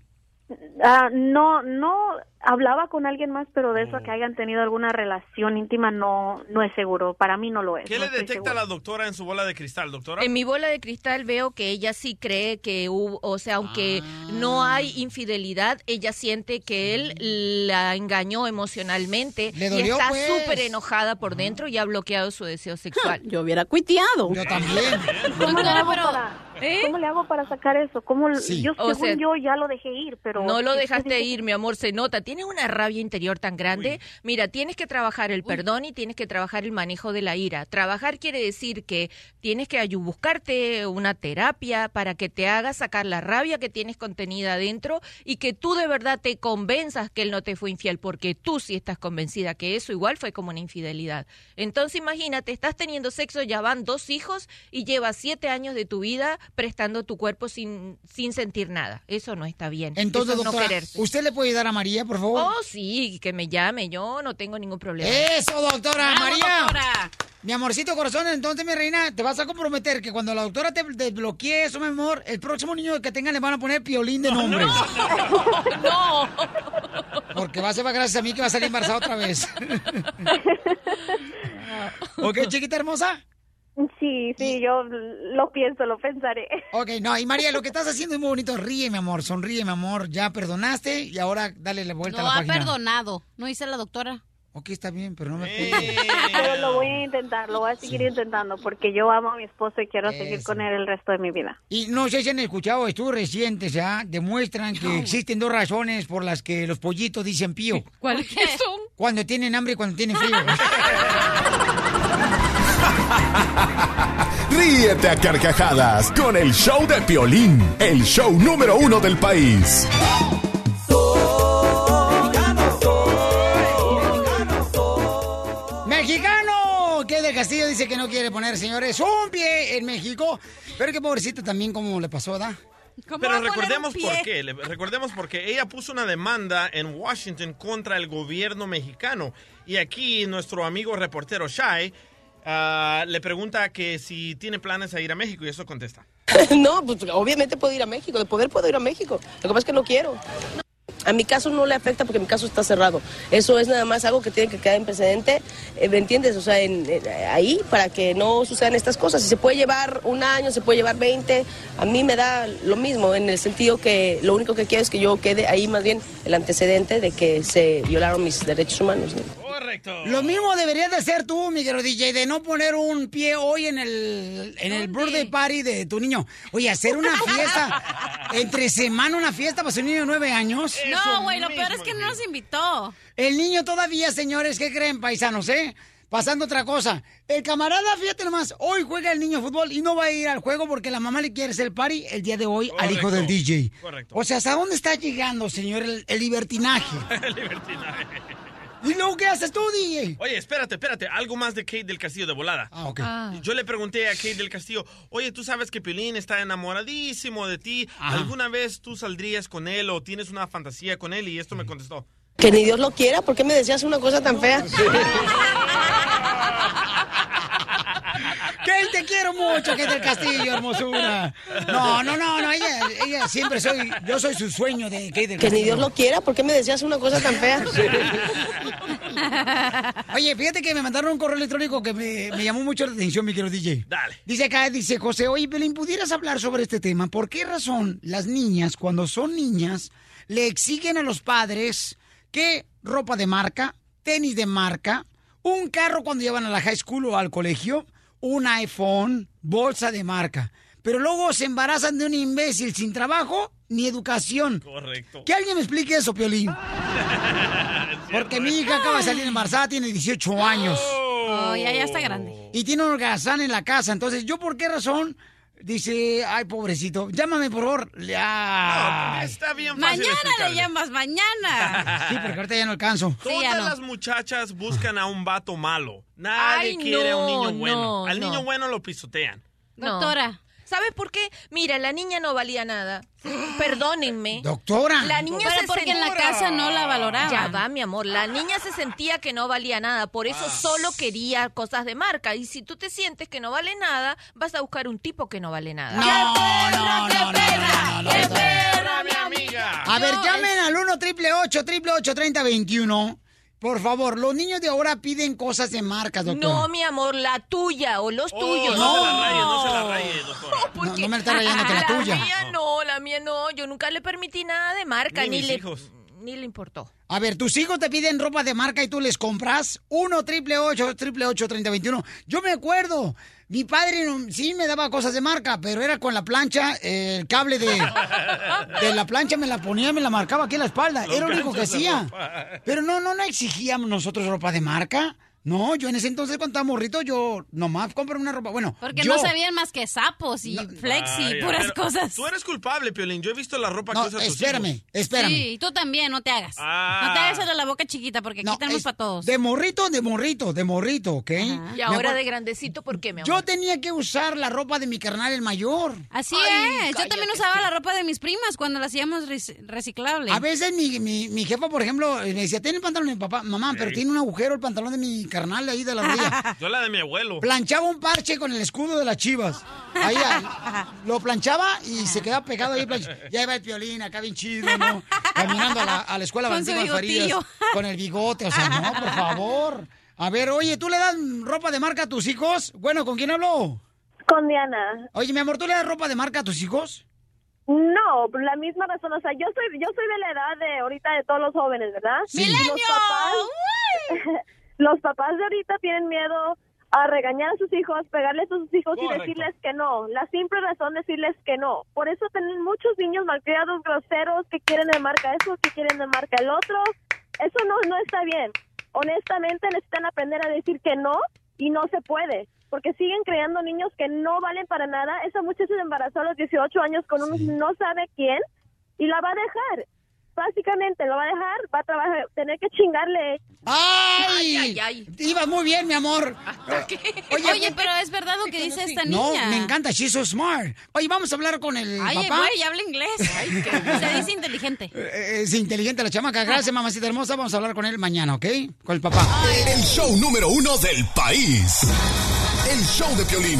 Ah, no, no, hablaba con alguien más, pero de eso a que hayan tenido alguna relación íntima no, no es seguro. Para mí no lo es. ¿Qué no le detecta la doctora en su bola de cristal, doctora? En mi bola de cristal veo que ella sí cree que hubo, o sea, aunque no hay infidelidad, ella siente que él la engañó emocionalmente Le y está pues. súper enojada por dentro y ha bloqueado su deseo sexual. Yo hubiera cuiteado. Yo también. ¿Cómo pero- para, ¿Eh? ¿Cómo le hago para sacar eso? ¿Cómo, Sí. Yo, O según sea, yo, ya lo dejé ir, pero... No lo dejaste dice- ir, mi amor, se nota. Tienes una rabia interior tan grande. Mira, tienes que trabajar el perdón y tienes que trabajar el manejo de la ira. Trabajar quiere decir que tienes que buscarte una terapia para que te haga sacar la rabia que tienes contenida adentro y que tú de verdad te convenzas que él no te fue infiel, porque tú sí estás convencida que eso igual fue como una infidelidad. Entonces imagínate, estás teniendo sexo, ya van dos hijos y llevas siete años de tu vida prestando tu cuerpo sin, sin sentir nada. Eso no está bien. Entonces, Eso no doctora. ¿usted le puede ayudar a María, por favor? Oh, sí, que me llame, yo no tengo ningún problema. Eso, doctora Bravo, María. doctora. Mi amorcito corazón, entonces, mi reina, te vas a comprometer que cuando la doctora te desbloquee eso, mi amor, el próximo niño que tenga le van a poner piolín de nombre. No. Porque va a ser más gracias a mí que va a salir embarazada otra vez. ¿Ok, chiquita hermosa? Sí, sí, yo lo pienso, lo pensaré. Ok, no, y María, lo que estás haciendo es muy bonito. Ríe, mi amor, sonríe, mi amor. Ya perdonaste y ahora dale la vuelta No a la ha página. perdonado. No dice la doctora. Ok, está bien, pero no me Pero lo voy a intentar, lo voy a seguir intentando porque yo amo a mi esposo y quiero seguir con él el resto de mi vida. Y no sé si han escuchado estudios recientes, ¿ya? Demuestran que existen dos razones por las que los pollitos dicen pío. ¿Cuáles son? Cuando tienen hambre y cuando tienen frío. Ríete a carcajadas con el show de Piolín, el show número uno del país. ¡Mexicano! Que del Castillo dice que no quiere poner, señores, un pie en México. Pero que pobrecito también, como le pasó, ¿da? Pero recordemos por qué. Recordemos porque ella puso una demanda en Washington contra el gobierno mexicano. Y aquí nuestro amigo reportero Shai ah, le pregunta que si tiene planes a ir a México y eso contesta. No, pues obviamente puedo ir a México, de poder puedo ir a México. Lo que pasa es que no quiero. A mi caso no le afecta porque mi caso está cerrado. Eso es nada más algo que tiene que quedar en precedente, eh, ¿me entiendes? O sea, ahí para que no sucedan estas cosas. Si se puede llevar un año, se puede llevar 20, a mí me da lo mismo, en el sentido que lo único que quiero es que yo quede ahí más bien el antecedente de que se violaron mis derechos humanos. ¿no? Correcto. Lo mismo deberías de hacer tú, mi querido DJ, de no poner un pie hoy en el, en el birthday party de tu niño. Oye, hacer una fiesta, entre semana una fiesta para su niño de nueve años. No, güey, lo peor es que no nos invitó. El niño todavía, señores, ¿qué creen, paisanos, eh? Pasando otra cosa. El camarada, fíjate nomás, hoy juega el niño fútbol y no va a ir al juego porque la mamá le quiere hacer el party el día de hoy al hijo del DJ. correcto. O sea, ¿hasta dónde está llegando, señor, el, el libertinaje? Libertinaje. ¿Y luego qué haces tú, DJ? Oye, espérate, espérate. Algo más de Kate del Castillo de volada. Ah, ok. Yo le pregunté a Kate del Castillo, oye, tú sabes que Piolín está enamoradísimo de ti. ¿Alguna vez tú saldrías con él o tienes una fantasía con él? Y esto me contestó. Que ni Dios lo quiera, ¿por qué me decías una cosa tan fea? ¡Que te quiero mucho, que del Castillo, hermosura! No, no, no, no, ella, ella siempre soy, yo soy su sueño de Kate del Que Castillo. ni Dios lo quiera, ¿por qué me decías una cosa tan fea? Oye, fíjate que me mandaron un correo electrónico que me, me llamó mucho la atención, mi querido DJ. Dale. Dice acá, dice José, oye, Pelín, ¿pudieras hablar sobre este tema? ¿Por qué razón las niñas, cuando son niñas, le exigen a los padres que ropa de marca, tenis de marca, un carro cuando llevan a la high school o al colegio, un iPhone, bolsa de marca? Pero luego se embarazan de un imbécil sin trabajo ni educación. Correcto. Que alguien me explique eso, Piolín. Porque mi hija acaba de salir embarazada, tiene 18 años. Oh, ya, ya está grande. Y tiene un holgazán en la casa. Entonces, ¿yo por qué razón? Dice, ay, pobrecito, llámame por favor. Ya. Está bien fácil Mañana le llamas, mañana. Sí, porque ahorita ya no alcanzo. Todas las muchachas buscan a un vato malo. Nadie Ay, quiere a un niño bueno. no, Al no. niño bueno lo pisotean. Doctora, ¿Sabes por qué? Mira, la niña no valía nada. Perdónenme. Doctora. La niña Pero se porque en la sentía- casa no la valoraban. Ya va, mi amor. La niña se sentía que no valía nada. Por eso Ah. solo quería cosas de marca. Y si tú te sientes que no vale nada, vas a buscar un tipo que no vale nada. No, no, no, no, no, no, ¡Qué no. perra, mi amiga! A ver, llamen al 1 triple 8 triple 8 30 21. Por favor, los niños de ahora piden cosas de marcas, doctor. No, mi amor, la tuya o los tuyos. no se la raye, no se la raye, doctora. No, no me la está rayando que la tuya. mía no, la mía no. Yo nunca le permití nada de marca. Ni Ni, mis le, hijos. ni le importó. A ver, tus hijos te piden ropa de marca y tú les compras. 1 triple 8 triple 8 30 21. Yo me acuerdo. Mi padre sí me daba cosas de marca, pero era con la plancha, eh, el cable de, de la plancha me la ponía, me la marcaba aquí en la espalda. Los Era lo único que hacía. ropa. Pero no, no, no exigíamos nosotros ropa de marca. No, yo en ese entonces cuando estaba morrito, yo nomás compré una ropa. Bueno, Porque yo, no sabían más que sapos y flexi, Ay, puras pero cosas. Tú eres culpable, Piolín. Yo he visto la ropa No, que usan tus espérame, hijos. espérame. Sí, y tú también, no te hagas. Ah. No te hagas de la boca chiquita porque aquí tenemos es para todos. De morrito, de morrito, de morrito, ¿ok? Y ahora de grandecito, ¿por qué, mi amor? Yo tenía que usar la ropa de mi carnal el mayor. Así Ay, es. Yo también usaba la ropa de mis primas cuando la hacíamos rec- reciclable. A veces mi, mi, mi jefa, por ejemplo, me decía, ¿tiene el pantalón de mi papá? Mamá, pero tiene un agujero el pantalón de mi carnal ahí de la rodilla. Yo la de mi abuelo. planchaba un parche con el escudo de las chivas. Ahí, ah, lo planchaba y se quedaba pegado ahí. plancha- Ya iba el piolín acá bien chido, ¿no? Caminando a la, a la escuela Valentín Farías con el bigote. O sea, no, por favor. A ver, oye, ¿tú le das ropa de marca a tus hijos? Bueno, ¿con quién hablo? Con Diana. Oye, mi amor, ¿tú le das ropa de marca a tus hijos? No, por la misma razón, o sea, yo soy yo soy de la edad de ahorita de todos los jóvenes, ¿verdad? Sí. Los papás, los papás de ahorita tienen miedo a regañar a sus hijos, pegarles a sus hijos Correcto. y decirles que no. La simple razón de decirles que no. Por eso tienen muchos niños malcriados, groseros, que quieren de marca eso, que quieren de marca el otro. Eso no, no está bien. Honestamente necesitan aprender a decir que no y no se puede. Porque siguen creando niños que no valen para nada. Esa muchacha se embarazó a los 18 años con un no sabe quién y la va a dejar. Básicamente lo va a dejar, va a trabajar, tener que chingarle. ¡Ay! Ibas muy bien, mi amor. Oye, pero es verdad lo que dice esta No, niña. me encanta, she's so smart. Oye, vamos a hablar con el Ay, papá. güey, habla inglés. Se dice inteligente. Eh, Es inteligente la chamaca. Gracias, mamacita hermosa. Vamos a hablar con él mañana, ¿ok? Con el papá. El show número uno del país. El show de Piolín.